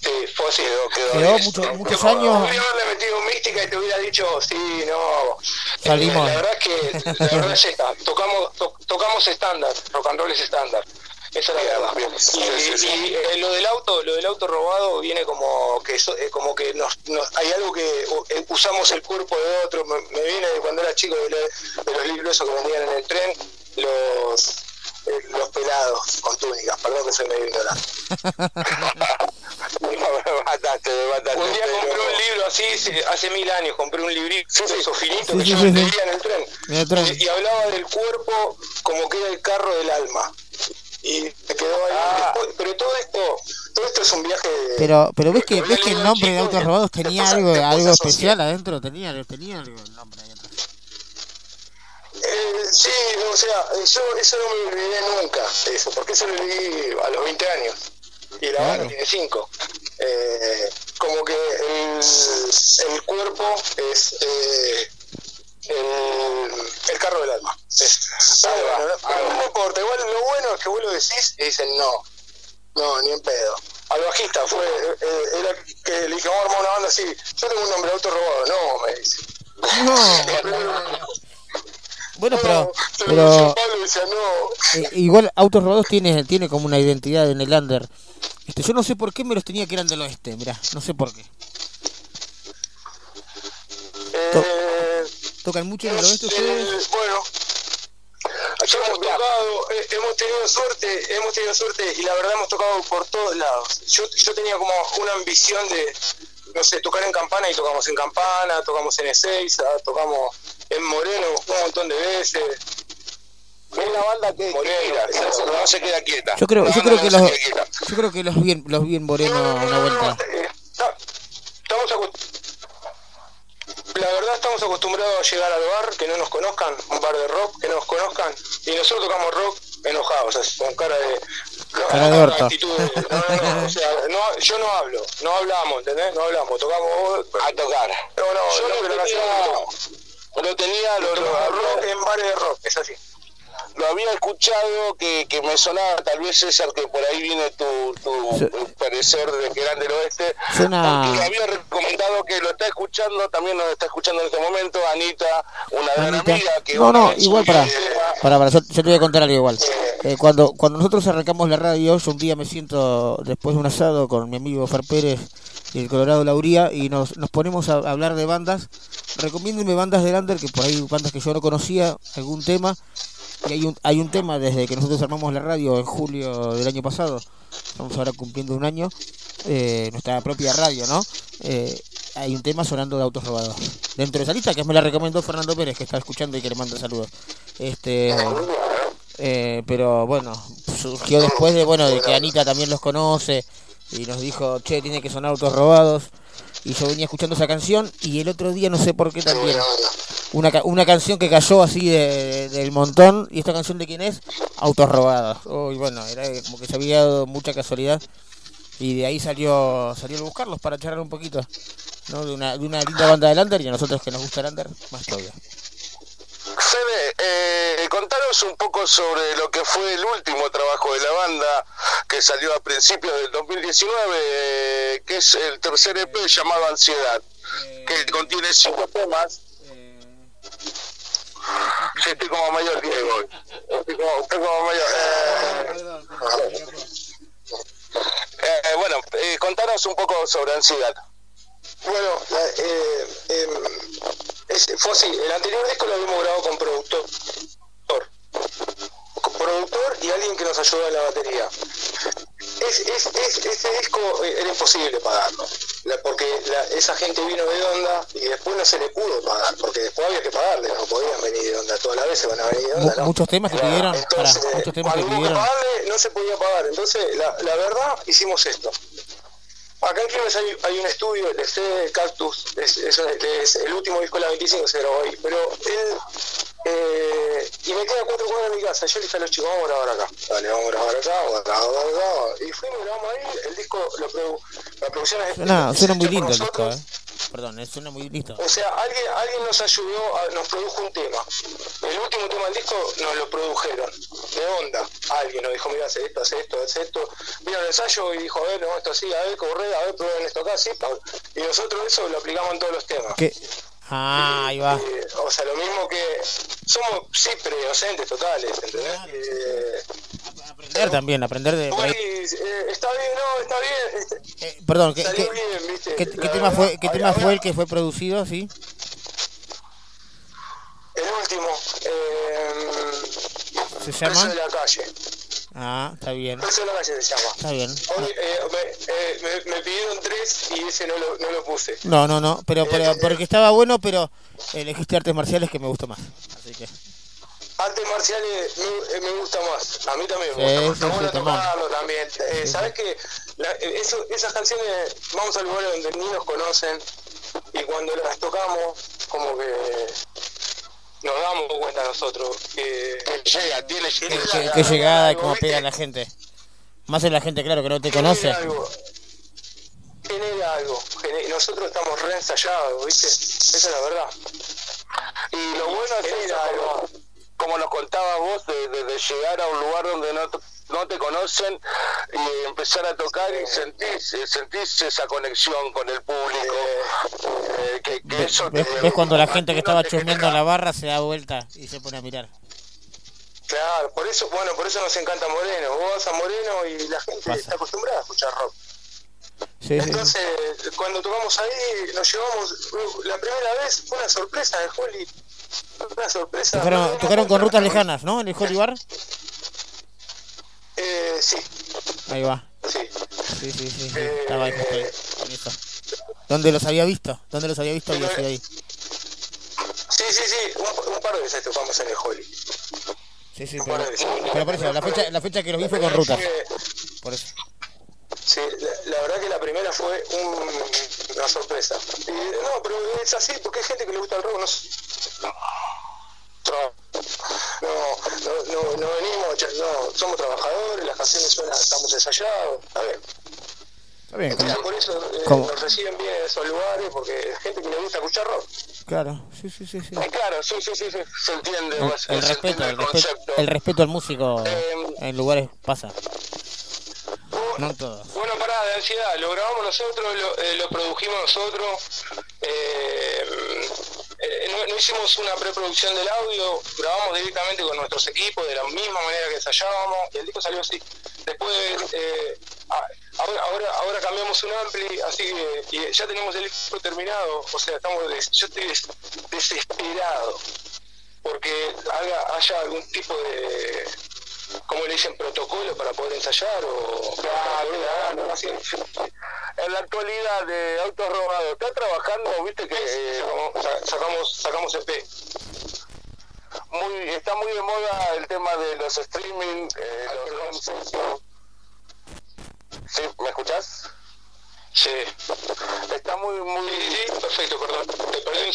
Sí, fue así. Quedó, quedó. Quedó mucho- muchos años. Podría haberle metido mística y te hubiera dicho, sí, no. Salimos. La verdad es que, la verdad es esta, tocamos, to- tocamos estándar, rock and roll es estándar. Esa es la verdad. Y, y, eh, lo del auto, lo del auto robado viene como que eso- eh, como que nos, nos- hay algo que eh, usamos el cuerpo de otro. Me, me viene de cuando era chico de, de los libros esos que vendían en el tren, los eh, los pelados con túnicas. Perdón que soy medio ignorante. [LAUGHS] me mataste, me mataste. Un día compré un libro así, se- hace mil años, compré un librito, esos finitos Sí, que sí, yo sí, sí. vendía en el tren. En el tren. Y, y hablaba del cuerpo como que era el carro del alma. Y me quedó ahí. Ah. Después- pero todo esto, todo esto es un viaje de... Pero, pero ves que, ves que el nombre de autos robados tenía algo, algo especial adentro, tenía, tenía algo el nombre ahí atrás. Eh, sí, o sea, yo eso no me olvidé nunca, eso, porque eso lo leí a los 20 años. Y la Claro. banda tiene 5. Eh, como que el, el cuerpo es eh, el, el carro del alma. Bueno, no, no importa, igual lo bueno es que vos lo decís y dicen no, no, ni en pedo. Al bajista fue, eh, era que le dije, vamos a armar una banda así, yo tengo un nombre de auto robado, no, me dice. No. [LAUGHS] Bueno, pero, Pero pero Pablo decía, no, eh, igual Autos Robados tiene, tiene como una identidad en el under. Este, yo no sé por qué me los tenía que eran del oeste, mirá, no sé por qué. To- ¿Tocan mucho en el oeste ustedes? Eh, bueno, hemos tocado, eh, hemos tenido suerte, hemos tenido suerte y la verdad hemos tocado por todos lados. Yo, yo tenía como una ambición de, no sé, tocar en Campana y tocamos en Campana, tocamos en Ezeiza, tocamos en Moreno un montón de veces. Es la banda que, que gira, no, no se queda quieta. Yo creo, yo creo no que los, yo creo que los bien, los bien Moreno una vuelta. Estamos acostumbrados. La verdad estamos acostumbrados a llegar al bar, que no nos conozcan, un bar de rock, que no nos conozcan, y nosotros tocamos rock enojados, así, con cara de... no, Cara de con orto. actitud de- no, no, no, o sea, no, yo no hablo, no hablamos, ¿entendés? No hablamos, tocamos... A tocar. No, no, Yo no, lo tenía-. Lo tenía, lo, lo- rock en bares de rock, es así. Lo había escuchado que, que me sonaba, tal vez César, que por ahí viene tu, tu Sí. parecer de eran del oeste. Suena- Porque había recomendado que lo está escuchando, también nos está escuchando en este momento, Anita, una gran amiga que No, no, igual para, que- para, para, yo, yo te voy a contar algo igual. Eh, cuando, cuando nosotros arrancamos la radio, yo un día me siento después de un asado con mi amigo Far Pérez y el Colorado Lauría y nos, nos ponemos a hablar de bandas. Recomiéndenme bandas de Lander, que por ahí bandas que yo no conocía, algún tema. Y hay un, hay un tema desde que nosotros armamos la radio en julio del año pasado. Estamos ahora cumpliendo un año. eh, nuestra propia radio, ¿no? Eh, hay un tema sonando de autos robados. Dentro de esa lista que me la recomendó Fernando Pérez, que está escuchando y que le manda saludos. Este, eh, pero bueno, surgió después de bueno de que Anita también los conoce y nos dijo, che, tiene que sonar autos robados. Y yo venía escuchando esa canción y el otro día no sé por qué también. Una, una canción que cayó así de- del montón. ¿Y esta canción de quién es? Autos robados. Oh, y bueno, era como que se había dado mucha casualidad. Y de ahí salió salió el buscarlos para charlar un poquito. ¿no? De, una, de una linda banda de Lander y a nosotros que nos gusta Lander, más todavía. Fede, eh, contanos un poco sobre lo que fue el último trabajo de la banda que salió a principios del 2019, eh, que es el tercer EP llamado Ansiedad, que contiene cinco temas. Sí, estoy como mayor Diego. Estoy como, estoy como mayor. eh. Eh, bueno, eh, contanos un poco sobre Ansiedad. Bueno, la- eh, es- fue así. El anterior disco lo habíamos grabado con productor. Con productor y alguien que nos ayudó en la batería. Es, es, es- ese disco eh, era imposible pagarlo. La- porque la- esa gente vino de onda y después no se le pudo pagar. Porque después había que pagarle. No podían venir de onda. Todas las veces van a venir de onda. Muchos temas que pidieron, para, Entonces, muchos temas que pidieron. pagarle, no se podía pagar. Entonces, la, la verdad, hicimos esto. Acá en Quilmes hay, hay un estudio, el C Cactus, es, es, es el último disco de la 25 se grabó ahí, pero él, eh, y me queda cuatro cuadras de mi casa, yo le dije a los chicos, vamos a grabar acá, dale, vamos a grabar acá, vamos a grabar acá, y fuimos, grabamos ahí, el disco, lo produ- la producción es Suena, suena muy lindo el disco, ¿eh? Perdón, eh, suena muy lindo. O sea, alguien, alguien nos ayudó, a- nos produjo un tema. El último tema del disco nos lo produjeron. De onda. Alguien nos dijo, mira, hace esto, hace esto, hace esto. Vino el ensayo y dijo, a ver, no, esto así, a ver, corre, a ver, prueben esto acá, sí. pam. Y nosotros eso lo aplicamos en todos los temas. ¿Qué? Ah, ahí va. Eh, o sea, lo mismo que somos, sí, predocentes totales, ¿entendés? Eh, aprender también, aprender de... ahí- Eh, está bien, no, está bien. este, Eh, perdón, ¿qué, qué- bien, ¿viste? qué- qué tema fue, qué tema fue el que fue producido, sí? El último. Eh, ¿Se Preso llama? de la calle. Ah, está bien. Calle se llama. Está bien. Hoy, eh, me, eh, me, me pidieron tres y ese no lo, no lo puse. No, no, no, pero, Eh, pero porque estaba bueno, pero elegiste artes marciales que me gustó más. Así que... Artes marciales me, eh, me gusta más. A mí también me Sí, gusta más. sí, Está bueno sí, también. tocarlo también. Eh, ¿Sabes qué? La- eh, eso- esas canciones, vamos a lugares donde ni nos conocen y cuando las tocamos, como que nos damos cuenta nosotros que, llega, tiene Qué, qué- llegada y cómo pega la gente. Más en la gente, claro, que no te conoce. Genera algo. Genera algo. Gene- Nosotros estamos re ensayados, ¿viste? Esa es la verdad. Y lo bueno es eso, como, como nos contabas vos, de, de- de llegar a un lugar donde no, te- no te conocen y empezar a tocar y sentís, eh, sentís esa conexión con el público. eh, que, que Ve- eso ¿Ves, te- ves cuando la gente que estaba chusmeando en la barra se da vuelta y se pone a mirar? Claro, por eso, bueno, por eso nos encanta Moreno. Vos vas a Moreno y la gente está acostumbrada a escuchar rock. Sí, sí. Entonces, cuando tocamos ahí, nos llevamos, uh, la primera vez fue una sorpresa de Holly. Una sorpresa. Tocaron, tocaron con rutas lejanas, ¿no? En el Holy Bar. Eh, sí, Ahí va. sí. Sí, sí, sí. sí. Estaba ahí, con eso. ¿Dónde los había visto? ¿Dónde los había visto? Había sido ahí. Sí, sí, sí, un, un par de veces tocamos en el Holly. Sí, sí, pero, pero por eso, la fecha, la fecha que los vi fue con rutas. Por eso. Sí, la, la verdad que la primera fue un- una sorpresa. Y, no, pero es así, porque hay gente que le gusta el rock. No, no, no, no, no venimos, no, somos trabajadores, las canciones suenan, estamos ensayados. A ver, Está bien. Como- por eso eh, nos reciben bien en esos lugares, porque hay gente que le gusta escuchar rock. Claro, sí, sí, sí. sí. Eh, claro, sí, sí, sí, sí, se entiende. El, pues, el se respeto, entiende el respeto, concepto. el respeto al músico Eh, en lugares pasa. No todos. Bueno, pará, de ansiedad, lo grabamos nosotros, lo, eh, lo produjimos nosotros. eh, eh, no, no hicimos una preproducción del audio, grabamos directamente con nuestros equipos de la misma manera que ensayábamos y el disco salió así. Después, eh, ahora, ahora, ahora cambiamos un ampli, así que y ya tenemos el disco terminado. O sea, estamos des- yo estoy des- desesperado porque haga, haya algún tipo de como le dicen, protocolo para poder ensayar o Claro, así. En la actualidad de autos robados, ¿está trabajando? Viste que eh, Sa- sacamos sacamos EP muy, está muy de moda el tema de los streaming, eh, los home sessions. ¿Sí? ¿Me escuchás? Sí. Está muy, muy... Sí, perfecto, perdón. Te perdí.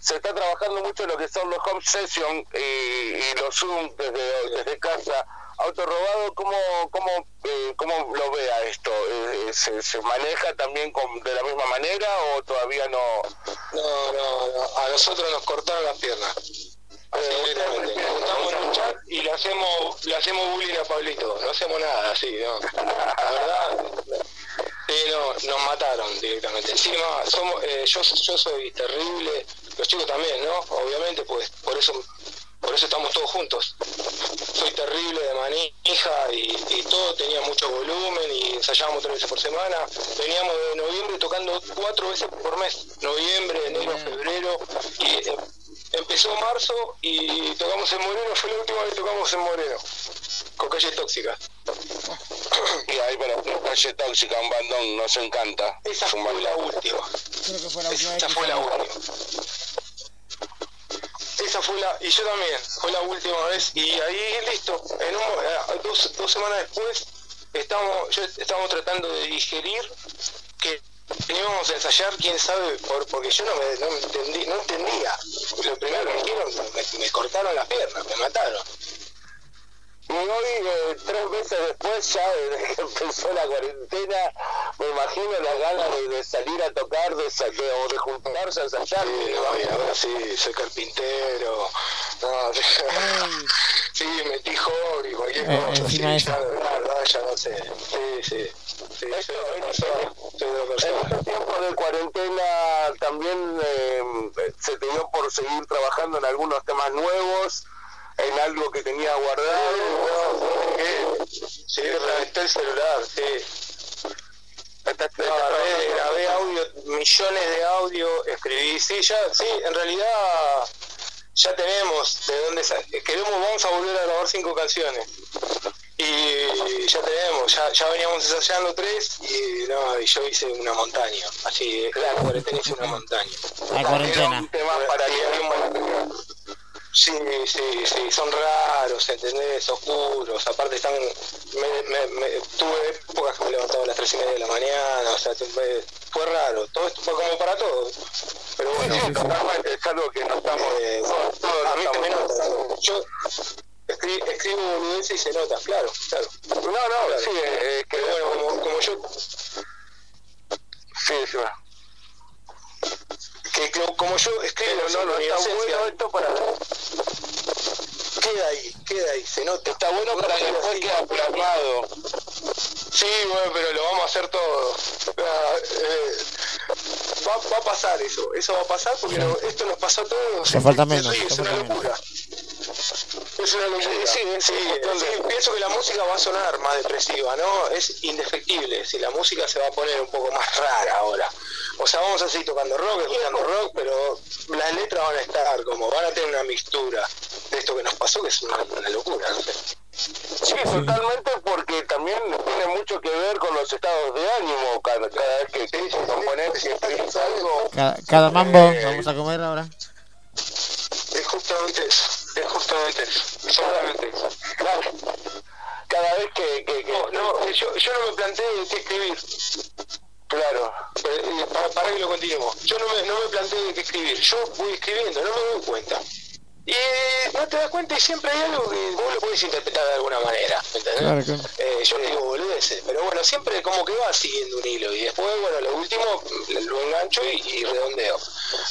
Se está trabajando mucho lo que son los home sessions y, y los Zoom desde, desde casa. Auto robado, ¿cómo, cómo, eh, cómo lo ve a esto? Eh, ¿se, ¿Se maneja también con, de la misma manera o todavía no? No, no, no. A nosotros nos cortaron las piernas. En un chat y le hacemos, le hacemos bullying a Pablito. No hacemos nada así, ¿no? La verdad. No, nos mataron directamente. Encima, somos, eh, yo, yo soy terrible, los chicos también, ¿no? Obviamente, pues por eso por eso estamos todos juntos. Soy terrible de manija y, y todo tenía mucho volumen y ensayábamos tres veces por semana. Veníamos de noviembre tocando cuatro veces por mes. Noviembre, enero, febrero. Y eh, empezó marzo y tocamos en Moreno. Fue la última vez que tocamos en Moreno. Con calle tóxica. [COUGHS] Y ahí, bueno, calle tóxica, un bandón, nos encanta. Esa fue la última. Creo que fue la última vez Esa fue la última. Esa fue la, y yo también, fue la última vez, y ahí listo, en un, eh, dos, dos semanas después, estamos, yo, estamos tratando de digerir que íbamos a ensayar, quién sabe, por, porque yo no me, no entendí, no entendía. Lo primero que me dijeron, me, me cortaron las piernas, me mataron. Y hoy, eh, tres meses después, ya desde que [LAUGHS] empezó la cuarentena, me imagino las ganas de, de salir a tocar de, de- o de juntarse a ensayar. Sí, no, y ahora sí, soy carpintero, no, [LAUGHS] sí, metí hobby, cualquier Eh, cosa, encima sí, ya, la verdad, ya no sé, sí, sí, sí, otra En este tiempo de cuarentena también eh, se te dio por seguir trabajando en algunos temas nuevos, en algo que tenías guardado. Eh, Sí, reventé el celular, sí. No, grabé, grabé audio, millones de audio, escribí, sí, ya, sí, en realidad ya tenemos de dónde queremos, vamos a volver a grabar cinco canciones. Y ya tenemos, ya, ya veníamos ensayando tres y no, y yo hice una montaña, así, la cuarentena hice una montaña. La cuarentena. para Sí, sí, sí, son raros, ¿entendés? Oscuros, aparte están... Me, me, me- tuve épocas que me levantaba a las tres y media de la mañana, o sea, fue, fue raro, todo esto fue como para todos. Pero bueno, es algo que no estamos... eh, a mí me nota, yo escri- escribo boludeces y se nota, claro, claro. No, no, sí, eh, que bueno, como, como yo... Sí, sí, que, que como yo escribo no, no, está bueno esto para queda ahí queda ahí se nota. Está bueno para que después queda plasmado. Sí bueno pero lo vamos a hacer todo. Ah, eh, va, va a pasar eso eso va a pasar porque esto nos pasó a todos. Ya falta menos, Sí, ya es una menos. Es una locura. Sí, sí, sí, sí, pienso que la música va a sonar más depresiva, ¿no? Es indefectible. Si la música se va a poner un poco más rara ahora. O sea, vamos a seguir tocando rock, escuchando rock, pero las letras van a estar como, van a tener una mixtura de esto que nos pasó, que es una, una locura, no. Sí, totalmente, porque también tiene mucho que ver con los estados de ánimo. Cada, cada vez que te dicen componer, si escribís algo. Cada, cada mambo, vamos a comer ahora. Es justamente eso, es justamente eso, exactamente eso. Claro. Cada vez que. que, que No, no, yo, yo no me planteé qué escribir. Claro. Eh, para, para que lo continuemos. Yo no me, no me planteo qué escribir. Yo voy escribiendo, no me doy cuenta. Y no te das cuenta y siempre hay algo que vos lo podés interpretar de alguna manera. ¿entendés? Claro, claro. Eh, yo digo boludeces, pero bueno, siempre como que va siguiendo un hilo y después, bueno, lo último lo engancho y, y redondeo.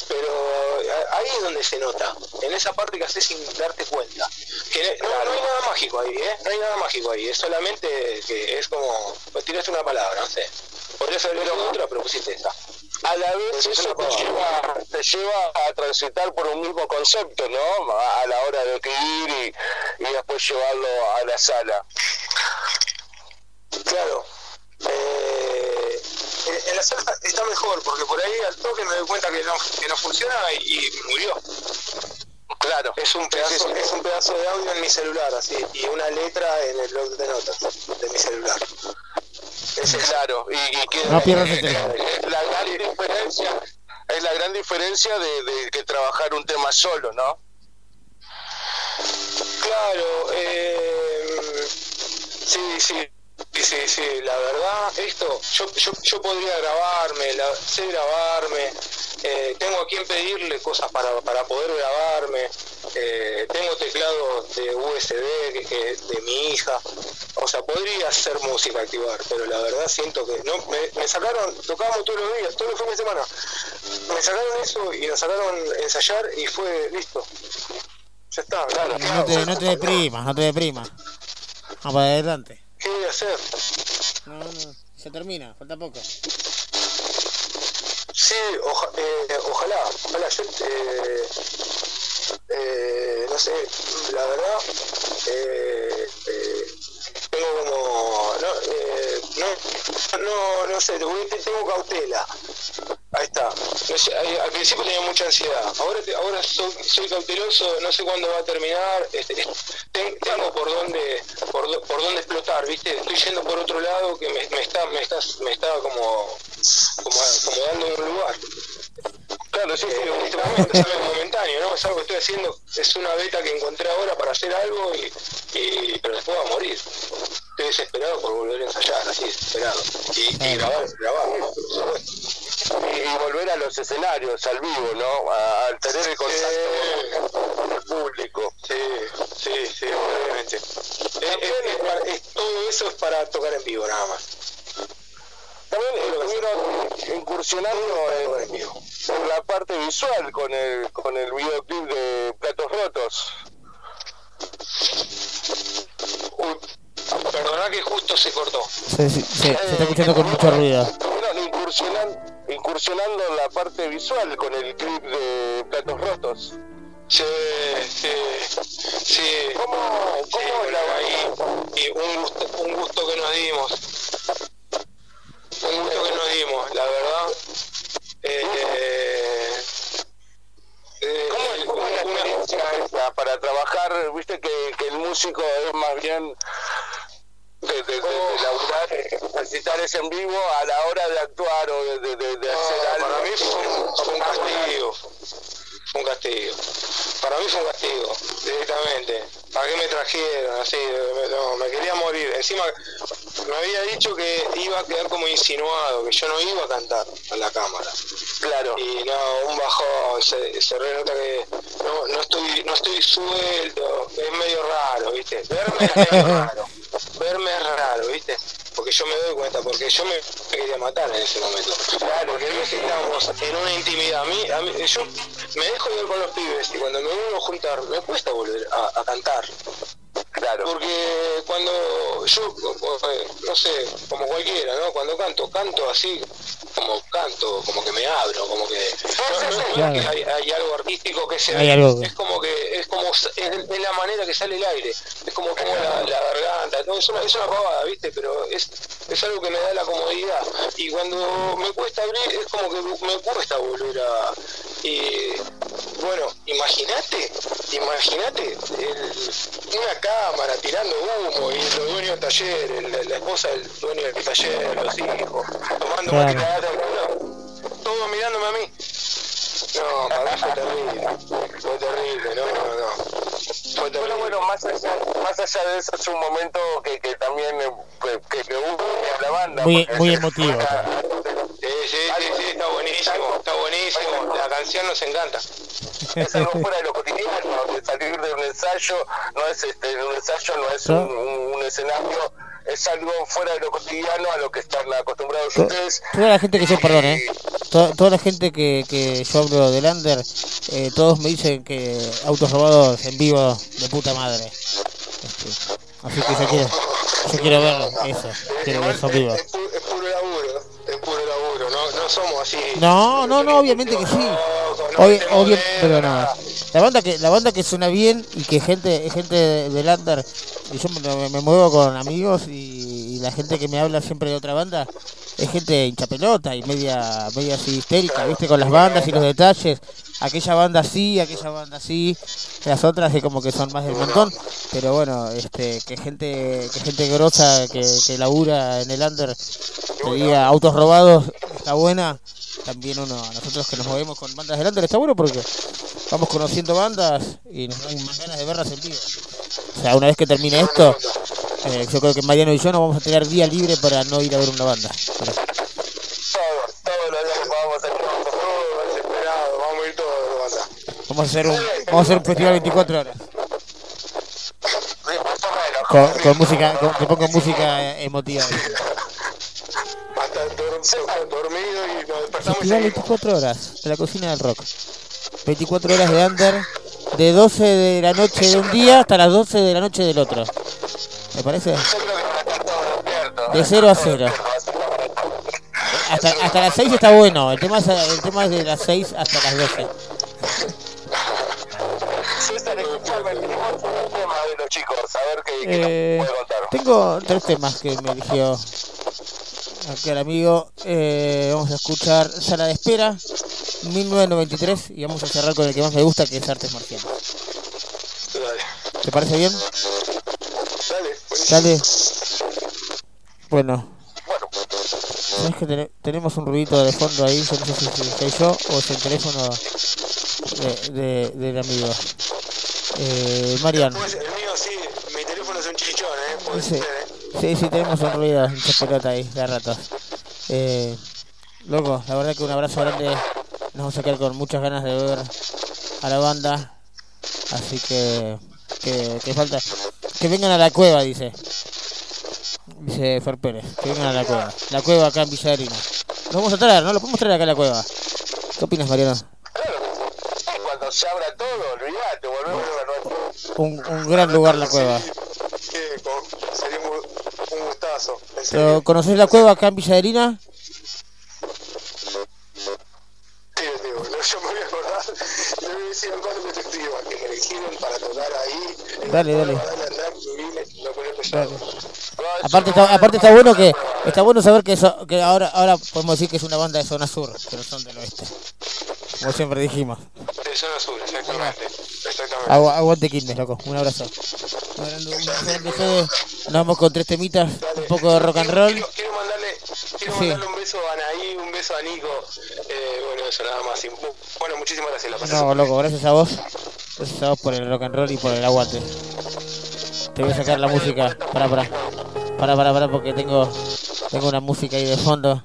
Pero eh, ahí es donde se nota, en esa parte que haces sin darte cuenta. Que no, no hay nada mágico ahí, ¿eh? No hay nada mágico ahí, es solamente que es como, pues tiraste una palabra, no sé. Podrías haber otra, pero pusiste esa. A la vez Eso te lleva, te lleva a transitar por un mismo concepto, ¿no? A, la hora de escribir y, y después llevarlo a la sala. Claro. Eh, en- en la sala está mejor, porque por ahí al toque me doy cuenta que no, que no funciona y, y murió. Claro. Es un pedazo, es un pedazo de audio en mi celular, así, y una letra en el blog de notas de mi celular. Es claro. Y, y que No pierdas el la gran diferencia, es la gran diferencia de, de que trabajar un tema solo, ¿no? Claro, eh, sí, sí, sí, sí, la verdad, esto, yo, yo, yo podría grabarme, la- sé grabarme, eh, tengo a quien pedirle cosas para, para poder grabarme, eh, tengo teclados de USB que, que de mi hija, o sea, podría hacer música, activar, pero la verdad siento que no, me, me sacaron, tocábamos todos los días, todos los fines de semana, me sacaron eso y nos sacaron ensayar y fue listo. Ya está, claro. No te, no te deprimas, no te deprimas. Vamos para adelante. ¿Qué voy a hacer? No, no, se termina, falta poco. Sí, oja- eh, ojalá, ojalá. Yo, eh, eh, no sé, la verdad, eh, eh, tengo como, no, eh, no, no, no sé, tengo cautela. Ahí está. No sé, al principio tenía mucha ansiedad. Ahora, ahora soy, soy cauteloso, no sé cuándo va a terminar. Este, ten- tengo por dónde, por, por dónde explotar, ¿viste? Estoy yendo por otro lado que me, me está, me está, me está como, como, como dando un lugar. Claro, sí, sí, en este momento es algo momentáneo, ¿no? Es algo que estoy haciendo, es una beta que encontré ahora para hacer algo y, y pero después va a morir. Estoy desesperado por volver a ensayar, así desesperado. Y, y grabar, grabar, ¿no? Por supuesto. Y, y volver a los escenarios, al vivo, ¿no? A- al tener el contacto con el público. Sí, sí, sí, obviamente. Es- es- es para- es- todo eso es para tocar en vivo, nada más. También estuvieron incursionando en, en la parte visual con el, con el videoclip de Platos Rotos. Perdona que justo se cortó. Se, se, se- se está escuchando con mucho ruido. Estuvieron incursionan- incursionando en la parte visual con el clip de Platos Rotos. Sí, sí, sí. ¿Cómo, cómo ahí? Y un, gusto- un gusto que nos dimos. Un gusto que nos dimos, la verdad. Eh, eh, ¿Cómo es una experiencia para trabajar? Viste que, que el músico es más bien de, de, de, de laburar, eh, ejercitar ese en vivo a la hora de actuar o de hacer algo. para mí fue un, fue un castigo. Fue un castigo. Para mí fue un castigo, directamente. ¿Para qué me trajeron? Así, me- no, me quería morir. Encima, me había dicho que iba a quedar como insinuado, que yo no iba a cantar a la cámara. Claro. Y no, un bajón, se, se re nota que no, no estoy no estoy suelto, es medio raro, ¿viste? Verme es medio [LAUGHS] raro. Verme es raro, ¿viste? Porque yo me doy cuenta, porque yo me, me quería matar en ese momento. Claro, porque no estábamos en una intimidad. A mí, a mí- yo me dejo ir con los pibes y cuando me vuelvo a juntar, me cuesta volver a, a cantar. Claro. Porque cuando yo, eh, no sé, como cualquiera, ¿no? Cuando canto, canto así, como canto, como que me abro, como que... No, no- no es Claro. que hay, hay algo artístico que se Hay ve, algo. es como que es como es, es la manera que sale el aire, es como como la, la garganta, no, es una, es una pavada, ¿viste? Pero es, es algo que me da la comodidad. Y cuando me cuesta abrir, es como que me cuesta volver a... Y bueno, imagínate, imagínate el- una cámara tirando humo y los dueños del taller, el- la esposa del dueño del taller, los hijos, tomando Claro. uno, todo mirándome a mí. No, para mí fue terrible, fue terrible, no, no, no. Fue terrible. Bueno, bueno, más allá, más allá de eso es un momento que, que también que, que une a la banda. Muy, porque muy emotivo. Sí, sí, sí, sí, está buenísimo, está buenísimo, la canción nos encanta. es algo fuera de lo cotidiano, de salir de un ensayo, no es este, un ensayo no es un, escenario, es algo fuera de lo cotidiano a lo que están acostumbrados ustedes. Toda la gente que yo, perdón, ¿eh? Toda, toda la gente que, que yo hablo del under, eh, todos me dicen que autos robados en vivo de puta madre. Este, así que yo quiero, yo quiero ver eso, quiero ver eso en vivo. Es, pu- es puro laburo, es puro laburo, no, no somos así. No, no, no, obviamente que sí. Obvio, obvio, pero no. La banda que la banda que suena bien y que gente gente del under y yo me, me muevo con amigos y, y la gente que me habla siempre de otra banda es gente hincha pelota y media media así histérica, ¿viste? Con las bandas y los detalles. Aquella banda sí, aquella banda sí, las otras es como que son más del montón, pero bueno, este que gente que gente grosa que, que labura en el under te diga autos robados está buena también uno nosotros que nos movemos con bandas delante está bueno porque vamos conociendo bandas y nos dan más ganas de verlas en vivo o sea una vez que termine esto eh, yo creo que Mariano y yo nos vamos a tener día libre para no ir a ver una banda. Pero- Todos, todos que desesperado, vamos a ir todos, vamos a hacer un vamos a hacer un festival 24 horas. Con, música con, que música emotiva. Hasta dor- dormido y nos festival 24 horas de la cocina del rock. 24 horas de under de 12 de la noche de un día hasta las 12 de la noche del otro ¿me parece? de 0 a 0 hasta, hasta las 6 está bueno el tema es, el tema es de las 6 hasta las 12 César, escuchame, tenemos un tema de los chicos, a ver qué, qué Eh, nos puede contar. tengo tres temas que me eligió aquí el amigo. Eh, vamos a escuchar Sala de Espera, 1993, y vamos a cerrar con el que más me gusta, que es Artes Marcianas. ¿Te parece bien? Dale. Bueno. ¿Sabes que tene- tenemos un ruidito de fondo ahí? Yo no sé si soy yo o es el teléfono de, de- del amigo. Eh, Marian. Pues el mío sí, mi teléfono es un chichón, ¿eh? Sí, ser, ¿eh? sí, sí, tenemos un ruido, un ahí, de ratos. Eh, loco, la verdad que un abrazo grande. Nos vamos a quedar con muchas ganas de ver a la banda. Así que, que, que falta. Que vengan a la cueva, dice. Dice Fer Pérez, que vengan a la cueva. La cueva acá en Villa Arena. Lo vamos a traer, ¿no? Lo podemos traer acá a la cueva. ¿Qué opinas, Mariano? Cuando se abra todo, olvídate, volvemos a. Un, un gran lugar la cueva. Sería un, gustazo. ¿Pero ¿Conocés la cueva acá en Villa Arena? Sí, digo, no, yo me decir que me eligieron para tocar ahí. Dale, dale. Dale. Aparte está, aparte está bueno que está bueno saber que eso, que ahora ahora podemos decir que es una banda de zona sur, que no son del oeste. Como siempre dijimos. De zona sur, exactamente. Exactamente. Agu- aguante Quilmes, loco. Un abrazo. Un Fede. Nos vamos con tres temitas, un poco de rock and roll. Quiero mandarle, quiero Sí. mandarle un beso a Anaí, un beso a Nico. Eh, bueno, eso nada más. Bueno, muchísimas gracias. La No, loco, gracias a vos. Gracias a vos por el rock and roll y por el aguante. Te voy a sacar la música. Para, para. Para, para, para, porque tengo, tengo una música ahí de fondo.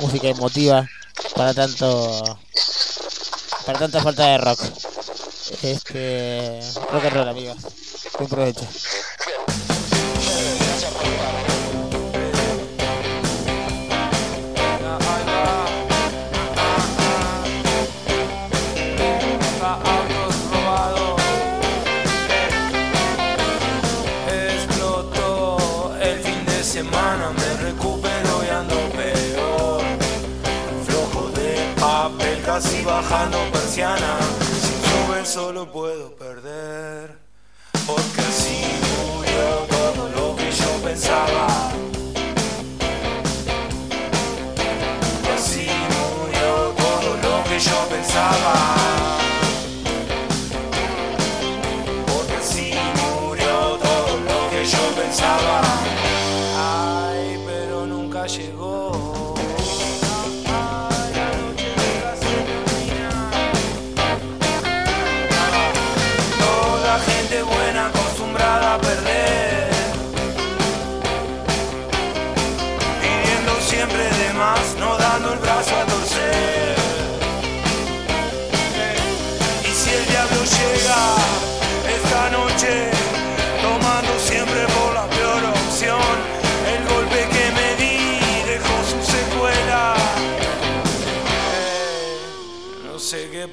Música emotiva. Para tanto. Para tanta falta de rock. Este. Rock and roll, amigos. Buen provecho. Bajando persiana. Sin llover solo puedo perder.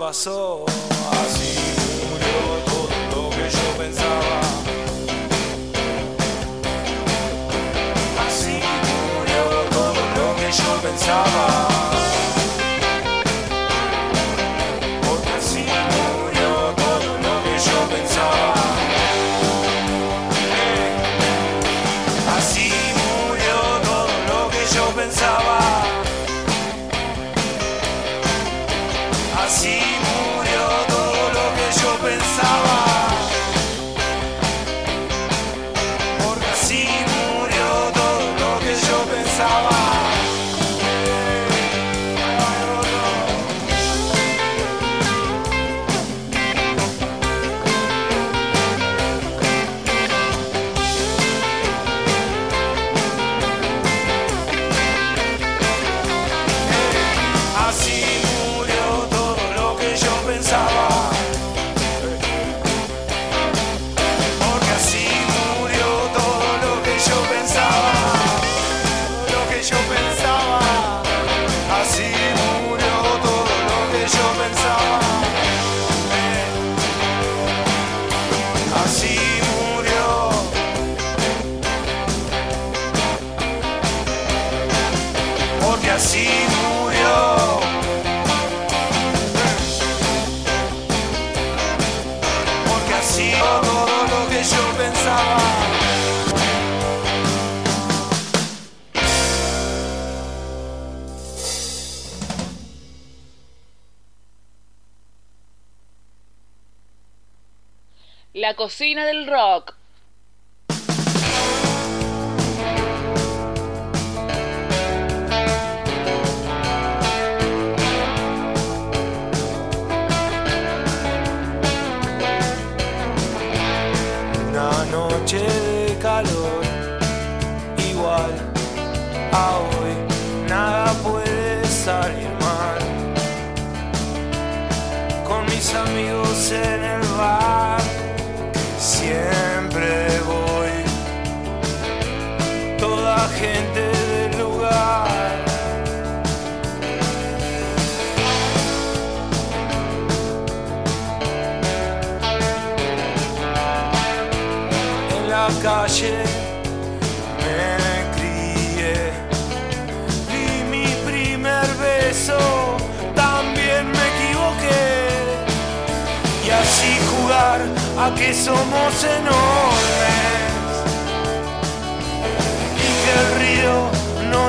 Pasó, así murió todo lo que yo pensaba. Así murió todo lo que yo pensaba. Cocina del rock. Una noche de calor, igual a hoy, nada puede salir mal. Con mis amigos en el gente del lugar. en la calle me crié. Di mi primer beso, también me equivoqué. Y así jugar a que somos enormes.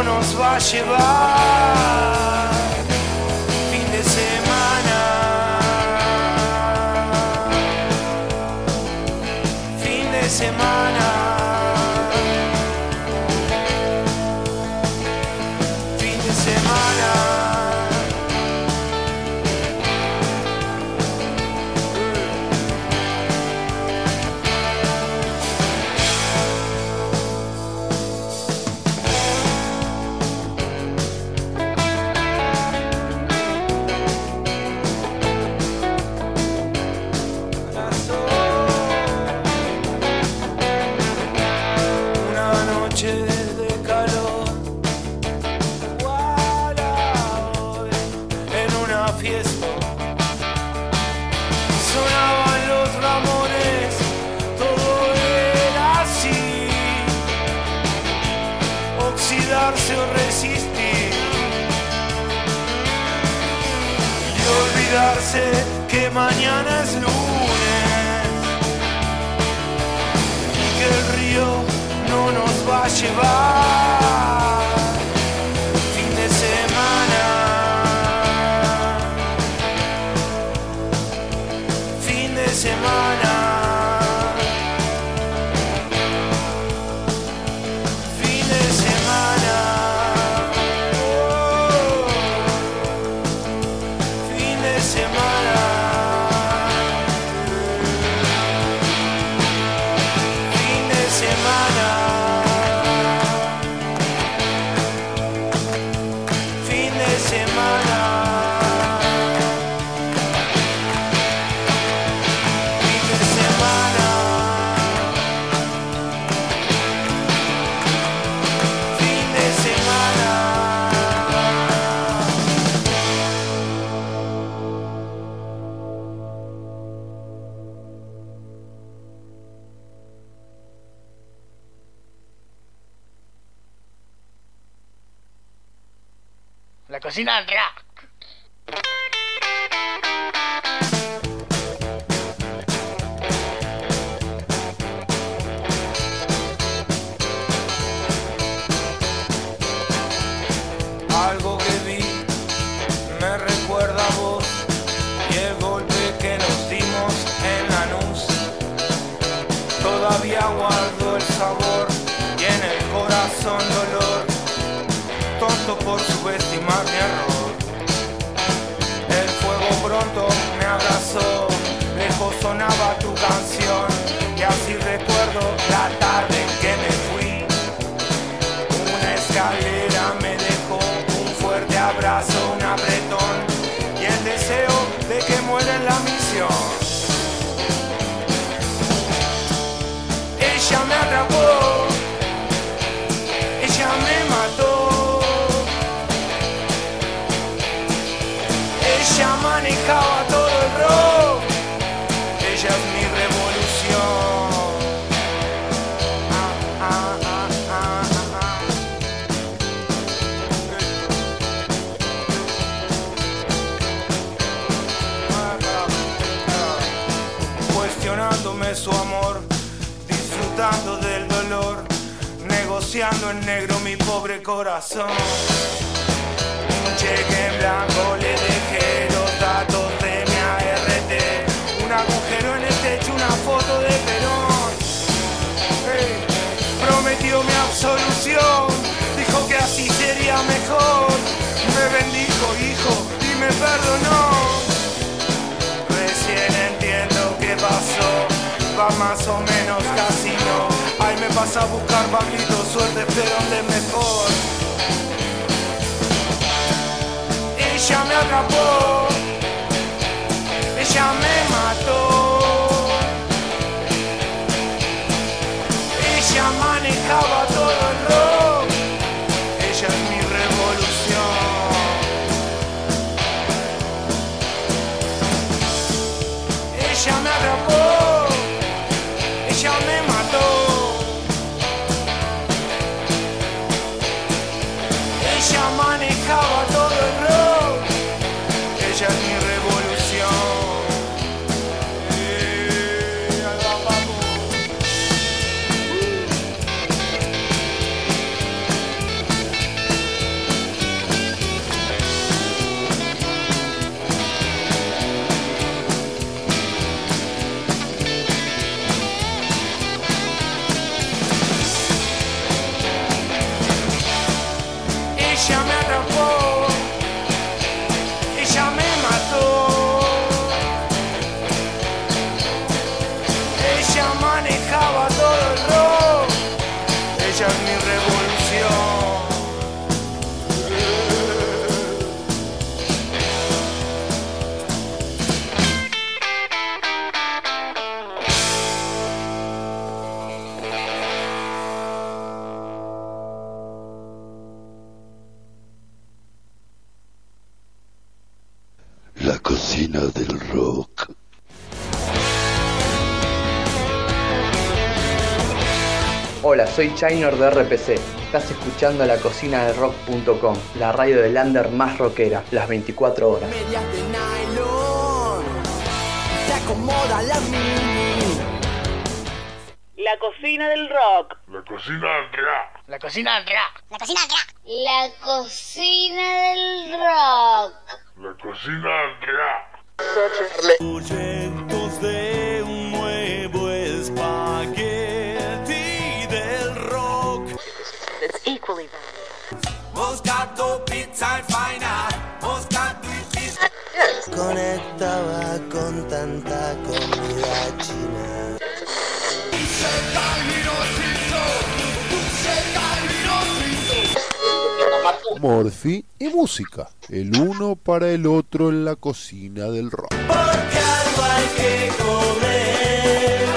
Nos va a Cocina soy Chainor de RPC. Estás escuchando la cocina del rock.com, la radio del under más rockera, las 24 horas. Medias de nylon, se acomoda la mini. La cocina del rock. La cocina del rock. La cocina del rock. La cocina del rock. La cocina del rock. La cocina del rock. Morphy y música. El uno para el otro en la cocina del rock. Porque algo hay que comer.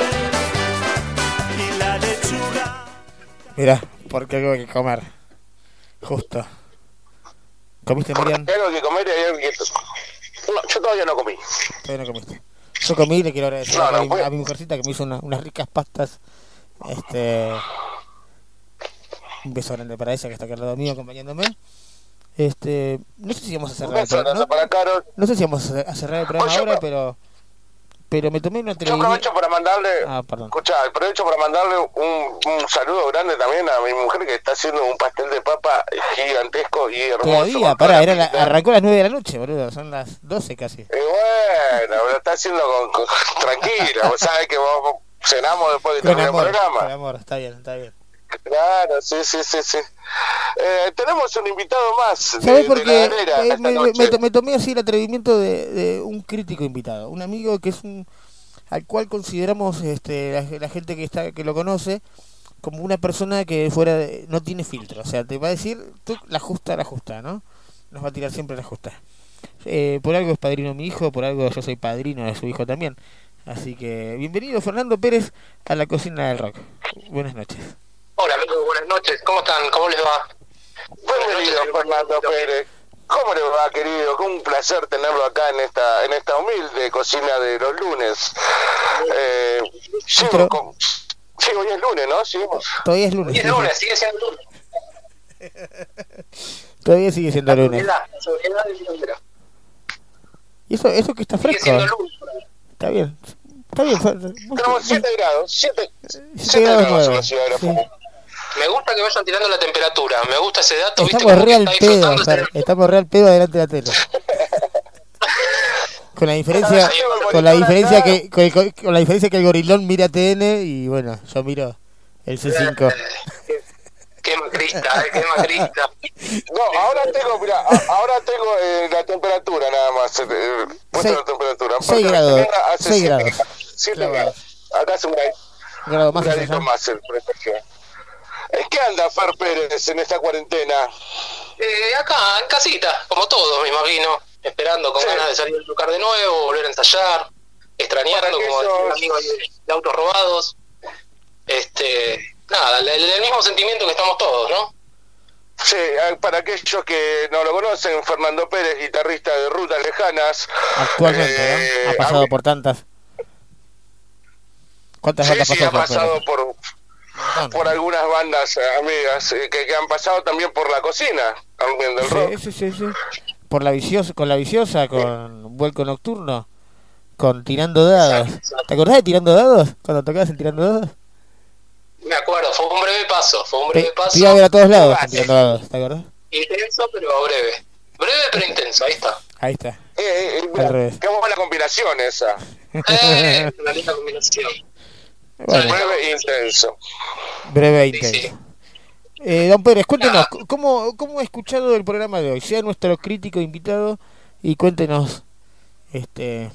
Y la lechuga. Mira, porque algo hay que comer. Justo. ¿Comiste, Miriam? Hay algo que comer y hay algo que... No, yo todavía no comí. Todavía no comiste. Yo comí y le quiero agradecer No, a, no, mi, pues- a mi mujercita que me hizo una- unas ricas pastas. Este. Un beso grande para ella que está acá al lado mío acompañándome. Este. No sé si vamos a cerrar el beso programa. grande para Carol. No, sé si vamos a cerrar el programa Oye, ahora, pero- pero. Me tomé una Yo televisión. aprovecho para mandarle, Ah, escuchá, aprovecho para mandarle un, un saludo grande también a mi mujer que está haciendo un pastel de papa gigantesco y hermoso. Todavía, pará, era la arrancó a las 9 de la noche, boludo. Son las 12 casi. Y bueno, lo está haciendo con, con- [LAUGHS] tranquilo, vos sabés que vos cenamos después de terminar el programa. con amor, está bien, está bien. Claro, sí, sí, sí, sí. Eh, tenemos un invitado más de, ¿Sabés por qué? Eh, me, me- tomé así el atrevimiento de, de un crítico invitado, un amigo que es un al cual consideramos este, la, la gente que está que lo conoce como una persona que fuera de- no tiene filtro, o sea, te va a decir tú la justa, la justa, ¿no? Nos va a tirar siempre la justa. Eh, por algo es padrino mi hijo, por algo yo soy padrino de su hijo también. Así que bienvenido Fernando Pérez a la cocina del rock. Buenas noches. Hola amigos, buenas noches. ¿Cómo están? ¿Cómo les va? Bienvenido, Fernando Pérez. ¿Cómo le va, querido? Con un placer tenerlo acá en esta en esta humilde cocina de los lunes. Eh, llego Pero- con... Sí, hoy es lunes, ¿no? Seguimos. Todavía es lunes. Y es sí, sí. lunes, sigue siendo lunes. Todavía sigue siendo lunes. Soledad, soledad de mi bandera. Y eso, eso que está Sigue fresco. siendo lunes. Está bien. Está bien. Tenemos 7 grados, 7 Siete grados grados en la ciudad de la Sí. Me gusta que vayan tirando la temperatura. Me gusta ese dato. ¿viste? Estamos que real pedo, Fer. Estamos real pedo delante de la tele. [LAUGHS] Con la diferencia, con la diferencia que, con, con- con la diferencia que el gorilón mira TN y bueno, yo miro el C5. Qué macrista, eh, qué macrista. [LAUGHS] No, ahora tengo, mira, a- ahora tengo eh, la temperatura nada más. Eh, puesto Seis- la temperatura. seis Porque la grados, Tierra hace seis siete grados. siete Clavados. grados. Acá hace un grado, Grado más un gradito más el prestación. ¿En qué anda Fer Pérez en esta cuarentena? Eh, acá, en casita, como todos, me imagino. Esperando con ganas de salir a tocar de nuevo, volver a ensayar. Extrañando, como decía un amigo de, autos robados. Este, nada, el, el mismo sentimiento que estamos todos, ¿no? Sí, eh, para aquellos que no lo conocen, Fernando Pérez, guitarrista de Rutas Lejanas. Actualmente, Eh, ¿no? Ha pasado por tantas. ¿Cuántas Sí, bandas sí, pasó ha Fer pasado por, por algunas bandas eh, amigas eh, que, que han pasado también por la cocina, también del rock. Sí, sí, sí, sí. Por la viciosa, con la viciosa, con vuelco nocturno, con tirando dados. ¿Te acordás de tirando dados? Cuando tocabas en tirando dados. Me acuerdo, fue un breve paso, fue un breve paso. iba a ver a todos lados en tirando dados, ¿te acordás? Intenso, pero breve. Breve, pero intenso, ahí está. Ahí está. Eh, eh, mira, Al revés. qué buena combinación esa. [LAUGHS] Eh, una linda combinación. Breve e intenso. breve e intenso. Eh, don Pérez, cuéntenos, ¿cómo, ¿cómo ha escuchado el programa de hoy? Sea nuestro crítico invitado y cuéntenos. Este,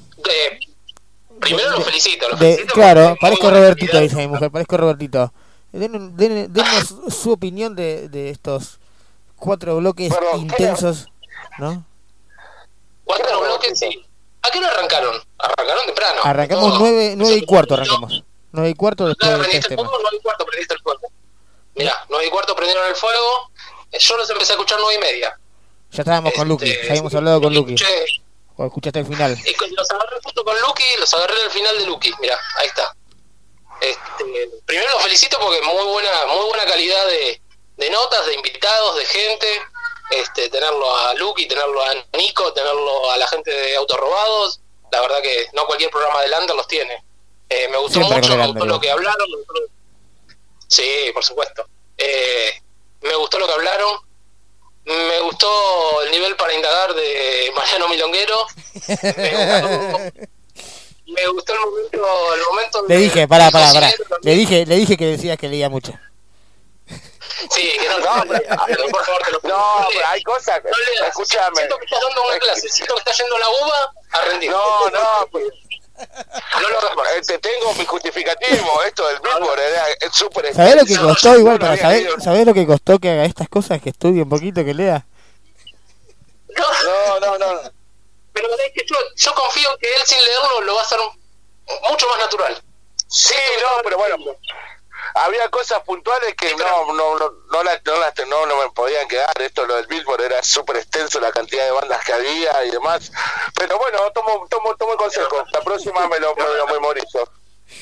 primero los felicito, los de- felicito. claro, parezco Robertito, dice mi mujer, parezco Robertito. Den- den- Denos su opinión de, de estos cuatro bloques intensos, ¿no? Cuatro bloques, sí. ¿A qué hora arrancaron? Arrancaron temprano. Arrancamos nueve, nueve y cuarto, arrancamos. Nueve y cuarto después de tres prendiste el fuego, nueve y cuarto prendiste el fuego. Mirá, nueve y cuarto prendieron el fuego. eh, Yo los empecé a escuchar nueve y media. Ya estábamos con Lucky, Este, ya habíamos hablado con Lucky. Escuché, ¿O escuchaste el final? Los agarré justo con Lucky, los agarré el final de Lucky, mira, ahí está. Este, primero los felicito porque muy buena, muy buena calidad de, de notas, de invitados, de gente. Este, tenerlo a Lucky, tenerlo a Nico, tenerlo a la gente de Autos Robados. La verdad que no cualquier programa de Lander los tiene. Eh, me gustó Siempre mucho, me gustó lo que hablaron. Sí, por supuesto. Eh, me gustó lo que hablaron. Me gustó el nivel para indagar de [LAUGHS] Mariano Milonguero. Me gustó el momento, el momento Le dije, pará, pará, pará. Le dije, le dije que decías que leía mucho. Sí, que no, no, por favor, te lo No, pero hay cosas. No. Escúchame. Siento que estás dando una clase, siento que estás yendo a la uva a rendir. No, no, pues. Eh, te tengo mi justificativo, esto del Billboard era es súper ¿Sabés lo que costó igual no para saber, ¿sabés lo que costó que haga estas cosas, que estudie un poquito, que lea? No, no, no. Pero es que yo, yo confío que él sin leerlo lo va a hacer mucho más natural. Sí, no, pero bueno, había cosas puntuales que no, no, no, no, las, no, las- no, no me podían quedar. Esto, lo del Billboard, era súper extenso la cantidad de bandas que había y demás. Pero bueno, tomo, tomo, tomo el consejo. La próxima me lo, me lo memorizo.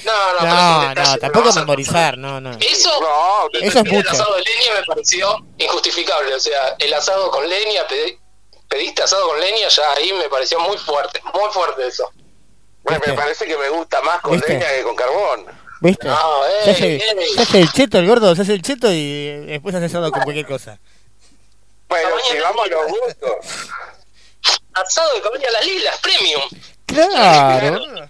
No, no, No, pero no, tampoco memorizar, no, no. Eso, no, Eso es el mucho. asado de leña me pareció injustificable. O sea, el asado con leña, pedi- pediste asado con leña, ya ahí me pareció muy fuerte, muy fuerte eso. Me, me parece que me gusta más con ¿Viste? leña que con carbón. ¿Viste? No, se, hace, ey. se hace el cheto, el gordo, se hace el cheto y después hace asado con cualquier cosa. Pero si vamos a los gustos. Asado de cabaña las lilas, premium. Claro.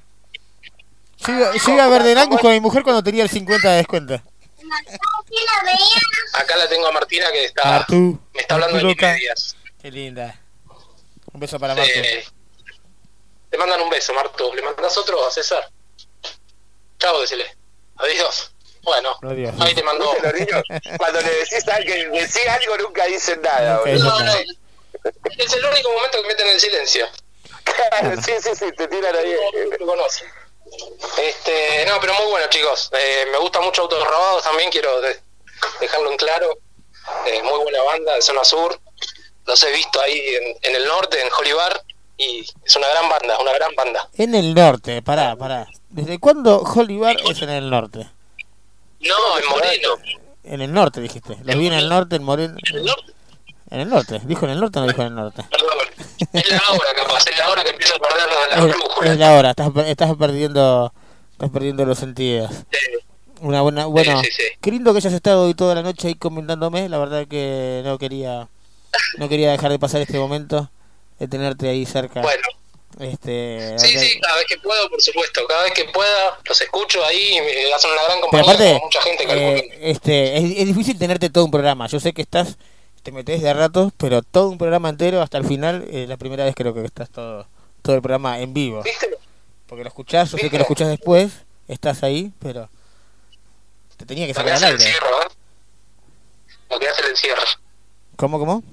Yo iba, yo iba a ver de Angus con mi mujer cuando tenía el 50 de descuento. Acá la tengo a Martina que está, Martu, me está hablando de Martu loca. medias. Qué linda. Un beso para Martu. Eh, te mandan un beso, Martu. ¿Le mandas otro a César? Chao, decile. Adiós. Bueno, Adiós. ahí te mandó. Cuando le decís algo, decís algo nunca dicen nada. Nunca boludo. dicen No, no, es el único momento que meten en silencio. Claro, sí, sí, sí, te tiran ahí. No lo conocen. Este, no, pero muy bueno, chicos. Eh, me gusta mucho Autos Robados también, quiero de- dejarlo en claro. Eh, muy buena banda de zona sur. Los he visto ahí en, en el norte, en Jolibar, y es una gran banda, una gran banda. En el norte, pará, pará. ¿Desde cuándo Hollywood es en el norte? No, en Moreno. En el norte dijiste. Los vi en el norte, en Moreno. ¿En el norte? En el norte. ¿Dijo en el norte o no dijo en el norte? Perdón. Es la hora, capaz, es la hora que empiezo a perder la, la Es, brújula. es la hora, estás, estás perdiendo estás perdiendo los sentidos. Una buena, bueno, sí, sí. qué lindo que hayas estado hoy toda la noche ahí comentándome, la verdad que no quería no quería dejar de pasar este momento de tenerte ahí cerca. Bueno. Este, Sí, sí, cada vez que puedo, por supuesto. Cada vez que pueda, los escucho ahí y me hacen una gran Pero compañía aparte, con mucha gente. eh, este, es, es difícil tenerte todo un programa. Yo sé que estás, te metes de a ratos, pero todo un programa entero hasta el final, eh, la primera vez creo que estás todo, todo el programa en vivo. Porque lo escuchás, yo sé que lo escuchás después, estás ahí, pero te tenía que sacar al aire. encierro, ¿eh? Lo que hace el encierro. ¿Cómo, cómo?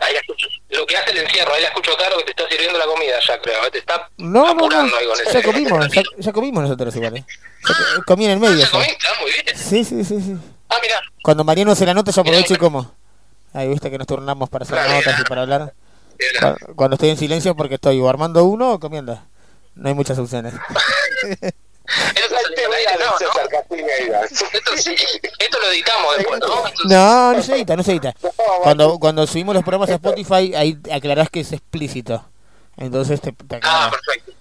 Ahí la escucho. Lo que hace el encierro, ahí la escucho claro que te está sirviendo la comida ya, creo. ¿eh? Te está No, no, no, apurando ahí con ya comimos, ya, ya comimos nosotros igual. ¿eh? Co- comí en el medio. ¿Ya comiste? Ah, muy bien. Sí, sí, sí, sí. Ah, mira. Cuando Mariano se la nota, yo aprovecho y como. Ahí viste que nos turnamos para hacer notas y para hablar. Cu- Cuando estoy en silencio porque estoy o armando uno o comiendo. No hay muchas opciones. [LAUGHS] Esto, sí, esto lo editamos después, ¿no? No, no se edita, no se edita. Cuando, cuando subimos los programas a Spotify, ahí aclarás que es explícito. Entonces te, te aclara,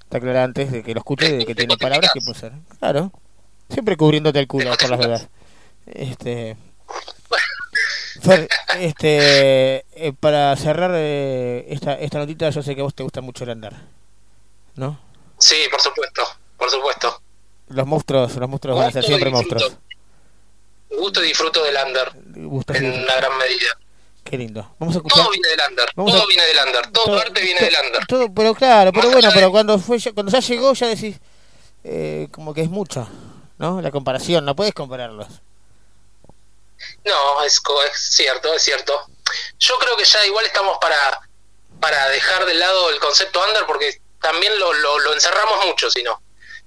te aclara antes de que lo escuche, de que tiene palabras que puede ser. Claro. Siempre cubriéndote el culo por las dudas. Este. Fer, este, eh, para cerrar eh, esta, esta notita, yo sé que a vos te gusta mucho el andar, ¿no? Sí, por supuesto, por supuesto. Los monstruos, los monstruos van a ser siempre disfruto. monstruos. Gusto y disfruto del under Gusto en una gran medida. Qué lindo. Vamos a escuchar. Todo viene del under, Vamos todo a- viene del under, todo, todo- arte viene del under. Todo, pero claro, pero Más bueno, pero de- cuando fue ya- cuando ya llegó ya decís eh, como que es mucho, ¿no? La comparación, no puedes compararlos. No, es cierto, es cierto. Yo creo que ya igual estamos para, para dejar de lado el concepto under porque también lo, lo, lo encerramos mucho, si no.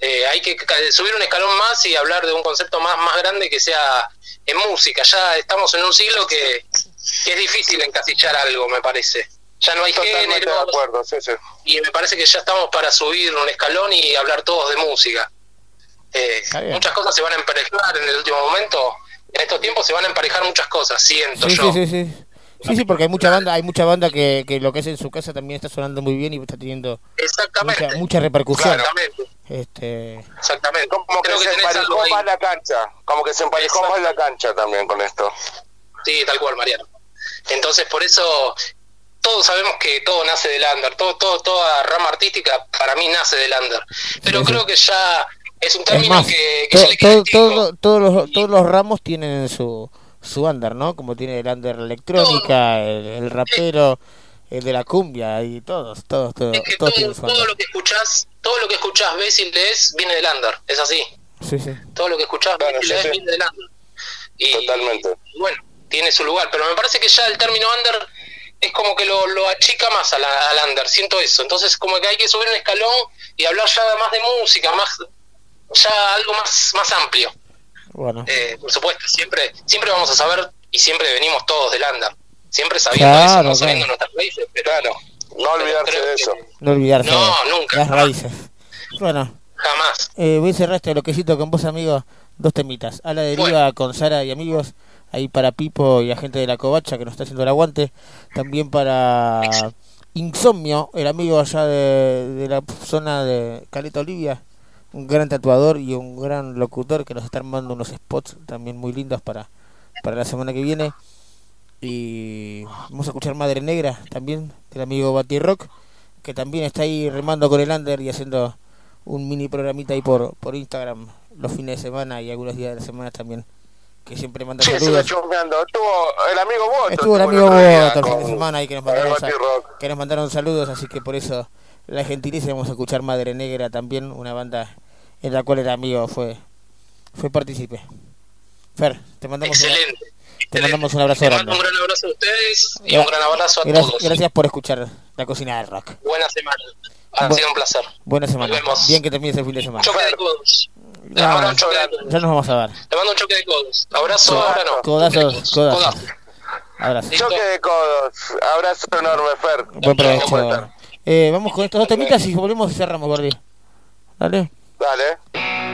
Eh, hay que subir un escalón más y hablar de un concepto más, más grande que sea en música. Ya estamos en un siglo que, que es difícil encasillar algo, me parece. ya no hay Totalmente género de acuerdo, sí, sí. y me parece que ya estamos para subir un escalón y hablar todos de música. Eh, muchas cosas se van a emparejar en el último momento. En estos tiempos se van a emparejar muchas cosas, siento Sí, yo. sí, sí, sí. Sí, sí, porque hay mucha banda, hay mucha banda que, que lo que es en su casa también está sonando muy bien y está teniendo Exactamente. mucha, mucha repercusión. Exactamente. Este, Exactamente. Como que Creo que se emparejó más la cancha, como que se emparejó más la cancha también con esto. Sí, tal cual, Mariano. Entonces, por eso todos sabemos que todo nace del under, todo, todo, toda rama artística para mí nace del under. Pero Sí, sí. creo que ya es un es término más, que, que to- ya le queda to- antiguo. todo- todos, los, todos los ramos tienen su, su under, ¿no? Como tiene el under electrónica, el, el rapero, el de la cumbia y todos, todos, todos, Es que todos todo, todo lo que escuchás, todo lo que escuchás, ves y lees viene del under, es así. Sí, sí. Todo lo que escuchás, ves y lees sí. viene del under. Y, Totalmente. y bueno, tiene su lugar, pero me parece que ya el término under es como que lo, lo achica más a la- al under, siento eso. Entonces como que hay que subir un escalón y hablar ya más de música, más ya algo más, más amplio. Bueno, Eh, por supuesto, siempre siempre vamos a saber y siempre venimos todos del under. Siempre sabiendo Claro, eso, no claro. sabiendo nuestras raíces, pero No olvidarse de eso. no olvidarse No, de nunca, las jamás. raíces. Bueno, jamás. eh, voy a cerrar este bloquecito con vos, amigos. Dos temitas. A la deriva con Sara y amigos. Ahí para Pipo y la gente de la Covacha que nos está haciendo el aguante. También para Insomnio, el amigo allá de, de la zona de Caleta Olivia. Un gran tatuador y un gran locutor que nos está armando unos spots también muy lindos para, para la semana que viene. Y vamos a escuchar Madre Negra también, del amigo Bati Rock, que también está ahí remando con el under y haciendo un mini programita ahí por, por Instagram los fines de semana y algunos días de la semana también, que siempre manda Sí, saludos. Estuvo el amigo Boto. Estuvo el amigo Boto el fin de semana ahí que nos mandaron, que nos mandaron saludos, así que por eso la gentileza vamos a escuchar Madre Negra también, una banda en la cual el amigo fue fue partícipe. Fer, te mandamos una- Excelente. te mandamos un abrazo Les grande. mando un gran abrazo a ustedes y un gran abrazo a Gracias, todos. gracias por escuchar la cocina del rock. Buena semana. Ha Bu- sido un placer. Buena semana. Nos vemos. Bien que termines el fin de semana. Choque de codos. Les Ya, mando un choque de codos. ya nos vamos a ver. Le mando un choque de codos. Abrazo, ahora no. Codazos, codazos. Abrazo. Choque de codos. Abrazo enorme, Fer. Buen provecho. Eh, vamos con estos dos temitas y volvemos y cerramos, Gordi. Dale. Dale.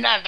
Cena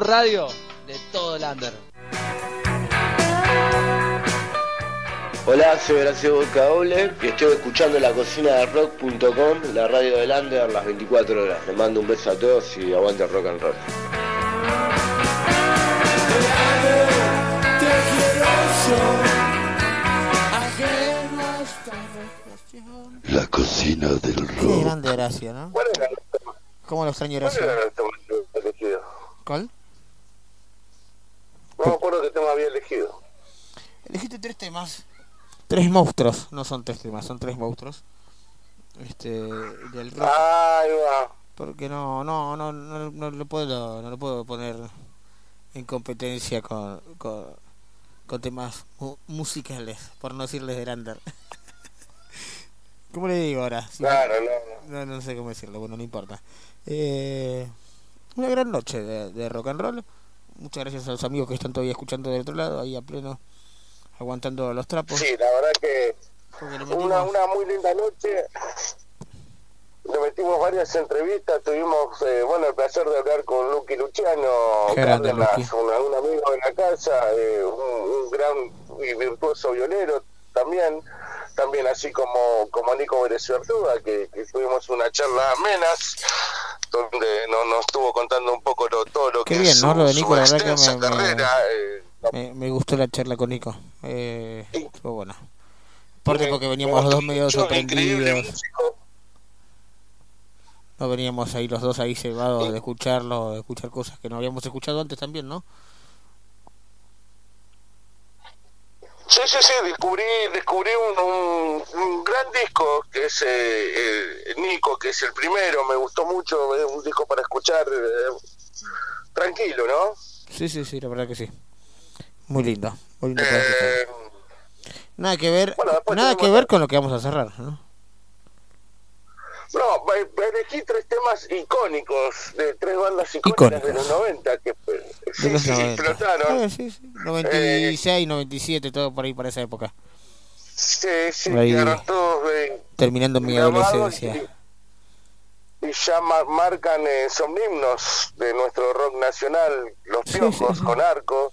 radio de todo el under. Hola, soy Horacio Bocaoble y estoy escuchando la cocina de rock.com, la radio del under, las 24 horas. Les mando un beso a todos y aguante rock and roll. La cocina del rock. Qué grande Horacio, ¿no? ¿Cuál era el tema? ¿Cómo lo extraño Horacio? ¿Cuál? ¿Cuál? temas había elegido? Elegiste tres temas. Tres monstruos, no son tres temas, son tres monstruos. Este, del rock. Ah, Porque no, no, no, no, no lo puedo, no lo puedo poner en competencia con, con, con temas mu musicales, por no decirles de Lander. [LAUGHS] ¿Cómo le digo ahora? Claro, no no, no, sé cómo decirlo, bueno, no importa. Eh, una gran noche de, de rock and roll Muchas gracias a los amigos que están todavía escuchando del otro lado, ahí a pleno, aguantando los trapos. Sí, la verdad que una, una muy linda noche. Le metimos varias entrevistas, tuvimos eh, bueno el placer de hablar con Lucky Luciano, Cárdenas, un amigo de la casa, eh, un, un gran y virtuoso violero también, también así como, como Nico Vélez que, que tuvimos una charla amenas, donde nos, nos estuvo contando un poco lo, todo lo Qué que bien, es ¿no? su, Lo de su Nico, la verdad que me- me- carrera. eh, Me, me gustó la charla con Nico. Eh, estuvo buena. Aparte porque veníamos los dos medio sorprendidos. No veníamos ahí los dos ahí cebados de escucharlo, de escuchar cosas que no habíamos escuchado antes también, ¿no? Sí, sí, sí, descubrí, descubrí un, un, un gran disco que es eh, eh, Nico, que es el primero, me gustó mucho, es un disco para escuchar eh, tranquilo, ¿no? Sí, sí, sí, la verdad que sí. Muy lindo. Muy lindo Eh. Nada que ver, bueno, nada que ver con lo que vamos a cerrar, ¿no? No, eh, elegí tres temas icónicos de tres bandas icónicas de los 90 que eh, sí, los sí, 90. explotaron. Ah, sí, sí. 96, 97, todo por ahí para esa época. Sí, sí, Por ahí, quedaron todos eh, Terminando mi grabados adolescencia. y ya ma- marcan eh, somnimnos de nuestro rock nacional, Los Piojos con Arco,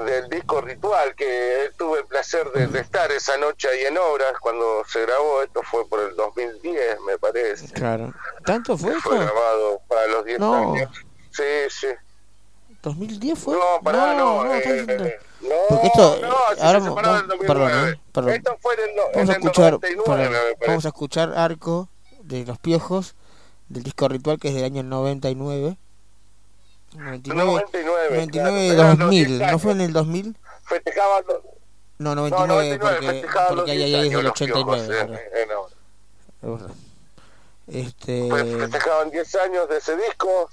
del disco Ritual, que tuve el placer de, de estar esa noche ahí en Obras cuando se grabó, esto fue por el 2010 me parece, Claro. ¿Tanto fue fue esto? grabado para los 10 No. años. Sí, sí. ¿2010 fue? No, pará, no, no, eh, está diciendo- eh, no, Porque esto, no, eh, sí ahora se en mo- 2009. perdón, ¿eh? perdón. Esto fue en el, no- Vamos en a escuchar, 99, perdón, me parece. vamos a escuchar Arco de los Piojos del disco Ritual que es del año 99. 99, 99, 99 claro, eran los 2000, 10 ¿no fue en el 2000? Festejaban los- No, no, 99, 99, porque, porque ahí 10 ahí es del los Piojos, 89. eh, ¿verdad? en verdad. Este, Pues festejaban 10 años de ese disco.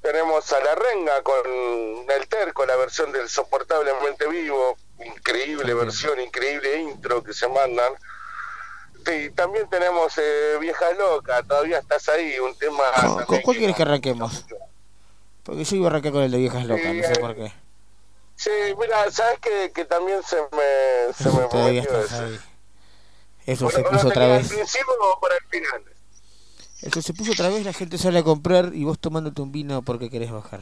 Tenemos a La Renga con El Terco, la versión del Soportablemente Vivo. Increíble versión, increíble intro que se mandan. Y también tenemos eh, Vieja Loca, todavía estás ahí, un tema... ¿con, cuál quieres que arranquemos? Porque yo iba a arrancar con el de Viejas Locas, no sé por qué. Sí, mira, ¿sabes que, que también se me, se me Todavía estás ahí. Eso Bueno, se ¿lo puso otra vez. ¿Al principio o para el final? Eso se puso otra vez, la gente sale a comprar y vos tomándote un vino porque querés bajar.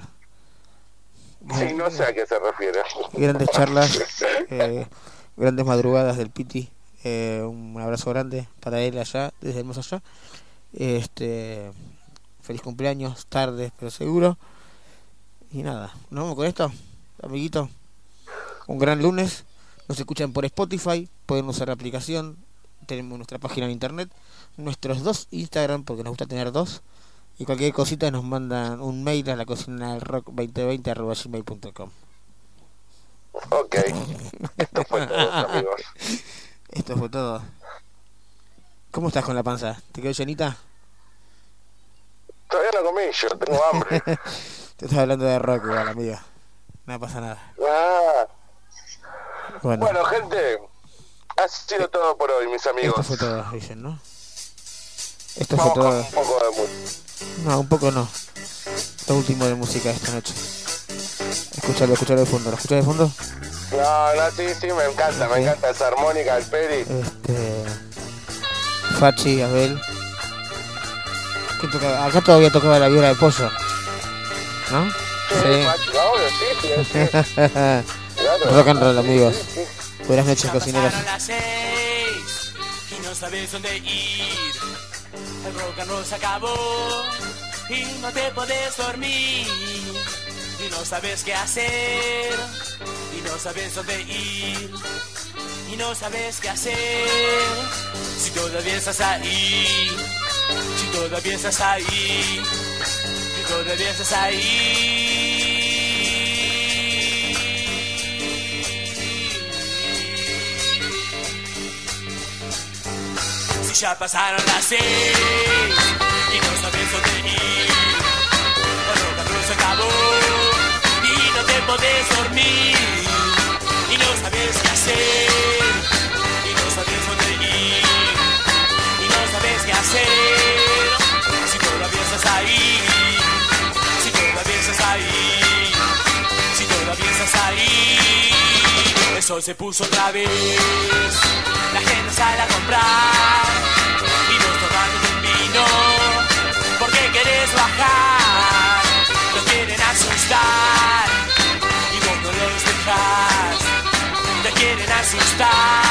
Sí, no sé a qué se refiere. Grandes charlas, [LAUGHS] eh, grandes madrugadas del Piti. eh, un abrazo grande para él allá, desde el más allá. Este, feliz cumpleaños, tarde, pero seguro. Y nada, nos vamos con esto, amiguito. Un gran lunes. Nos escuchan por Spotify, pueden usar la aplicación. Tenemos nuestra página en internet, nuestros dos Instagram, porque nos gusta tener dos. Y cualquier cosita nos mandan un mail a la cocina del rock 2020 arroba gmail.com. Ok, esto fue todo, amigos. Esto fue todo. ¿Cómo estás con la panza? ¿Te quedó llenita? Todavía no comí, yo tengo hambre. [LAUGHS] Te estás hablando de rock igual, amigo. No pasa nada. Ah, Bueno, bueno, gente, ha sido todo por hoy, mis esto amigos. fue todo, dicen, ¿no? Esto fue Vamos todo. un poco de música. No, un poco no. Lo último de música esta noche. Escúchalo, escúchalo de fondo. ¿Lo escuchas de fondo? No, no, sí, sí, me encanta, me encanta esa armónica del Peri. Este. Fachi, Abel. Acá todavía tocaba la viola de pollo. ¿No? Sí. [LAUGHS] Rock and roll, amigos. Buenas noches, cocineros. Pasaron las seis y no sabes dónde ir. El rock and roll se acabó y no te podés dormir. Y no sabes qué hacer y no sabes dónde ir. Y no sabes qué hacer si todavía estás ahí. Si todavía estás ahí hijo de Dios es ahí. Si ya pasaron las seis y no sabes dónde ir, cuando la cruz acabó y no te podés dormir y no sabes qué hacer. sol se puso otra vez. La gente sale a comprar y vinos tomando un vino. Porque querés bajar, nos quieren asustar y vos no los dejas. Te quieren asustar.